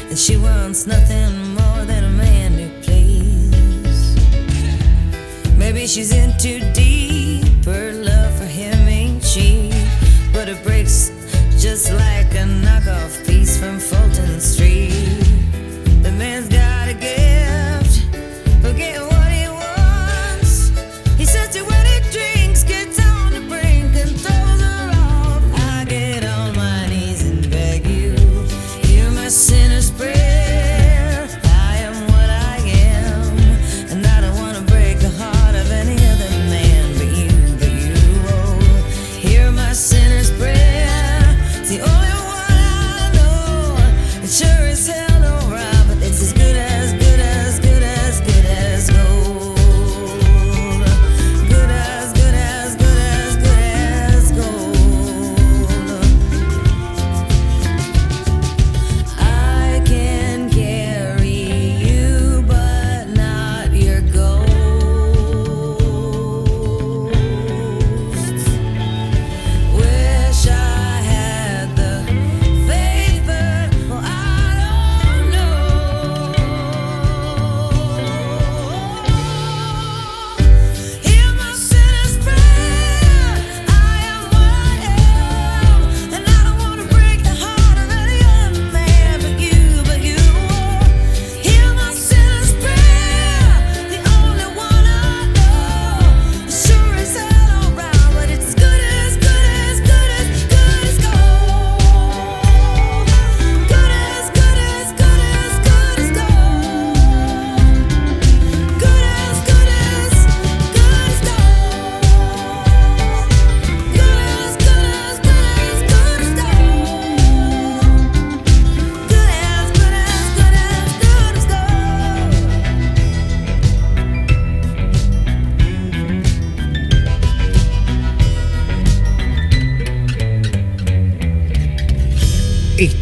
J: and she wants nothing more than a man who plays. Maybe she's in too deep, just like a knockoff piece from Fulton Street.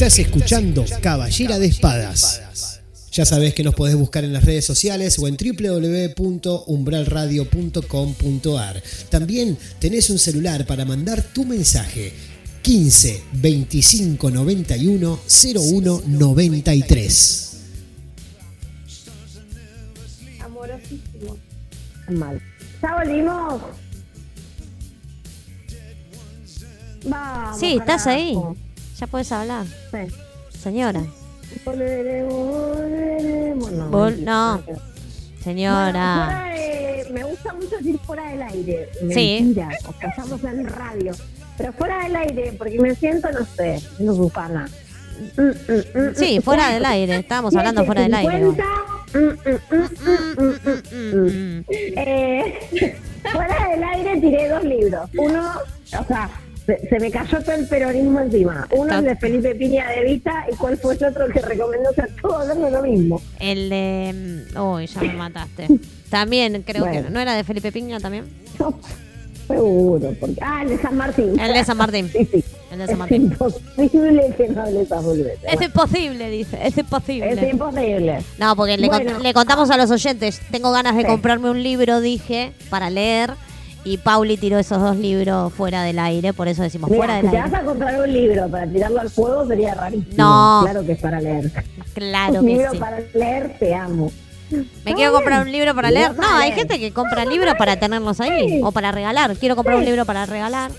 C: Estás escuchando Caballera de Espadas. Ya sabés que nos podés buscar en las redes sociales o en www.umbralradio.com.ar. También tenés un celular para mandar tu mensaje 15 25 91 01 93.
A: dolorosísimo. Mal. ¿Ya volvimos? Vamos.
B: Sí, estás ahí. Ya puedes hablar.
A: Sí.
B: Señora.
A: Volveremos, volveremos. No,
B: Vol-. Señora.
A: Bueno, fuera de- me gusta mucho decir fuera del aire.
B: Sí.
A: Mentira, o sea, estamos en radio. Pero fuera del aire, porque me siento, no sé, no Susana. Mm, mm, mm,
B: Sí,
A: mm,
B: fuera
A: mm.
B: del aire. Estábamos hablando fuera del aire.
A: 7:50. Eh, fuera del aire tiré dos libros. Uno, o sea, se, se me cayó todo el peronismo encima. Uno es de Felipe Piña de Vita y cuál fue el otro que recomendó o sea, hablando de lo mismo.
B: El de. Uy, ya me mataste. También creo que. ¿No era de Felipe Piña también?
A: Seguro, porque. Ah, el de San Martín.
B: El de San Martín.
A: Sí, sí.
B: El de San
A: Es imposible que no hables boludeces.
B: Es imposible, dice. Es imposible.
A: Es imposible.
B: No, porque le, contamos a los oyentes. Tengo ganas de
A: Sí.
B: comprarme un libro, dije, para leer. Y Pauli tiró esos dos libros fuera del aire, por eso decimos fuera
A: Mira, si
B: del
A: te
B: aire.
A: vas a comprar un libro para tirarlo al fuego sería rarísimo.
B: No.
A: Claro que es para leer.
B: Claro
A: un
B: que
A: libro
B: sí.
A: para leer, te amo.
B: Me quiero comprar un libro para leer. No,
A: para
B: hay
A: leer.
B: gente que compra libros para tenerlos ahí
A: Sí.
B: o para regalar. Quiero comprar un libro para regalar.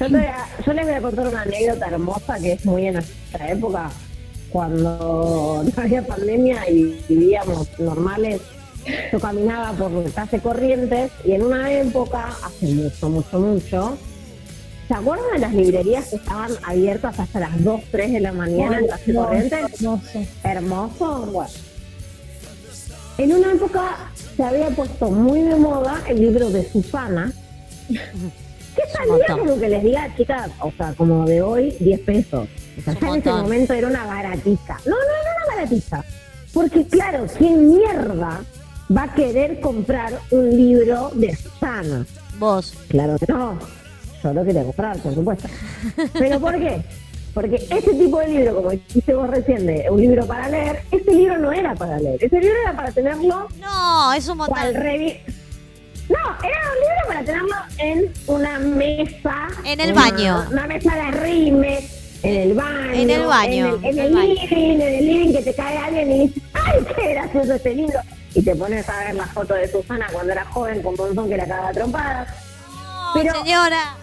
A: Yo, te yo les voy a contar una anécdota hermosa que es muy en nuestra época, cuando no había pandemia y vivíamos normales. Yo caminaba por calle Corrientes y en una época, hace mucho, mucho, mucho, ¿se acuerdan de las librerías que estaban abiertas hasta las 2, 3 de la mañana en calle Corrientes?
H: Hermoso.
A: Hermoso, bueno. En una época se había puesto muy de moda el libro de Susana, que salía como que les diga, chicas, o sea, como de hoy, 10 pesos. O sea, ya en ese momento era una baratija. No, no, no era baratija. Porque claro, ¿quién mierda va a querer comprar un libro de Susana?
B: Vos.
A: Claro que no. Yo lo quería comprar, por supuesto. ¿Pero por qué? Porque ese tipo de libro, como dijiste vos recién, de un libro para leer, ese libro no era para leer. Ese libro era para tenerlo
B: No, es un
A: cual
B: montón.
A: revi- No, era un libro para tenerlo en una mesa.
B: En el
A: una-
B: baño.
A: Una mesa de rime, en el baño.
B: En el baño,
A: En el, en
B: el
A: living, en el living que te cae alguien y dices, ¡ay, qué gracioso este libro! Y te pones a ver la foto de Susana cuando era joven con Bonzón que la cagaba trompada.
B: No,
A: Pero-
B: señora.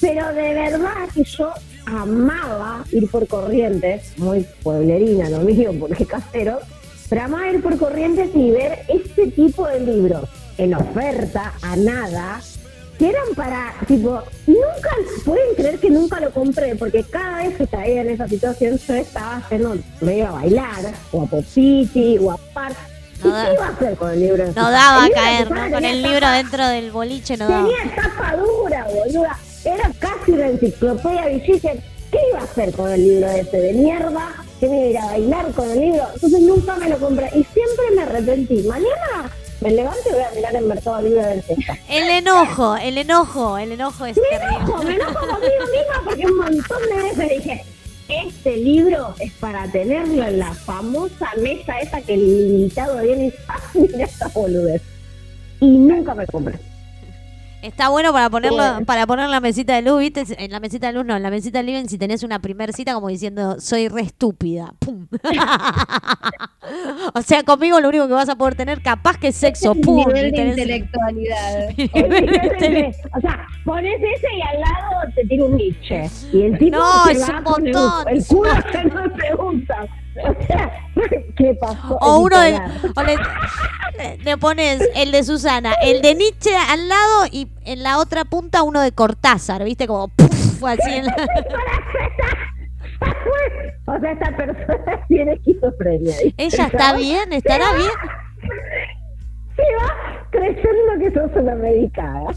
A: Pero de verdad que yo amaba ir por corrientes, muy pueblerina lo mío, porque casero, pero amaba ir por corrientes y ver este tipo de libros en oferta a nada, que eran para, tipo, nunca, pueden creer que nunca lo compré, porque cada vez que caía en esa situación yo estaba haciendo, me iba a bailar, o a Popiti, o a Par.
B: No
A: ¿Y
B: da-
A: qué iba a hacer con el libro?
B: No daba a caer. Con el libro dentro del boliche no daba.
A: Tenía tapa dura, boluda. Era casi una enciclopedia Villiquen. ¿Qué iba a hacer con el libro ese de mierda? ¿Que me iba a ir a bailar con el libro? Entonces nunca me lo compré. Y siempre me arrepentí. Mañana me levanto y voy a mirar en Mercado Libre del Cesta.
B: El enojo, el enojo, el enojo es
A: Me enojo, me
B: terrible.
A: enojo conmigo misma porque un montón de veces dije, este libro es para tenerlo en la famosa mesa esa que el invitado viene y dice, mira esta boludez. Y nunca me compré.
B: Está bueno para ponerlo, para poner la mesita de luz, ¿viste? En la mesita de luz no, en la mesita de living si tenés una primer cita como diciendo soy re estúpida. ¡Pum! o sea, conmigo lo único que vas a poder tener capaz que es sexo. ¡Pum!
H: Nivel de intelectualidad.
A: o sea, pones ese y al lado te tira un Nietzsche. Y el tipo
B: No,
A: se
B: es
A: va
B: un
A: con el-
B: montón,
A: el, culo que no pregunta. O sea, ¿qué pasó?
B: O uno de, o le, le- pones el de Susana, el de Nietzsche al lado y en la otra punta uno de Cortázar, ¿viste? Como ¡puf! así en la-
A: O sea, esta persona tiene esquizofrenia.
B: Ella está bien, estará bien.
A: Se va creyendo que sos una medicada.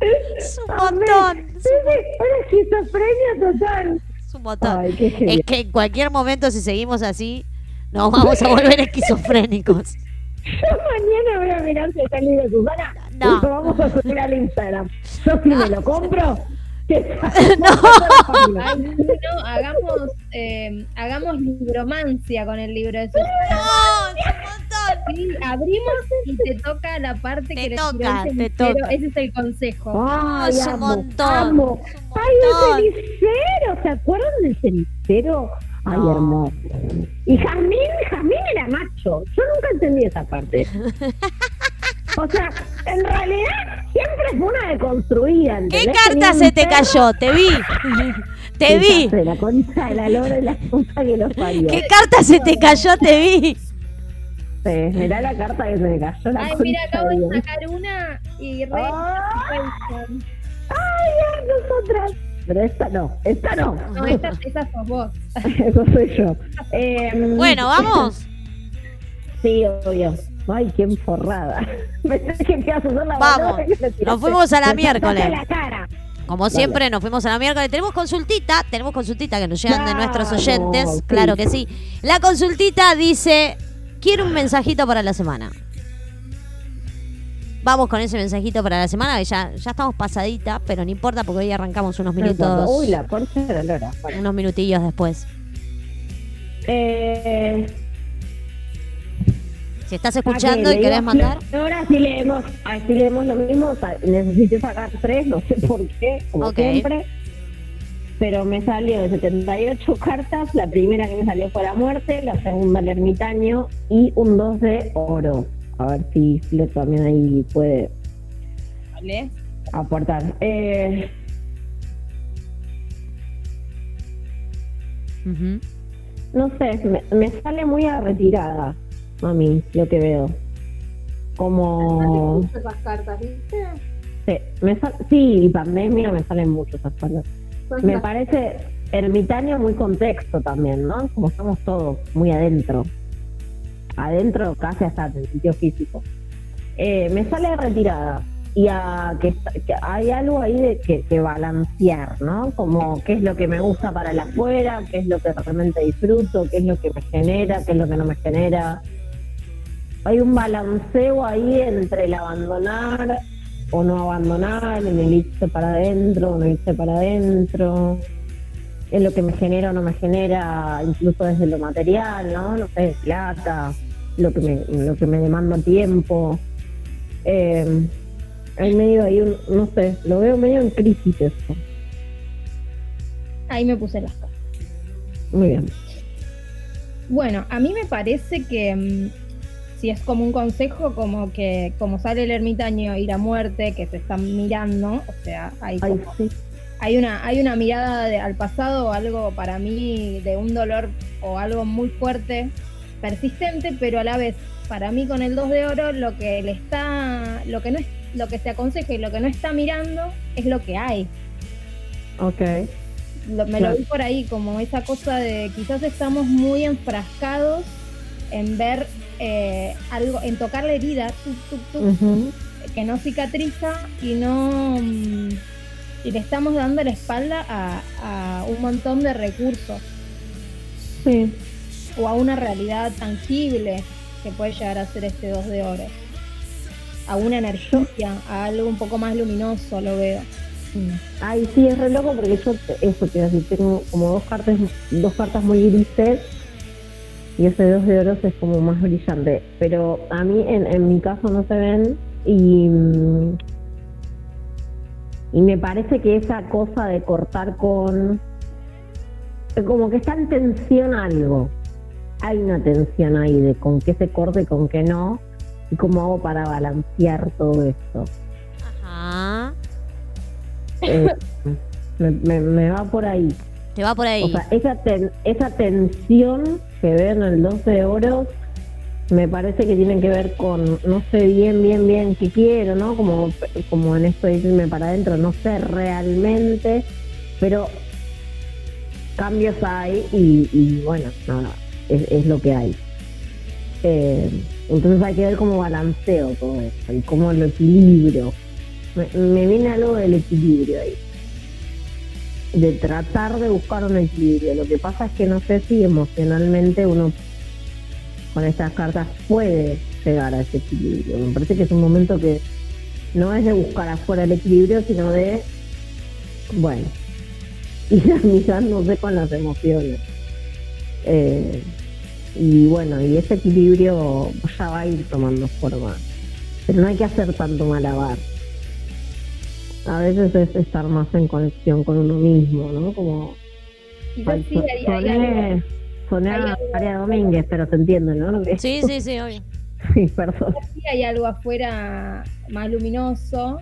B: Es un montón,
A: sí, una esquizofrenia total.
B: Es un montón.
A: Ay.
B: Es que en cualquier momento si seguimos así, nos vamos a volver esquizofrénicos.
A: Yo mañana voy a mirar si está de Susana.
B: No.
A: Y lo vamos a subir al Instagram. Yo si me lo compro,
H: Ay, no, hagamos, eh, hagamos libromancia con el libro de Susana.
B: No, es un montón.
H: Sí, abrimos y te toca la parte
B: Te
H: que
B: toca, te toca.
H: Ese es el consejo.
A: Ay,
B: es un
A: amo,
B: montón,
A: amo.
B: es un
A: Ay,
B: montón.
A: el cenicero. ¿Se acuerdan del cenicero? Ay,
B: No.
A: hermoso. Y Jazmín, Jazmín era macho. Yo nunca entendí esa parte. O sea, en realidad siempre fue una deconstruida.
B: ¿Qué carta se te cayó? Te vi. Te vi.
A: La concha de la lora y la puta que los parió.
B: ¿Qué carta se te cayó? Te vi.
A: Sí, mirá la carta que se me cayó. La
H: Ay, mira, acabo
A: de
H: de sacar una y re.
A: Ay, ay, nosotras. Pero esta no, esta no.
H: No, esa, esa sos vos.
A: Eso soy yo. Eh,
B: Bueno, vamos.
A: Sí, obvio. Ay, qué enforrada. Pensé que te ibas a hacer la
B: Vamos. Nos fuimos a la miércoles.
A: la cara.
B: Como siempre, nos fuimos a la miércoles. Tenemos consultita, tenemos consultita que nos llegan de nuestros oyentes.
A: sí.
B: Claro que sí. La consultita dice: Quiero un mensajito para la semana. Vamos con ese mensajito para la semana, que ya, ya estamos pasadita, pero no importa porque hoy arrancamos unos minutos,
A: Uy, la concha de la lora.
B: Unos minutillos después.
A: Eh,
B: Si estás escuchando y
A: le
B: querés mandar,
A: Ahora sí leemos, ah, sí leemos lo mismo. o sea, necesité sacar tres, no sé por qué, como siempre. Pero me salió de 78 cartas. La primera que me salió fue la muerte, la segunda el ermitaño y un 2 de oro. A ver si Fle también ahí puede
H: ¿Vale?
A: aportar. Eh, no sé, me, me sale muy a retirada a mí lo que veo. Como.
H: Esas cartas, ¿viste?
A: Sí, me sal- sí, y pandemia me salen mucho esas cartas. Me parece ermitaño muy contexto también, ¿no? Como estamos todos muy adentro. Adentro casi hasta en el sitio físico. Eh, me sale retirada y a que, que hay algo ahí de que, que balancear, ¿no? Como qué es lo que me gusta para el afuera, qué es lo que realmente disfruto, qué es lo que me genera, qué es lo que no me genera. Hay un balanceo ahí entre el abandonar o no abandonar, en el irse para adentro o no irse para adentro, en lo que me genera o no me genera, incluso desde lo material, ¿no? No sé, plata, lo que me, lo que me demanda tiempo. Eh, hay medio ahí, un, no sé, lo veo medio en crisis eso.
H: Ahí me puse las cartas.
A: Muy bien.
H: Bueno, a mí me parece que mm, si es como un consejo, como que como sale el ermitaño y la muerte, que se están mirando, o sea, hay,
A: Ay,
H: como-
A: sí.
H: hay una hay una mirada de- al pasado, algo para mí de un dolor o algo muy fuerte, persistente, pero a la vez para mí con el 2 de oro lo que le está lo que no es lo que se aconseja y lo que no está mirando es lo que hay.
A: Ok.
H: Lo- me
A: Claro.
H: lo vi por ahí, como esa cosa de quizás estamos muy enfrascados en ver eh, algo, en tocar la herida tuc, tuc, tuc,
A: Ujú.
H: que no cicatriza y no. mm, y le estamos dando la espalda a, a un montón de recursos
A: Sí.
H: o a una realidad tangible que puede llegar a ser este 2 de oro. A una energía, a algo un poco más luminoso, lo veo.
A: Ay, sí, es re loco porque yo, eso te decir, tengo como dos cartas, dos cartas muy grises y ese dos de oros es como más brillante. Pero a mí, en, en mi caso, no se ven y, mm, y me parece que esa cosa de cortar con. como que está en tensión algo. Hay una tensión ahí de con qué se corta y con qué no. Y cómo hago para balancear todo esto.
B: Ajá.
A: Eh, me, me- me va por ahí.
B: Va por ahí.
A: O sea, esa, esa tensión que veo en el 12 de oro me parece que tiene que ver con, no sé bien, bien, bien qué quiero, ¿no? Como, como en esto de irme para adentro, no sé realmente, pero cambios hay y, bueno, nada, es, es lo que hay. Eh, entonces hay que ver cómo balanceo todo esto y cómo lo equilibrio. Me, me viene algo del equilibrio ahí de tratar de buscar un equilibrio. Lo que pasa es que no sé si emocionalmente uno con estas cartas puede llegar a ese equilibrio. Me parece que es un momento que no es de buscar afuera el equilibrio, sino de, bueno, ir amigándose con las emociones. Eh, y bueno, y ese equilibrio ya va a ir tomando forma. Pero no hay que hacer tanto malabar a veces es estar más en conexión con uno mismo, ¿no? Como
H: quizás sí hay
A: soné, soné
H: hay
A: a
H: algo-
A: María Domínguez, pero se entiende, ¿no?
B: Sí, sí, sí, obvio.
A: Sí, perdón.
H: sí hay algo afuera más luminoso,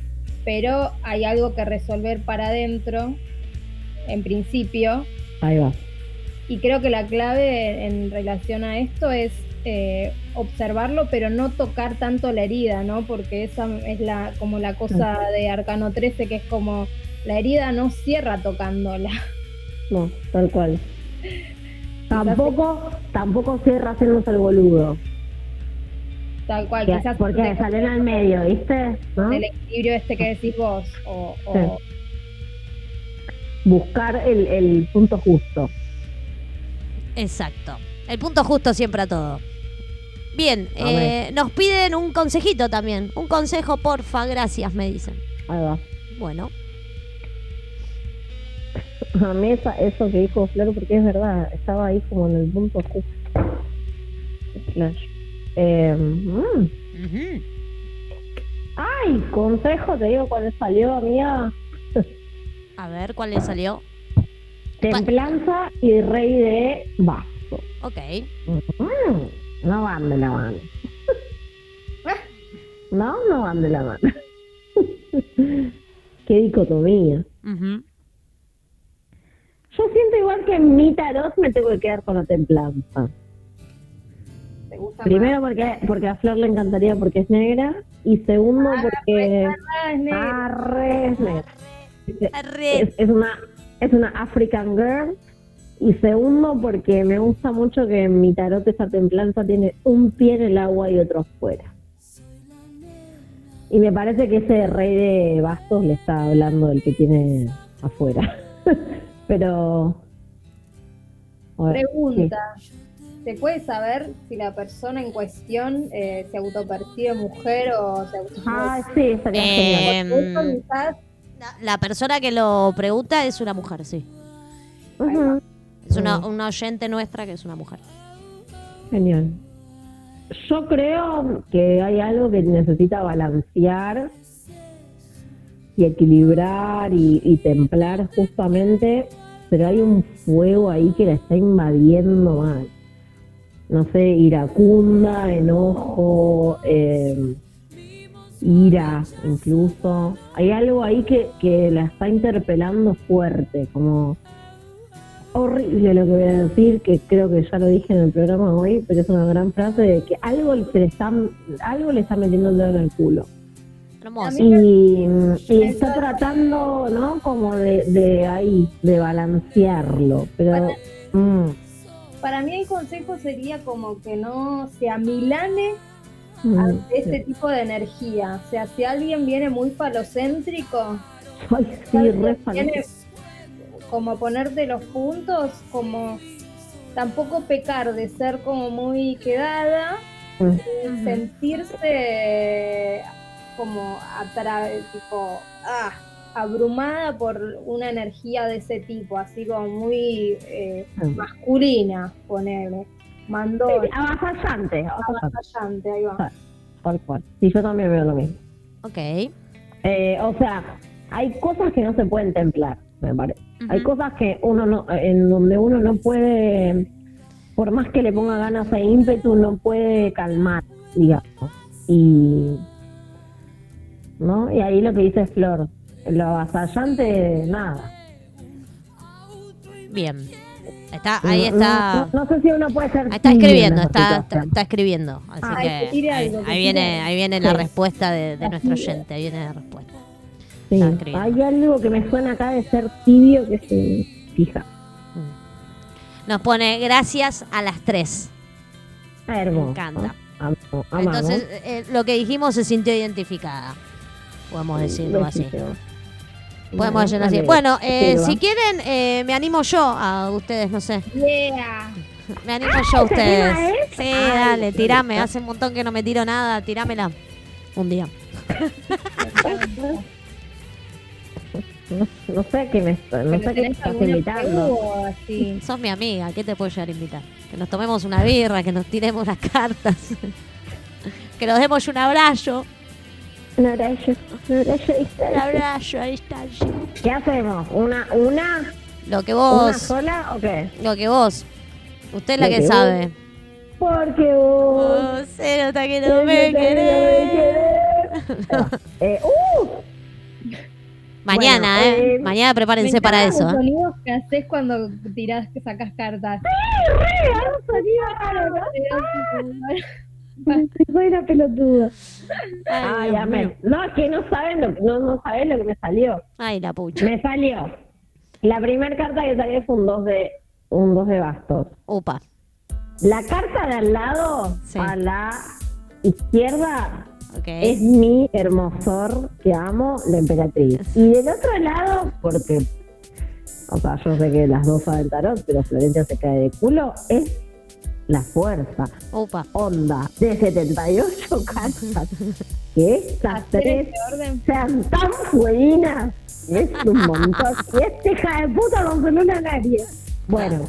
H: pero hay algo que resolver para adentro, en principio.
A: Ahí va.
H: Y creo que la clave en relación a esto es eh, observarlo, pero no tocar tanto la herida, ¿no? Porque esa es la como la cosa de Arcano 13, que es como la herida no cierra tocándola.
A: No, tal cual. Tampoco, tampoco cierra haciéndose el boludo.
H: Tal cual,
A: Que-
H: quizás
A: porque salen al medio, ¿viste? ¿No?
H: del equilibrio este que decís vos. O, o-
A: Sí. Buscar el, el punto justo.
B: Exacto. El punto justo siempre a todo. Bien, eh, nos piden un consejito también. Un consejo, porfa, gracias, me dicen.
A: Ahí va.
B: Bueno,
A: A mí esa- eso que dijo Flor, porque es verdad, estaba ahí como en el punto justo. Flash. Eh, mm.
B: ujú.
A: Ay, consejo, te digo cuál salió, amiga.
B: a ver cuál le salió.
A: Templanza y rey de vaso.
B: Ok.
A: Mm, no van de la mano. No, no van de la mano. Qué dicotomía. Yo siento igual que en mi tarot me tengo que quedar con la templanza.
H: ¿Te gusta
A: Primero porque, porque a Flor le encantaría porque es negra. Y segundo porque...
H: más? Es negro.
A: Arre, es negra.
B: Arre.
A: Es, es una, es una African Girl. Y segundo porque me gusta mucho que en mi tarot esa templanza tiene un pie en el agua y otro afuera. Y me parece que ese rey de bastos le está hablando del que tiene afuera. Pero... ver,
H: Pregunta. ¿Se puede saber si la persona en cuestión eh, se autopercibe mujer o se autopercibe
A: Ah, sí, estaría genial.
B: Em,
H: Porque eso quizás
B: la, la persona que lo pregunta es una mujer, sí. Es una, una oyente nuestra que es una mujer.
A: Genial. Yo creo que hay algo que necesita balancear y equilibrar y, y templar justamente, pero hay un fuego ahí que la está invadiendo mal. No sé, iracunda, enojo, eh, ira incluso. Hay algo ahí que, que la está interpelando fuerte, como horrible lo que voy a decir, que creo que ya lo dije en el programa hoy, pero es una gran frase de que algo se le está, algo le está metiendo el dedo en el culo.
B: Hermoso.
A: Y, y está tratando, ¿no? Como de, de ahí, de balancearlo. Pero mm,
H: para mí el consejo sería como que no se amilane
A: mm,
H: este tipo de energía. O sea, si alguien viene muy falocéntrico,
A: ay, sí, re
H: tiene como ponerte los puntos, como tampoco pecar de ser como muy quedada,
A: Mm.
H: y sentirse como atra tipo ah, abrumada por una energía de ese tipo, así como muy eh,
A: Mm.
H: masculina, ponerle, mandón,
A: avasallante, avasallante,
H: avasallante, ahí va.
A: tal cual. Sí, yo también veo lo mismo.
B: Ok.
A: Eh, o sea, hay cosas que no se pueden templar, me parece. Hay cosas que uno no, en donde uno no puede, por más que le ponga ganas e ímpetu, no puede calmar, digamos. Y, ¿no? Y ahí lo que dice Flor, lo avasallante, nada.
B: Bien. Está, ahí está.
A: No, no sé si uno puede ser.
B: Ahí está escribiendo, está, está, escribiendo. Así
H: Ah,
B: que
H: que tire
B: ahí,
H: algo,
B: viene, ahí viene la respuesta de, de nuestro
H: es.
B: oyente. Ahí viene la respuesta.
A: Sí, hay algo que me suena acá de ser tibio que se fija.
B: Nos pone gracias a las tres.
A: Hermoso.
B: Me encanta.
A: Amo-.
B: Entonces, eh, lo que dijimos se sintió identificada. Podemos decirlo así. Podemos
A: Bueno,
B: decirlo así. Bueno, eh, si quieren, eh, me animo yo a ustedes, no sé.
H: Yeah.
B: Me animo yo a
A: ¿ese
B: ustedes. Sí,
A: Ay,
B: dale, tirame. Hace un montón que no me tiro nada. Tirámela. Un día.
A: No, no sé qué me no
H: Pero
A: sé qué me
H: tenés
A: estás invitando.
H: así.
B: Sos mi amiga. ¿Qué te puedo llegar a invitar? Que nos tomemos una birra, que nos tiremos las cartas. que nos demos un abrazo.
A: Un abrazo, un abrazo,
B: Un abrazo a distancia.
A: ¿Qué hacemos? Una, una
B: Lo que
A: ¿Una
B: vos.
A: sola o qué?
B: Lo que vos. Usted es la que
A: que vos.
B: sabe.
A: Porque vos.
B: Vos se nota que no me querés.
A: Eh, ¡Uh!
B: Mañana,
A: Bueno,
B: ¿eh?
A: eh,
B: Mañana prepárense para eso.
H: Los
B: ¿eh?
H: sonidos que haces cuando tirás, que sacas cartas.
A: Soy una pelotuda.
B: Ay,
A: amén. No, es que no saben lo, no, no saben lo que me salió.
B: Ay, la pucha.
A: Me salió. La primera carta que saqué fue un 2 de un 2 de bastos.
B: Upa.
A: La carta de al lado,
B: Sí.
A: a la izquierda, Es mi hermosor que amo, la emperatriz. Y del otro lado, porque, o sea, yo sé que las dos saben tarot, pero Florencia se cae de culo, es la fuerza.
B: Upa.
A: Onda de 78 cartas. Que estas tres
H: orden.
A: sean tan buenas. Es un montón. Y este hija de puta no sonó a nadie. Bueno,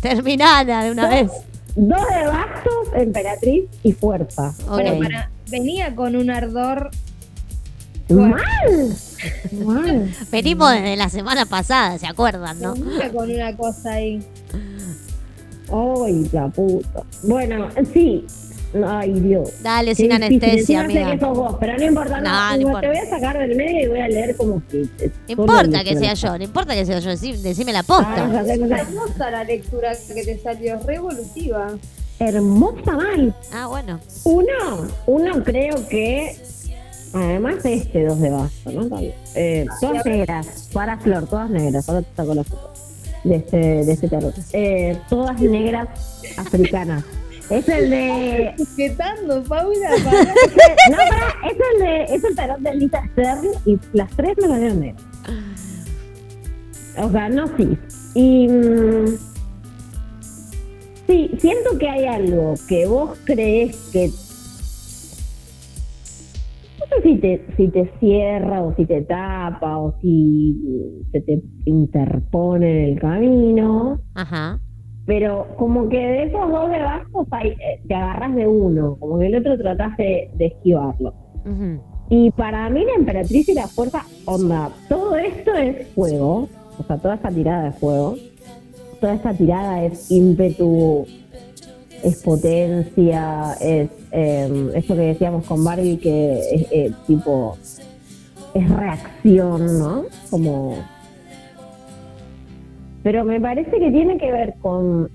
B: Terminala de una vez.
A: dos de bastos, emperatriz y fuerza.
H: Bueno,
B: Ok.
H: para, venía con un ardor.
A: Mal. Mal.
B: Venimos desde la semana pasada, ¿se acuerdan, no?
H: Venía con una cosa ahí.
A: Ay, la puta. Bueno, sí. Ay, Dios.
B: Dale,
A: Qué
B: sin
A: difícil.
B: anestesia,
A: Encima sé
B: amiga.
A: que sos vos, pero no importa.
B: No,
A: No,
B: no importa.
A: Te voy a sacar del medio y voy a leer como que.
B: No importa que sea yo, no importa que sea yo, decí- decime la
A: Ah,
B: posta.
A: sé, ya sé.
H: Hermosa la lectura que te salió, revolutiva.
A: Hermosa mal.
B: Ah, bueno.
A: Uno, uno creo que, además de este dos de vaso, ¿no? También. Eh, todas negras, para Flor, todas negras, ahora te saco la foto de este, de este tarot. Eh, todas negras africanas. Es el de.
H: Sujetando, Paula. para-
A: No, pará, es el de. Es el tarot de Lita Stern y las tres me salieron negras. O sea, no sí. Y. mm, sí, siento que hay algo que vos crees que. No sé si te, si te cierra o si te tapa o si se te interpone en el camino.
B: Ajá.
A: Pero como que de esos dos de hay, eh, te agarras de uno, como que el otro tratás de, de esquivarlo.
B: Ujú.
A: Y para mí la emperatriz y la fuerza, onda, todo esto es fuego, o sea, toda esta tirada es fuego, toda esta tirada es ímpetu, es potencia, es eh, esto que decíamos con Barbie que es eh, tipo, es reacción, ¿no? Como... Pero me parece que tiene que ver con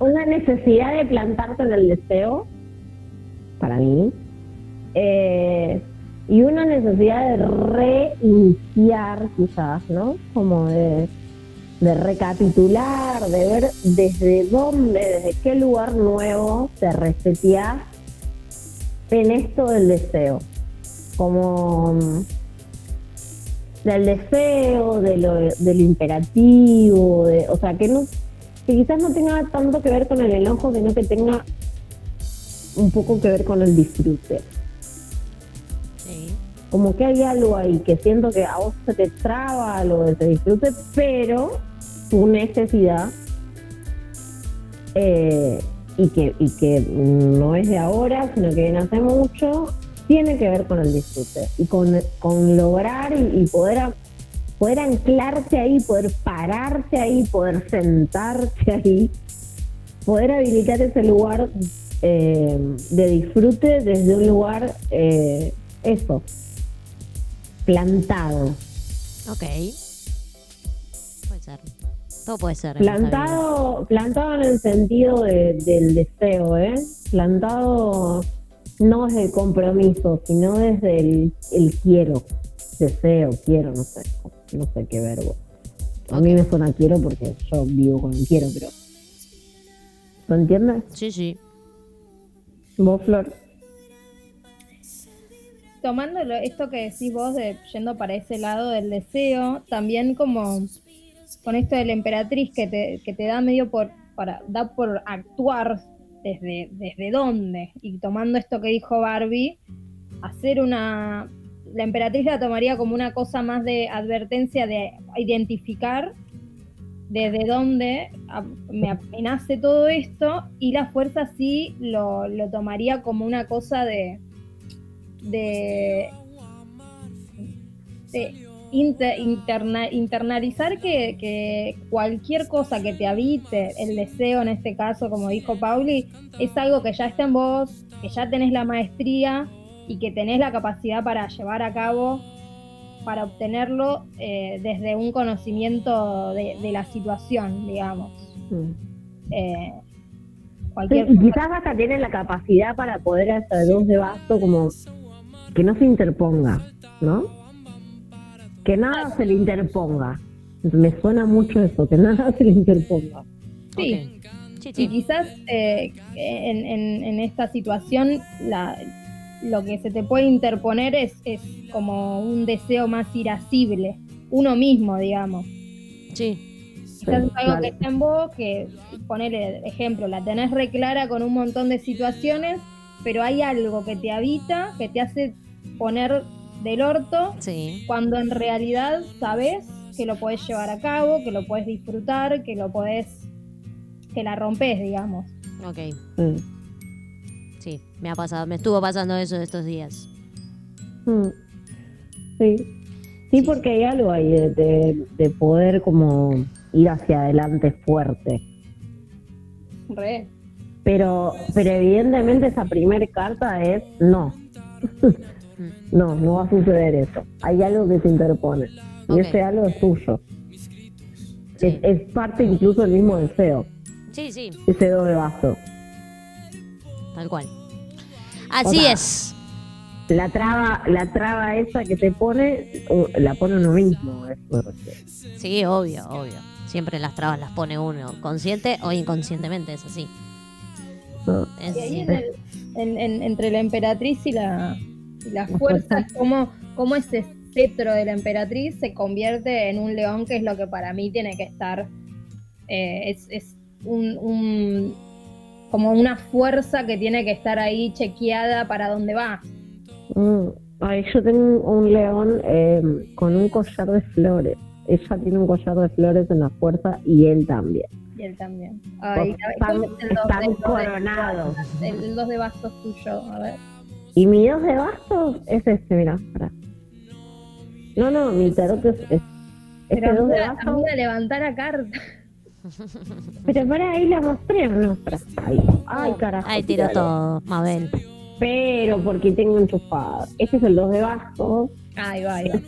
A: una necesidad de plantarte en el deseo, para mí, eh, y una necesidad de reiniciar quizás, ¿no? Como de, de recapitular, de ver desde dónde, desde qué lugar nuevo te reseteás en esto del deseo. Como mm, del deseo, de lo, del imperativo, de, o sea, que no que quizás no tenga tanto que ver con el enojo, sino que tenga un poco que ver con el disfrute.
B: Sí.
A: Como que hay algo ahí que siento que a vos se te traba algo de ese disfrute, pero tu necesidad eh, y, que, no es de ahora, sino que viene hace mucho, tiene que ver con el disfrute y con, lograr y, poder, poder anclarte ahí, poder pararte ahí, poder sentarte ahí, poder habilitar ese lugar eh, de disfrute desde un lugar, eh, eso, plantado.
B: Ok. Todo puede ser.
A: Plantado, plantado en el sentido de- del deseo, ¿eh? Plantado no desde el compromiso, sino desde el, el quiero, deseo, quiero, no sé, no sé qué verbo. A mí me suena quiero porque yo vivo con el quiero, pero... ¿Lo entiendes?
B: Sí, sí.
A: Vos, Flor.
H: Tomando esto que decís vos de yendo para ese lado del deseo, también como con esto de la emperatriz que te, que te da medio por, para, da por actuar desde, desde dónde. Y tomando esto que dijo Barbie, hacer una. La emperatriz la tomaría como una cosa más de advertencia de identificar desde dónde me, me nace todo esto y la fuerza sí lo, lo tomaría como una cosa de, de, de inte- interna- internalizar que, que cualquier cosa que te habite, el deseo en este caso, como dijo Pauli, es algo que ya está en vos, que ya tenés la maestría y que tenés la capacidad para llevar a cabo, para obtenerlo eh, desde un conocimiento de, de la situación, digamos.
A: Mm.
H: Eh,
A: Sí, y quizás hasta tiene la capacidad para poder hacer dos de basto como que no se interponga, ¿no? Que nada se le interponga. Me suena mucho eso, que nada se le interponga.
H: Sí.
B: Sí,
H: Y quizás eh, en, en- en esta situación la, lo que se te puede interponer es, es como un deseo más irascible, uno mismo, digamos.
B: Sí.
H: Quizás es algo que está en vos, que ponerle ejemplo, la tenés reclara con un montón de situaciones, pero hay algo que te habita, que te hace poner del orto,
B: Sí.
H: cuando en realidad sabes que lo podés llevar a cabo, que lo podés disfrutar, que lo podés, que la rompes, digamos.
B: Ok.
A: Mm.
B: Sí, me ha pasado, me estuvo pasando eso estos días.
A: Mm. Sí. Sí, porque hay algo ahí de, de- de poder como ir hacia adelante fuerte.
H: Re.
A: Pero, pero evidentemente esa primera carta es no. no, no va a suceder eso. Hay algo que se interpone. Y ese algo es tuyo.
B: Sí.
A: Es, es parte incluso del mismo deseo.
B: Sí, sí,
A: Ese do de vaso.
B: tal cual. Así
A: Otra.
B: es.
A: La traba, la traba esa que te pone, la pone uno mismo.
B: Sí, obvio, obvio. Siempre las trabas las pone uno, consciente o inconscientemente, es así.
A: ¿no?
B: Es
H: Y ahí
B: así.
H: en el- en- en- entre la emperatriz y la, y la fuerza, como, como ese cetro de la emperatriz se convierte en un león, que es lo que para mí tiene que estar. eh, es es un, un- como una fuerza que tiene que estar ahí chequeada para dónde va.
A: Mm. Ay, yo tengo un león eh, con un collar de flores. Ella tiene un collar de flores en la fuerza y él también.
H: Y él también. Ay,
A: están
H: ¿cómo es el dos
A: están
H: de- el dos de-
A: coronados.
H: El, el dos de bastos tuyo, a ver.
A: Y mi dos de bastos es este, mira. No, no, mi tarot es, es este
H: Pero
A: dos de bastos.
H: amiga, levantar la carta.
A: Pero para ahí la mostré, no, para ahí. Ay, carajo.
B: Ahí tiró
A: tíralo.
B: todo, Mabel.
A: Pero porque tengo enchufado. Este es el dos de bastos,
H: Ahí va, ahí va.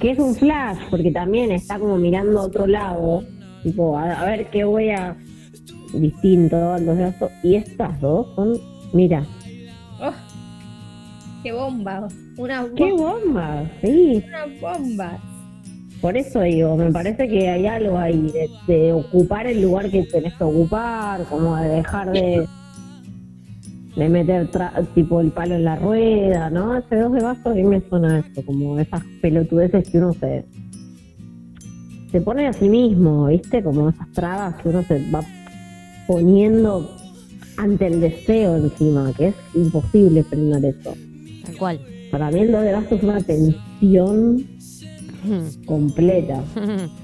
A: que es un flash, porque también está como mirando a otro lado. Tipo, a, a ver qué voy a. distinto al dos de bastos. Y estas dos son. Mira,
H: ¡Qué bomba! Una
A: qué
H: bomba.
A: bomba, sí.
H: Una bomba.
A: Por eso digo, me parece que hay algo ahí de, de ocupar el lugar que tenés que ocupar, como de dejar de, de meter tra- tipo el palo en la rueda, ¿no? Ese dos de vaso a mí me suena esto, como esas pelotudeces que uno se, se pone a sí mismo, ¿viste? Como esas trabas que uno se va poniendo ante el deseo encima, que es imposible frenar eso.
B: Tal cual.
A: Para mí el de vaso es una tensión completa.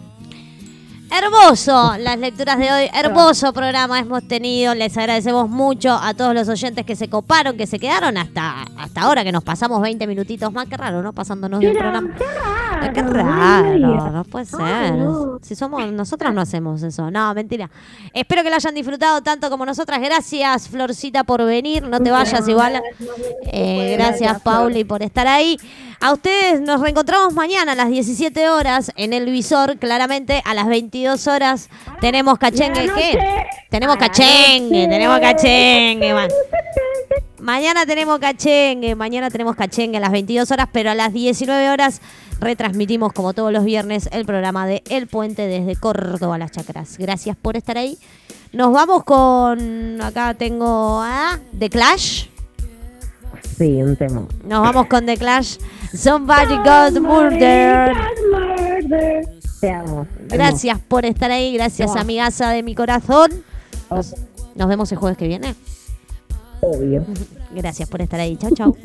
B: Hermoso las lecturas de hoy, hermoso programa hemos tenido, les agradecemos mucho a todos los oyentes que se coparon, que se quedaron hasta, hasta ahora, que nos pasamos 20 minutitos más, qué raro, ¿no? Pasándonos de un
A: Pero,
B: programa.
A: qué raro,
B: Qué
A: no
B: raro,
A: digas.
B: no puede ser.
A: Ay, no.
B: Si somos, nosotras no hacemos eso. No, mentira. Espero que lo hayan disfrutado tanto como nosotras. Gracias, Florcita, por venir. No te vayas igual. Eh, gracias, Pauli, por estar ahí. A ustedes nos reencontramos mañana a las 17 horas en el visor, claramente a las 22 horas tenemos cachengue. ¿Qué? Tenemos cachengue, tenemos cachengue. man. Mañana tenemos cachengue, mañana tenemos cachengue a las 22 horas, pero a las 19 horas retransmitimos como todos los viernes el programa de El Puente desde Córdoba a las Chacras. Gracias por estar ahí. Nos vamos con, acá tengo a The Clash.
A: Sí, un tema.
B: Nos vamos con The Clash. Somebody got murdered.
A: Te amo.
B: Gracias por estar ahí, gracias
A: No.
B: amigaza de mi corazón.
A: Amo.
B: Nos vemos el jueves que viene.
A: Obvio.
B: Gracias por estar ahí. Chau, chau.